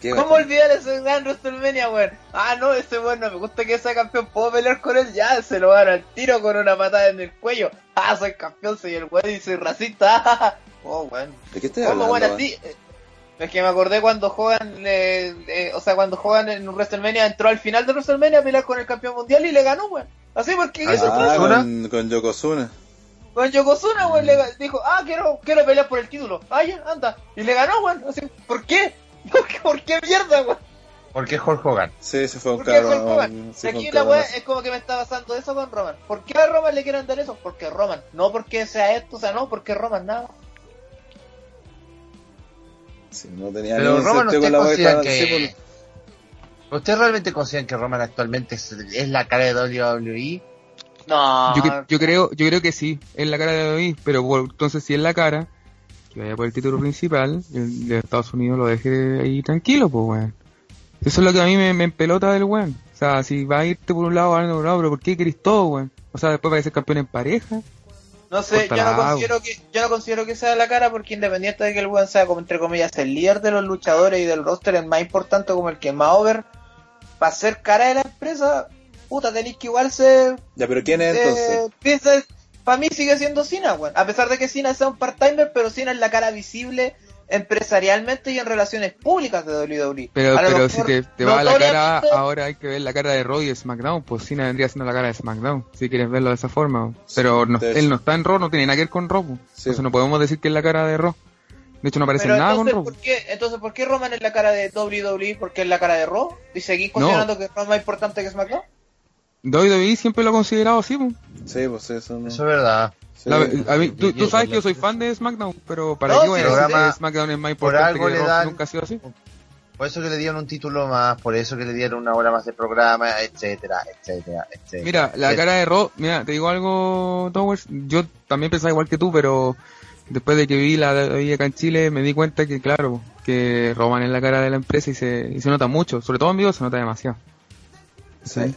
Qué ¿Cómo olvidar ese gran WrestleMania, weón? Ah, no, ese weón no me gusta que sea campeón, puedo pelear con él, ya, se lo van al tiro con una patada en el cuello. [laughs] Ah, soy campeón, soy el weón y soy racista. [laughs] oh, weón. ¿De qué estoy ¿Cómo, hablando? man? así? Eh, Es que me acordé cuando Hogan, le- eh, o sea, cuando Hogan en WrestleMania entró al final de WrestleMania a pelear con el campeón mundial y le ganó, weón. Así porque Ah, eso Ah, con, con Yokozuna. con Yokozuna, weón, le ga- dijo, ah, quiero, quiero pelear por el título. Ah, ya, anda. Y le ganó, weón. Así, ¿Por qué? ¿Por [laughs] qué, por qué mierda, weón? ¿Por qué Hulk Hogan? Sí, se fue un ¿Por Y sí, aquí la weá es como que me está pasando eso con Roman. ¿Por qué a Roman le quieren dar eso? Porque Roman. No porque sea esto, o sea, no, porque Roman nada. Sí, no tenía Pero Roman, ¿usted la que sí, que... ¿Usted realmente consideran que Roman actualmente es, es la cara de WWE? No. Yo, yo creo yo creo que sí, es la cara de David, pero por- entonces si es la cara, que vaya por el título principal, el de Estados Unidos lo deje ahí tranquilo, pues weón. Eso es lo que a mí me, me empelota del weón. O sea, si va a irte por un lado, va a ir por un lado, pero ¿por qué querés todo, weón? O sea, después va a ser campeón en pareja. No sé, yo no considero que yo no considero que sea la cara porque independiente de que el weón sea como entre comillas el líder de los luchadores y del roster el más importante como el que más over para ser cara de la empresa, puta tenéis que igual ser Ya, pero ¿quién es eh, entonces? piensa para mí sigue siendo Cena, weón. A pesar de que Cena sea un part-timer, pero Cena es la cara visible empresarialmente y en relaciones públicas de WWE. Pero, pero mejor, si te, te va la cara, ahora hay que ver la cara de Raw y de SmackDown, pues Cena vendría siendo la cara de SmackDown, si quieres verlo de esa forma. Pero no- él no está en Raw, no tiene nada que ver con Raw. pues. Sí. Entonces no podemos decir que es la cara de Raw. De hecho no aparece Pero nada con entonces, Raw. ¿por qué, entonces, ¿por qué Roman es la cara de WWE? ¿Porque es la cara de Raw? ¿Y seguís considerando que Raw es más importante que SmackDown? WWE siempre lo ha considerado así, pues. Sí, pues eso no. Eso es verdad. sí. La- a mí- tú, sabes que yo soy fan de SmackDown, pero para No, qué voy a decir que SmackDown es más por importante algo que dan- Nunca ha sido así. Por eso que le dieron un título más, por eso que le dieron una hora más de programa, etcétera, etcétera, etcétera. Mira, la cara de Raw, mira, te digo algo, Towers, yo también pensaba igual que tú, pero después de que vi la de acá en Chile me di cuenta que, claro, que Roman es la cara de la empresa y se, y se nota mucho, sobre todo en vivo se nota demasiado. Sí.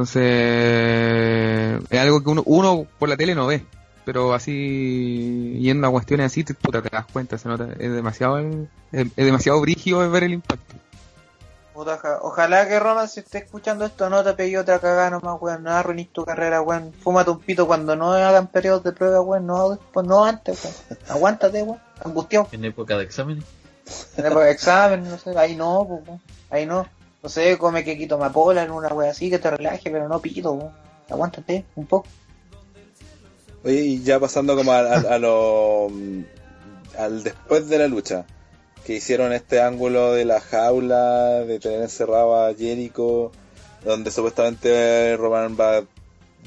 Entonces, es algo que uno, uno por la tele no ve, pero así, yendo a cuestiones así, te, puta, te das cuenta, se nota, es demasiado, es, es demasiado brígido ver el impacto. Ojalá que Roman, si esté escuchando esto, no te pegue otra cagada nomás, weón. No arruinís tu carrera, weón. Fúmate un pito cuando no hagan periodos de prueba, weón. No después, no antes, weón. Aguántate, weón. Angustiado. En época de exámenes. En época de examen, no sé. Ahí no, pues, weón. Ahí no. No sé, come que quito amapola en una wea así, que te relaje, pero no weón. Aguántate un poco. Oye, y ya pasando como a, a- a lo. mm, al después de la lucha. que hicieron este ángulo de la jaula, de tener encerrado a Jericho, donde supuestamente Roman va,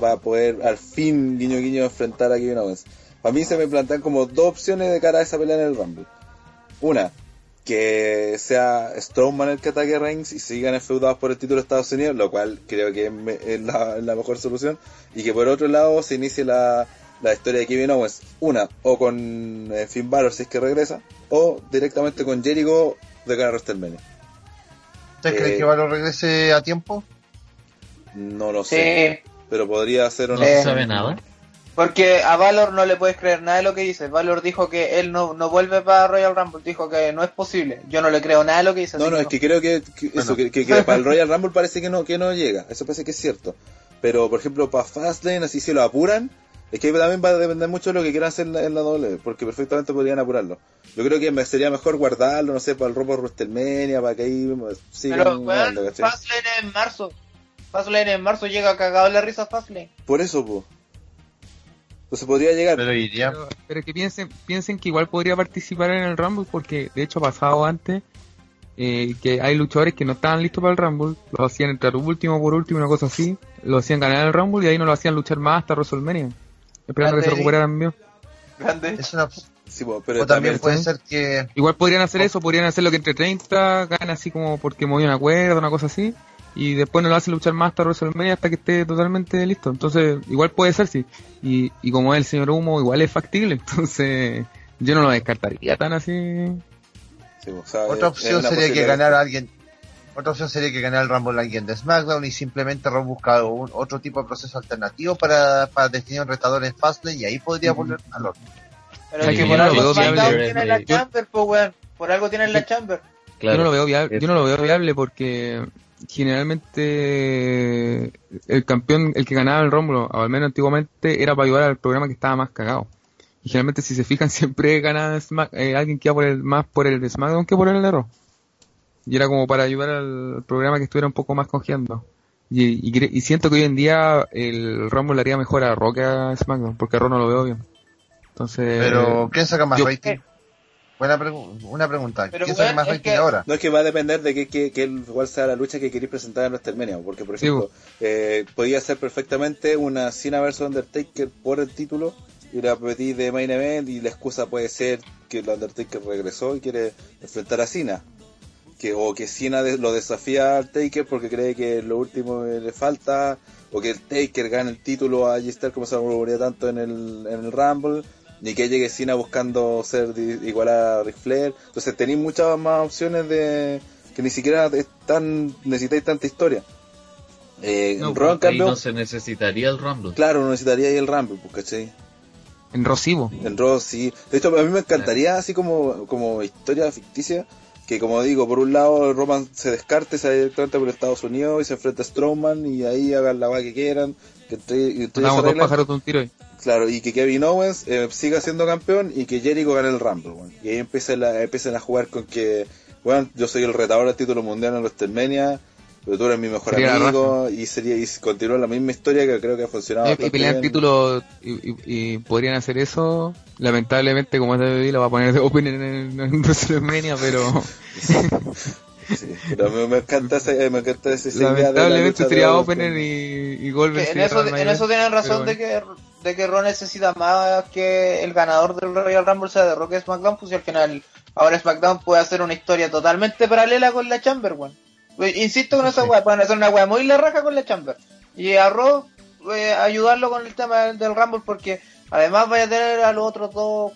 va a poder al fin, guiño guiño, enfrentar a Kevin Owens. Para mí se me plantean como dos opciones de cara a esa pelea en el Rumble. Una, que sea Strowman el que ataque a Reigns y sigan enfeudados por el título de Estados Unidos, lo cual creo que es, me- es la, es la mejor solución. Y que por otro lado se inicie la, la historia de Kevin Owens, una, o con eh, Finn Balor si es que regresa, o directamente con Jericho de cara a WrestleMania. ¿Ustedes Eh, creen que Valor regrese a tiempo? No lo sé, Sí, pero podría ser No una... se Eh, sabe nada. Porque a Valor no le puedes creer nada de lo que dice. Valor dijo que él no, no vuelve para Royal Rumble, dijo que no es posible. Yo no le creo nada de lo que dice. No, no, es que creo que, que eso, que, que- que para el Royal Rumble parece que no, que no llega, eso parece que es cierto. Pero, por ejemplo, para Fastlane, así si lo apuran, es que también va a depender mucho de lo que quieran hacer en la, en la W, porque perfectamente podrían apurarlo. Yo creo que sería mejor guardarlo, no sé, para el Robo WrestleMania, para que ahí sigan Pero, ¿cachai? Fastlane es en marzo. Fastlane en marzo llega cagado la risa Fastlane. Por eso, pues. Entonces podría llegar. Pero iría. Pero, pero que piensen, piensen que igual podría participar en el Rumble porque de hecho ha pasado antes eh, que hay luchadores que no estaban listos para el Rumble, lo hacían entrar último por último, una cosa así, lo hacían ganar el Rumble y ahí no lo hacían luchar más hasta WrestleMania, esperando que se recuperaran bien. Grande. Es una, Sí, pero o también también, puede ser que Igual podrían hacer eso, podrían hacer lo que entre 30 ganan así como porque movió una cuerda, una cosa así, y después no lo hacen luchar más hasta WrestleMania hasta que esté totalmente listo. Entonces, igual puede ser, sí. Y, y como es el señor Humo, igual es factible, [laughs] entonces yo no lo descartaría tan así. sí, po, o sea, otra opción sería que ganara alguien. Otra opción sería que ganara el Rumble alguien de SmackDown y simplemente Raw busca un, otro tipo de proceso alternativo para, para definir un retador en Fastlane y ahí podría Ujú. volver a Lord. Pero Sí, es que yo por no lo algo veo SmackDown viable. tiene la Chamber, pues weón. Por algo tienen la Chamber. Claro. Yo no lo veo viable, yo no lo veo viable porque generalmente el campeón, el que ganaba el Rumble, o al menos antiguamente, era para ayudar al programa que estaba más cagado. Y generalmente si se fijan [laughs] siempre gana Smack- eh, alguien que iba por el, más por el SmackDown que por el Raw. Y era como para ayudar al programa que estuviera un poco más cogiendo. Y, y, y siento que hoy en día el Rumble le haría mejor a que a SmackDown, porque a Raw no lo veo bien. Entonces, Pero, ¿quién saca más yo- rating? Buena pregu- una pregunta. Pero, ¿Quién más es rating que- ahora? No es que va a depender de que, que, que cuál sea la lucha que queréis presentar en WrestleMania, porque por Sí, ejemplo, eh, podía ser perfectamente una Cena vs Undertaker por el título y la petí de main event y la excusa puede ser que el Undertaker regresó y quiere enfrentar a Cena. Que, o que Cena de- lo desafía al Taker porque cree que lo último que le falta, o que el Taker gane el título a G-Star como se rumorea tanto en el, en el Rumble, ni que llegue Cena buscando ser di- igual a Ric Flair. Entonces tenéis muchas más opciones de que ni siquiera están, necesitáis tanta historia. Eh, No, en Raw, en Ahí cambio, no se necesitaría el Rumble. claro, no necesitaría ahí el Rumble, pues, ¿cachai? en Rosivo. En Raw sí. De hecho, a mí me encantaría, así como, como historia ficticia, que como digo, por un lado Roman se descarte, se directamente por Estados Unidos y se enfrenta a Strowman y ahí hagan la va que quieran. Que entre, y se dos pájaros de un tiro ahí. Claro, y que Kevin Owens eh, siga siendo campeón y que Jericho gane el Rumble, weón. Y ahí empiecen, la, empiecen a jugar con que, bueno, yo soy el retador del título mundial en WrestleMania, pero tú eres mi mejor Sería amigo, y sería y continúa la misma historia que creo que ha funcionado. Y, y pelean títulos y, y- y podrían hacer eso. Lamentablemente, como es WWE, lo va a poner de opener en, en WrestleMania, pero [laughs] Sí, pero me, me encanta ese, me encanta ese la lamentablemente sería opener y, y Goldberg en eso, en eso tienen razón pero de que de que Raw necesita más que el ganador del Royal Rumble sea de Rock SmackDown, pues y al final ahora SmackDown puede hacer una historia totalmente paralela con la Chamber, weón. Pues, Insisto con esa weá, pueden hacer una weá muy la raja con la Chamber. Y a Raw eh, ayudarlo con el tema del, del Rumble porque además vaya a tener a los otros dos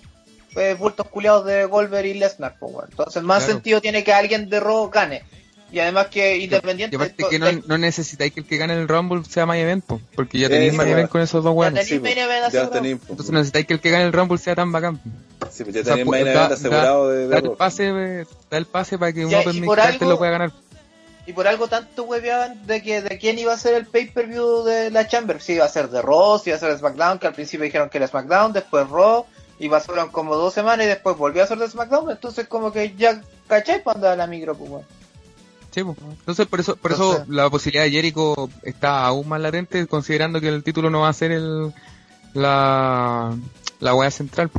eh, bultos culiados de Goldberg y Lesnar, pues, weón. Entonces más Claro. sentido tiene que alguien de Raw gane. Y además que Y independiente aparte de- que no, de- no necesitáis que el que gane el Rumble sea main event, po, porque ya tenéis weá. event con esos dos weones. Sí. Entonces necesitáis que el que gane el Rumble sea tan bacán. Sí, pues ya O sea, tenéis da- event da- asegurado de, de Da el pase, da el pase para que un Ya, Carter algo- lo pueda ganar. Y por algo tanto hueveaban de que de quién iba a ser el pay-per-view de la Chamber. Si iba a ser de Raw, si iba a ser de SmackDown, que al principio dijeron que era SmackDown, después Raw, y pasaron como dos semanas y después volvió a ser de SmackDown. Entonces como que ya, ¿cachai? Para andar la micro, pues. Sí, po. Entonces, por eso, por eso la posibilidad de Jericho está aún más latente, considerando que el título no va a ser el, la, la wea central.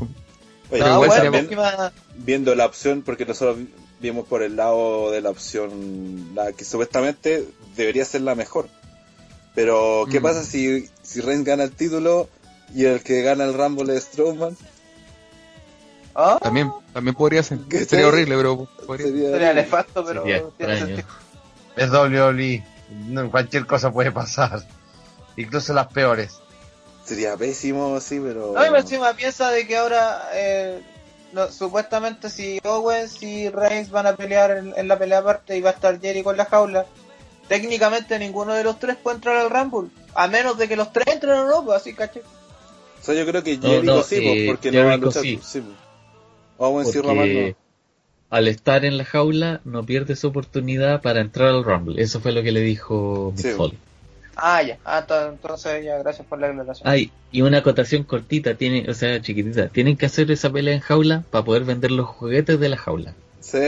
Oye, No, sería- encima- viendo la opción, porque nosotros vi- vimos por el lado de la opción, la que supuestamente debería ser la mejor. Pero, ¿qué Mm. pasa si, si Reigns gana el título y el que gana el Rumble es Strowman? ¿Ah? También, también podría ser. ¿Qué Sería tal? horrible, pero podría Sería- Sería nefasto, pero Sería tiene extraño. sentido. Es WWE. No, cualquier cosa puede pasar. [laughs] Incluso las peores. Sería pésimo, sí, pero... No, y encima piensa de que ahora, eh, no, supuestamente si Owens y Reigns van a pelear en, en la pelea aparte y va a estar Jericho en la jaula, técnicamente ninguno de los tres puede entrar al Rumble, a menos de que los tres entren en Europa, así caché. O sea, yo creo que No, Jericho no, sí, pues, eh, porque no va a luchar. sí. Sí. Roman Porque no. al estar en la jaula no pierde su oportunidad para entrar al Rumble. Eso fue lo que le dijo Mick Sí. Foley. Ah, ya, ah, to- entonces ya, gracias por la aclaración. Ay, y una acotación cortita, tiene, o sea, chiquitita. Tienen que hacer esa pelea en jaula para poder vender los juguetes de la jaula. Sí,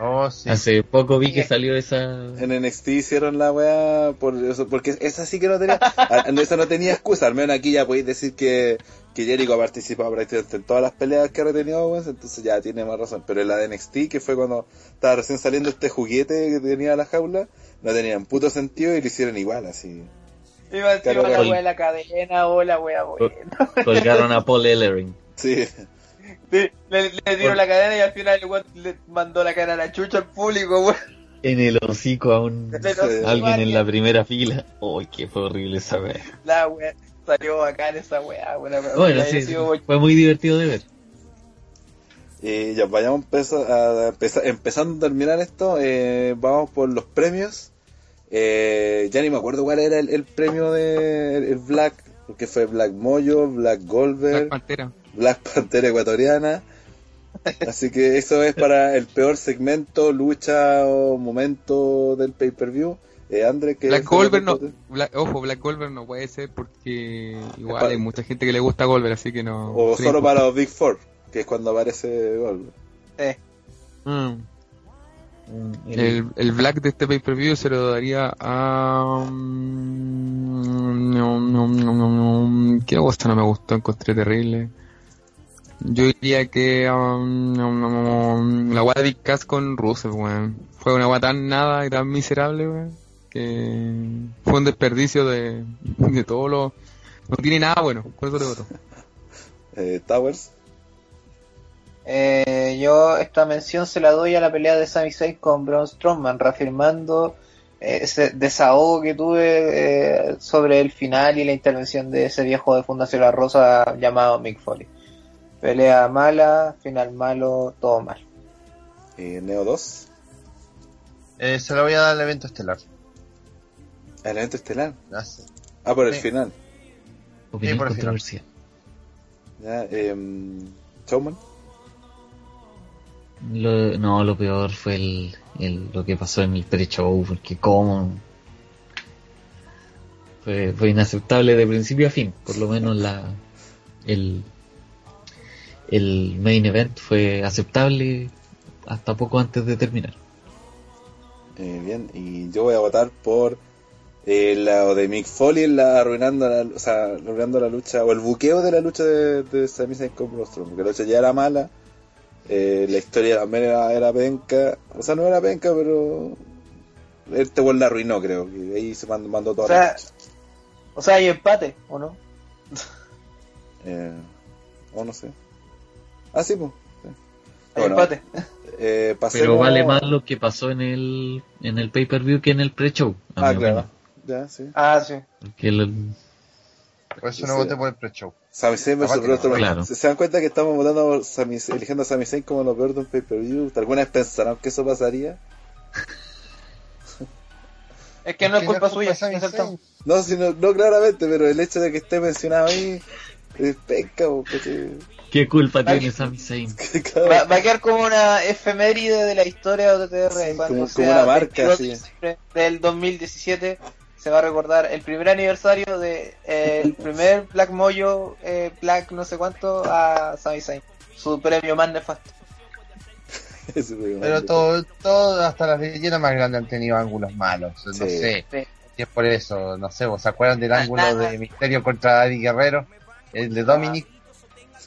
Oh, sí. Hace poco vi que Sí. salió esa... en NXT hicieron la weá por eso, porque esa sí que no tenía, a- esa no tenía excusa, al menos aquí ya podéis decir que, que Jericho ha participado prácticamente en todas las peleas que ha retenido Owens, entonces ya tiene más razón, pero en la de NXT, que fue cuando estaba recién saliendo este juguete que tenía la jaula, no tenía un puto sentido y lo hicieron igual, así. Iba Claro, la wea de la cadena o la wea buena. Colgaron a Paul Ellering. Sí, Le, le, le tiró la cadena y al final el weón le mandó la cadena a la chucha al público, weón. En el hocico a un... Alguien en la primera fila. Uy, qué fue horrible esa vez. La wea, salió bacán esa wea, buena, Bueno, sí, sido fue muy divertido de ver. y ya vayamos empeza- a empezar, empezando a terminar esto, eh, vamos por los premios. Eh, ya ni me acuerdo cuál era el, el premio de el Black, porque fue Black Mojo, Black Goldberg. Black Pantera. Black Pantera ecuatoriana. Así que eso es para el peor segmento, lucha o momento del pay-per-view. Eh, André, que Black Goldberg no, Black- ojo, Black Goldberg no puede ser porque igual hay mucha gente que le gusta Goldberg, así que no. O solo para los Big Four, que es cuando aparece Goldberg. Eh, Mm. Mm, el- Black de este pay-per-view se lo daría a... mm, No, no, no, no, no. ¿Qué cosa no me gustó? Encontré terrible. Yo diría que... um, no, no, la guay de Big Cass con Russell, weón. Fue una guay tan nada y tan miserable, weón. Que fue un desperdicio de, de todo lo... No tiene nada bueno, con eso te voto. [laughs] Eh, Towers. eh, yo esta mención se la doy a la pelea de Sami Zayn con Braun Strowman, reafirmando eh, ese desahogo que tuve eh, sobre el final y la intervención de ese viejo de Fundación La Rosa llamado Mick Foley. Pelea mala, final malo, todo mal. Eh, Neo 2. Eh, se lo voy a dar al evento estelar. El evento estelar. Ah, por el Sí. final. opinión por el final. controversial. Ya, eh, Showman. Lo- no, lo peor fue el, el- lo que pasó en el pre-show, porque como fue, fue inaceptable de principio a fin, por lo menos la el, el main event fue aceptable hasta poco antes de terminar. Eh, bien, y yo voy a votar por eh, la de Mick Foley, la arruinando la, o sea, arruinando la lucha, o el buqueo de la lucha de, de Sami Zayn con Braun Strowman, porque la lucha ya era mala, eh, la historia también era, era penca, o sea, no era penca, pero este weón la arruinó, creo, y ahí se mandó, mandó toda O sea, la lucha. O sea, hay empate, ¿o no? Eh, o no sé. Ah, sí, pues. Bueno, empate. eh, pasemos- Pero vale más lo que pasó en el en el pay-per-view que en el pre-show. Ah, claro. Ya, sí. Ah, sí. Porque el- Por eso no voté por el pre-show. Sami Zayn versus Strowman. claro. ¿Se, se dan cuenta que estamos votando por Sami, eligiendo a Sami Zayn como lo peor de un pay-per-view? ¿Alguna vez pensaron que eso pasaría? Es que no es culpa suya. No, sino, no claramente, pero el hecho de que esté mencionado ahí es penca, po, porque- ¿Qué culpa tiene Sami Zayn? [laughs] Va, va a quedar como una efeméride de la historia de OTTR. Sí, como- sea como una marca, 22 sí. del 2017 se va a recordar el primer aniversario de eh, el primer Black Mojo, eh, Black no sé cuánto, a Sami Zayn. Su premio más nefasto. [laughs] Pero todo, todo, hasta las leyendas más grandes han tenido ángulos malos. No Sí. sé. Sí. Y es por eso, no sé, ¿vos se acuerdan del Ah, ángulo ah, de Misterio contra Eddie Guerrero? El de Dominic.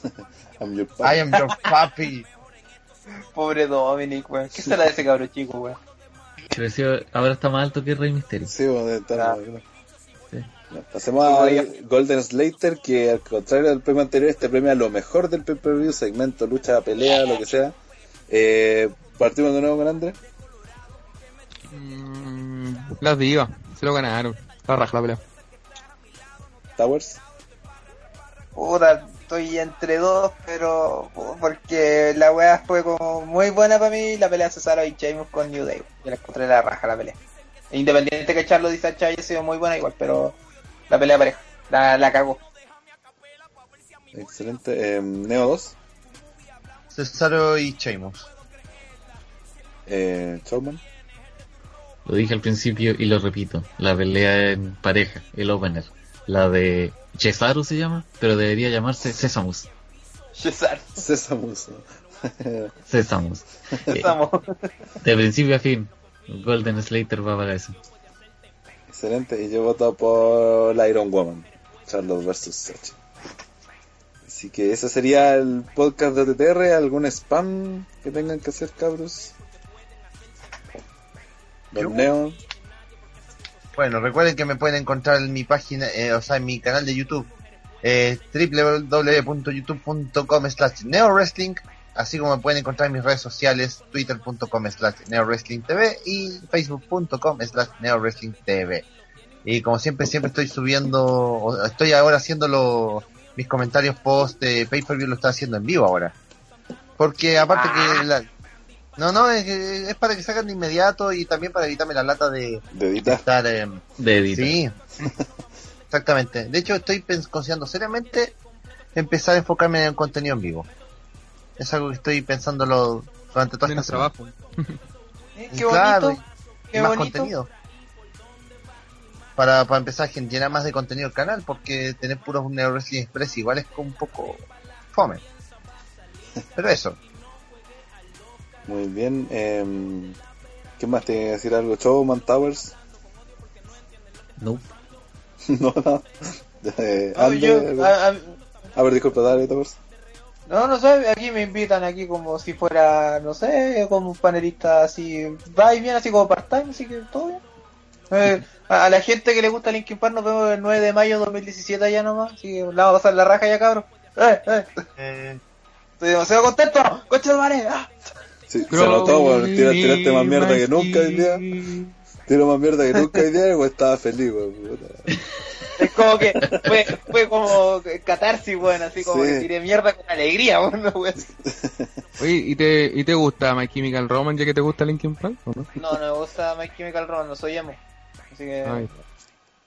[laughs] I'm your papa. I am your papi. [laughs] Pobre Dominic, weón. ¿Qué será de ese cabro chico, weón? Creció, ahora está más alto que Rey Misterio. Sí, estar- Ah. Sí. Pasemos a Golden Slater, que al contrario del premio anterior, este premia lo mejor del pay-per-view, segmento, lucha, pelea, lo que sea. Eh, partimos de nuevo con Andrés. Mm, las divas, se lo ganaron. La raja la pelea. Towers. Puta, estoy entre dos, pero porque la weá fue como muy buena para mí la pelea de Cesaro y Sheamus con New Day. Yo la encontré la raja la pelea. Independiente que Charlo dice haya sido muy buena igual, pero la pelea pareja, la, la cagó. Excelente. Eh, Neo 2. Cesaro y Sheamus. Eh, Showman. Lo dije al principio y lo repito. La pelea en pareja, el opener. La de Cesaro se llama, pero debería llamarse Sesamus. Cesaro, Sesamus. Sesamus. Eh, de principio a fin, Golden Slater va para eso. Excelente. Y yo voto por la Iron Woman. Charlotte vs. Sacha. Así que ese sería el podcast de TTR. ¿Algún spam que tengan que hacer, cabros? Don Neo. Bueno, recuerden que me pueden encontrar en mi página, eh, o sea, en mi canal de YouTube, eh, www.youtube.com slash neowrestling, así como me pueden encontrar en mis redes sociales, twitter.com slash neowrestlingtv y facebook.com slash neowrestlingtv. Y como siempre, siempre estoy subiendo, estoy ahora haciendo los- mis comentarios post de pay-per-view, lo estoy haciendo en vivo ahora. Porque aparte que la- no, no, es, es para que salgan de inmediato y también para evitarme la lata de, de estar... em, De editar. Sí, [laughs] exactamente. De hecho, estoy considerando seriamente empezar a enfocarme en el contenido en vivo. Es algo que estoy pensándolo durante esta semana. trabajo. [laughs] Eh, Y Qué claro, bonito, y qué más bonito. contenido. Para, para empezar a generar más de contenido al canal, porque tener puros Neo Wrestling Express igual es como un poco fome. Pero eso. Muy bien. Eh, ¿Qué más tiene que decir algo? Showman Towers. No. [laughs] no, no. Eh, No, Ander, yo, a- a- A ver, disculpa, dale, Towers. no, no sé, aquí me invitan aquí como si fuera, no sé, como un panelista así, va y viene así como part-time, así que todo bien. Eh, a, a la gente que le gusta Linkin Park nos vemos el 9 de mayo de 2017 allá nomás, así que la vamos a pasar la raja ya cabrón. Eh, eh, Eh, estoy demasiado contento, coche de madre, ah. Sí, se notó, weón. Tira- Tiraste más mierda que nunca hoy día. Tiro más mierda que nunca hoy día, weón. Estaba feliz, weón. [laughs] Es como que fue, fue como catarsis, bueno, así como Sí. que tiré mierda con alegría, weón. [laughs] Oye, ¿y te, ¿y te gusta My Chemical Romance ya que te gusta Linkin Park? ¿o no? No, no me gusta My Chemical Romance, no soy emo. Así que Ay.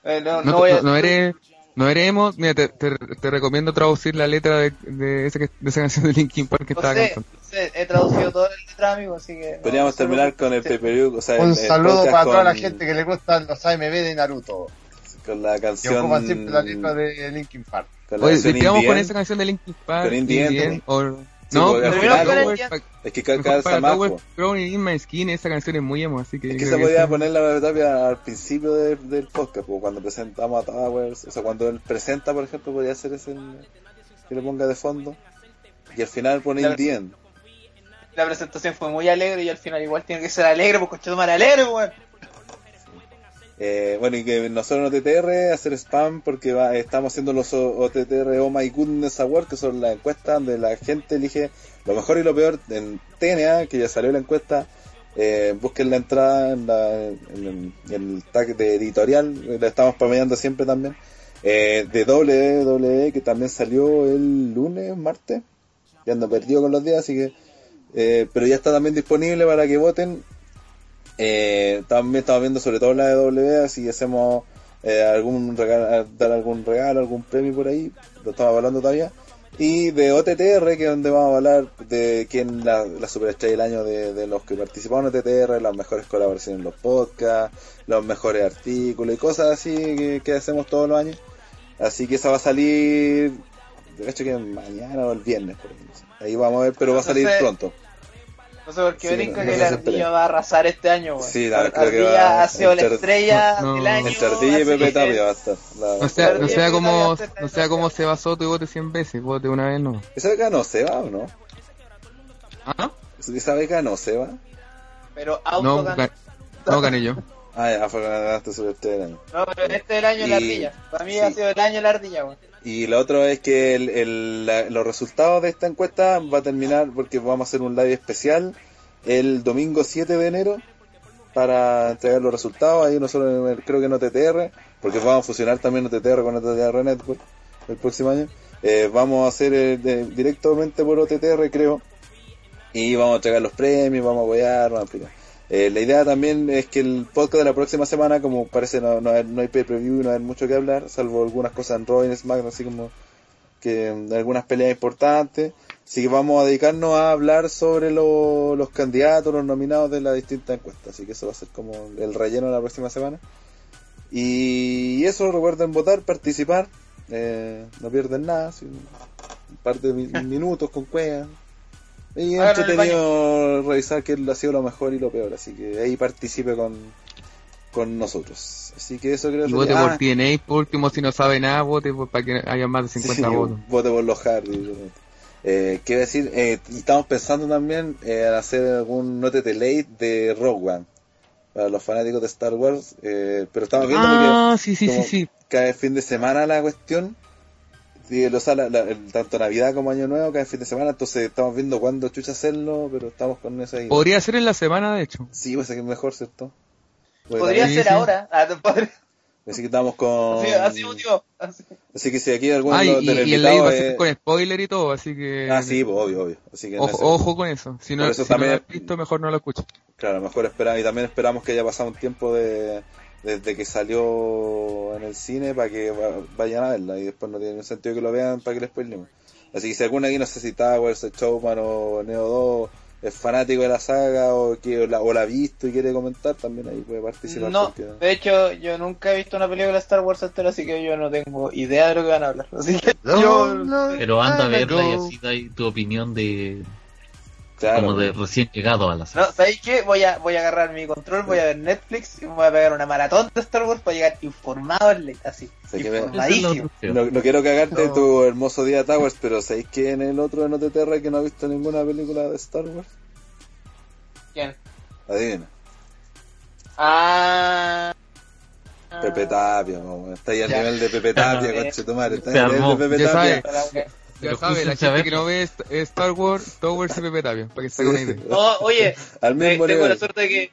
eh, no, No, no voy a... no- no eres, no emo. Mira, te, te, te recomiendo traducir la letra de, de, esa, que- de esa canción de Linkin Park que No estaba sé, cantando. no sé, he traducido todo el letra, amigo, así que... no, Podríamos no terminar con el pay-per-view, o sea, un el saludo para toda la gente que le gustan los AMB de Naruto. Con la canción. ocupan siempre la letra de Linkin Park. con la Oye, con esa canción de Linkin Park. Con Sí, no, mejor final- Es que calza para más. Growing in My Skin, esa canción es muy emo, así que... Es que se podía esa- poner la tapia al principio de- del podcast, po, cuando presentamos a Towers, o sea, cuando él presenta, por ejemplo, podría ser ese que le ponga de fondo. Y al final pone. Indie End. La presentación fue muy alegre y al final igual tiene que ser alegre, porque coche madre alegre, weón. Eh, bueno, y que nosotros en OTTR hacer spam porque va- estamos haciendo los OTTR Oh My Goodness Award, que son las encuestas donde la gente elige lo mejor y lo peor en TNA, que ya salió la encuesta. Eh, busquen la entrada en, la- en el tag de editorial, la estamos promediando siempre también. Eh, de WWE, que también salió el lunes, martes. Ya ando perdido con los días, así que. eh, pero ya está también disponible para que voten. Eh, también estamos viendo sobre todo la de W, si hacemos eh, algún regalo, dar algún regalo, algún premio por ahí, lo estamos hablando todavía. Y de OTTR, que es donde vamos a hablar de quién la, la superestrella del año de, de los que participaron en OTTR, las mejores colaboraciones en los podcasts, los mejores artículos y cosas así que, que hacemos todos los años. Así que esa va a salir, de hecho que mañana o el viernes, por sé. ahí vamos a ver, pero va a salir pronto. No sé por qué Sí, brinca no que ardilla esperé. va a arrasar este año, weón. Sí, la- creo que ardilla va ha sido la estrella No, del no. año. Entre ardilla y Pepe Tapia va a estar. No sea, no sea el como, no sea como se basó tu vote 100 veces, vote una vez no. ¿Esa beca no se va o no? ¿Ah? ¿Esa beca no se va? Pero auto No, ganó. no gané yo. Ah, ya, fue ganaste sobre este del año. No, pero este es el año de la Y- ardilla. Para mí sí. ha sido el año de la ardilla, weón. Y lo otro es que el, el- la- los resultados de esta encuesta va a terminar porque vamos a hacer un live especial el domingo 7 de enero para entregar los resultados. Ahí nosotros creo que en OTTR, porque vamos a fusionar también OTTR con OTTR Network el próximo año. Eh, vamos a hacer eh, de- directamente por OTTR, creo. Y vamos a entregar los premios, vamos a apoyar, vamos a explicar. Eh, la idea también es que el podcast de la próxima semana, como parece no, no, hay, no hay pay-per-view, no hay mucho que hablar, salvo algunas cosas en Raw y en SmackDown, así como que mm, algunas peleas importantes. Así que vamos a dedicarnos a hablar sobre lo- los candidatos, los nominados de las distintas encuestas. Así que eso va a ser como el relleno de la próxima semana. Y eso, recuerden votar, participar. eh, no pierden nada, así, un par de mi- [laughs] minutos con cueva. Y el entretenido revisar qué ha sido lo mejor y lo peor. Así que ahí participe con, con nosotros. Así que eso creo que vote por TNA, por último, si no sabe nada, vote por- para que haya más de 50 Sí, votos. Vote por los Hardy. Eh, quiero decir, eh, estamos pensando también eh, en hacer algún Note Late de Rogue One para los fanáticos de Star Wars, eh, pero estamos viendo Ah, sí, sí, que sí, como sí. cada fin de semana la cuestión, sí, o sea, la- la- el- tanto Navidad como Año Nuevo, cada fin de semana, entonces estamos viendo cuándo chucha hacerlo, pero estamos con esa idea. Podría ser en la semana, de hecho. Sí, pues es que es mejor, ¿cierto? Porque Podría también- Sí, ser sí. ahora. Ah, no, podría- Así que estamos con... Así, así, motivo. Así. Así que si aquí alguno Ah, de y, los y el live va a ser con spoiler y todo, así que... Ah, sí, pues, obvio, obvio. Así que Ojo, ese- ojo con eso. Si no, eso si no también- lo has visto, mejor no lo escuches. Claro, mejor esperar. Y también esperamos que haya pasado un tiempo de, desde que salió en el cine para que va- vayan a verla. Y después no tiene ningún sentido que lo vean para que les spoilemos. Así que si alguno aquí, no sé si Towers, Showman o Neo 2 es fanático de la saga o que o la, o la ha visto y quiere comentar, también ahí puede participar. No, porque- de hecho, yo nunca he visto una película de Star Wars entera, así que yo no tengo idea de lo que van a hablar. Así que yo. Pero anda a verla y así da tu opinión de claro, como de recién llegado a la serie. No, ¿sabéis qué? Voy a, voy a agarrar mi control, voy a ver Netflix y me voy a pegar una maratón de Star Wars para llegar informado así. Informadísimo. No, no quiero cagarte No. tu hermoso día Towers, pero ¿sabéis que en el otro en OTTR que no ha visto ninguna película de Star Wars? ¿Quién? Adivina. Ah. Pepe Tapia, está ahí al Ya. nivel de Pepe Tapia, Eh, conchetumare, está se al nivel de Pepe Tapia. Ya sabe, la gente saber- que no ve St- Star Wars, Towers y Pepe Tapia, para que se haga una idea. No, oye, [laughs] Al te- mismo tengo la suerte de que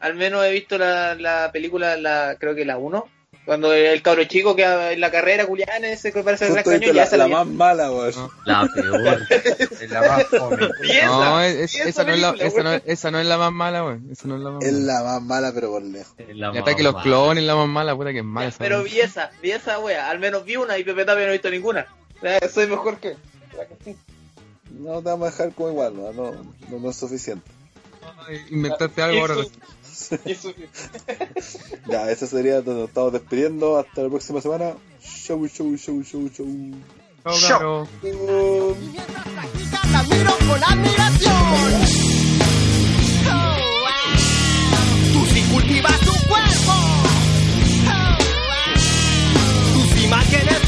al menos he visto la, la película, la creo que la 1, cuando el cabro chico que en la carrera, Julián, ese que parece el cañón, la, ya se la la más mala, weón. No. La peor. [laughs] Es la más fome. [laughs] No, es- piensa esa, no es la, esa, no, weón. esa no es la más mala, weón. Esa no es la más Es mala. la más mala, pero por lejos. La Y ataque los mamá. clones, la más mala, puta que es mala esa. Pero weón. vi esa, vi esa wea, al menos vi una y Pepe Tapia no he visto ninguna. Sea, soy mejor que. No te vamos a dejar como igual, no, no, no, no es suficiente. Inventaste algo ahora. [laughs] [laughs] Ya, eso sería donde nos estamos despidiendo. Hasta la próxima semana. Show, show, show, show, show. Chao, practicas, la miro con admiración. Wow. Tú sí cultivas tu cuerpo. Oh, wow.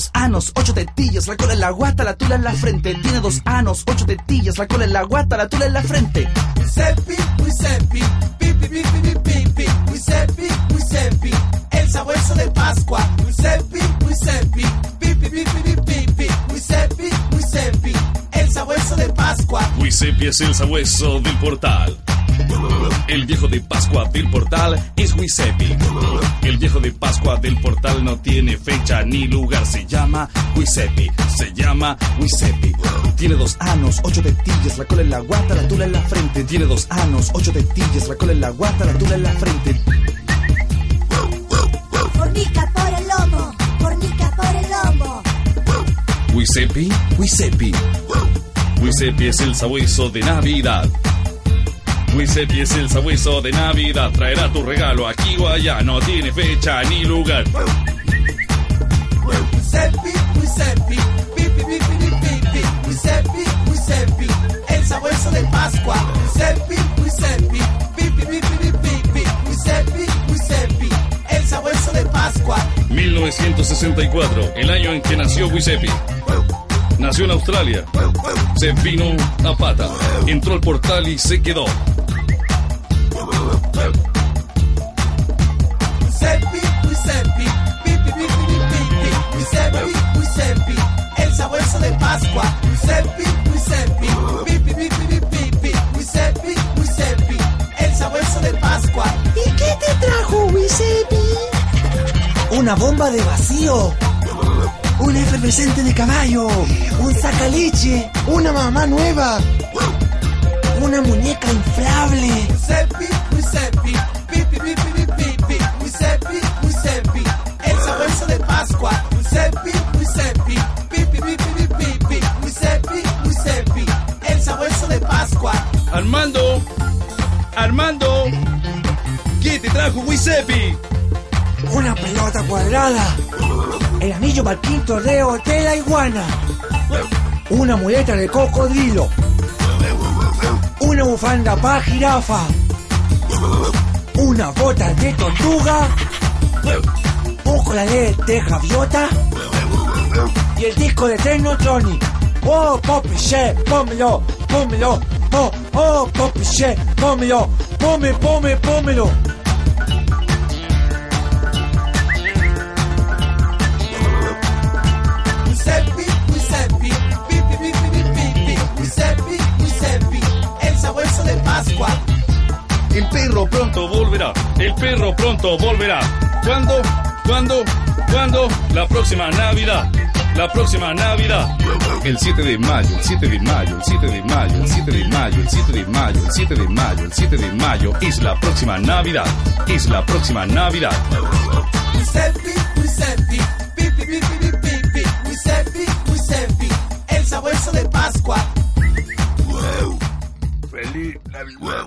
Dos anos, ocho tetillas, la cola en la guata, la tula en la frente. Tiene dos anos, ocho tetillas, la cola en la guata, la tula en la frente. Giuseppe, Giuseppe, pipi, pipi, pipi, pipi, Giuseppe, Giuseppe, el sabueso de Pascua. Giuseppe, Giuseppe, pipi, pipi, pipi, pipi, Giuseppe, Giuseppe, el sabueso de Pascua. Giuseppe es el sabueso del portal. El viejo de Pascua del portal es Giuseppe. El viejo de Pascua del portal no tiene fecha ni lugar. Se llama Giuseppe. Se llama Giuseppe. Tiene dos anos, ocho tetillas, la cola en la guata, la tula en la frente. Tiene dos anos, ocho tetillas, la cola en la guata, la tula en la frente. Fornica por el lomo, fornica por el lomo. Giuseppe, Giuseppe. Giuseppe es el sabueso de Navidad. Wisepi es el sabueso de Navidad. Traerá tu regalo aquí o allá. No tiene fecha ni lugar. Giuseppe, Giuseppe, pipi, pipi, pipi, Giuseppe, Giuseppe, el sabueso de Pascua. Giuseppe, Giuseppe, pipi, pipi, pipi, Giuseppe, Giuseppe, el sabueso de Pascua. 1964, el año en que nació Wisepi. Nació en Australia. Se vino a pata. Entró al portal y se quedó. Sabueso de Pascua. Giuseppe, Giuseppe, pipi, pipi, pipi, Giuseppe, Giuseppe, el sabueso de Pascua. ¿Y qué te trajo, Giuseppe? Una bomba de vacío. Un efervescente de caballo. Un sacaleche. Una mamá nueva. Una muñeca inflable. Giuseppe, Giuseppe, pipi, pipi, pipi, pipi, Giuseppe, Giuseppe, el sabueso de Pascua. Giuseppe, Armando. Armando. ¿Qué te trajo Wisepi? Una pelota cuadrada. El anillo para el quinto reo de la iguana. Una muleta de cocodrilo. Una bufanda para jirafa. Una bota de tortuga. Un collar de gaviota. Y el disco de Technotronic. Oh, Poppy Shea, pómelo, pómelo. Oh, oh, Poppy Shea, pómelo. Pome, pome, pómelo. Giuseppe, Giuseppe, pipi, pipi, pipi, pipi, Giuseppe, Giuseppe, el sabueso de Pascua. El perro pronto volverá. El perro pronto volverá. ¿Cuándo? ¿Cuándo? ¿Cuándo? La próxima Navidad la próxima Navidad. El 7 de mayo, el 7 de mayo, el 7 de mayo, el 7 de mayo, el 7 de mayo, el 7 de mayo, el 7 de mayo es la próxima Navidad. Es la próxima Navidad. El sabueso de Pascua. Feliz Navidad.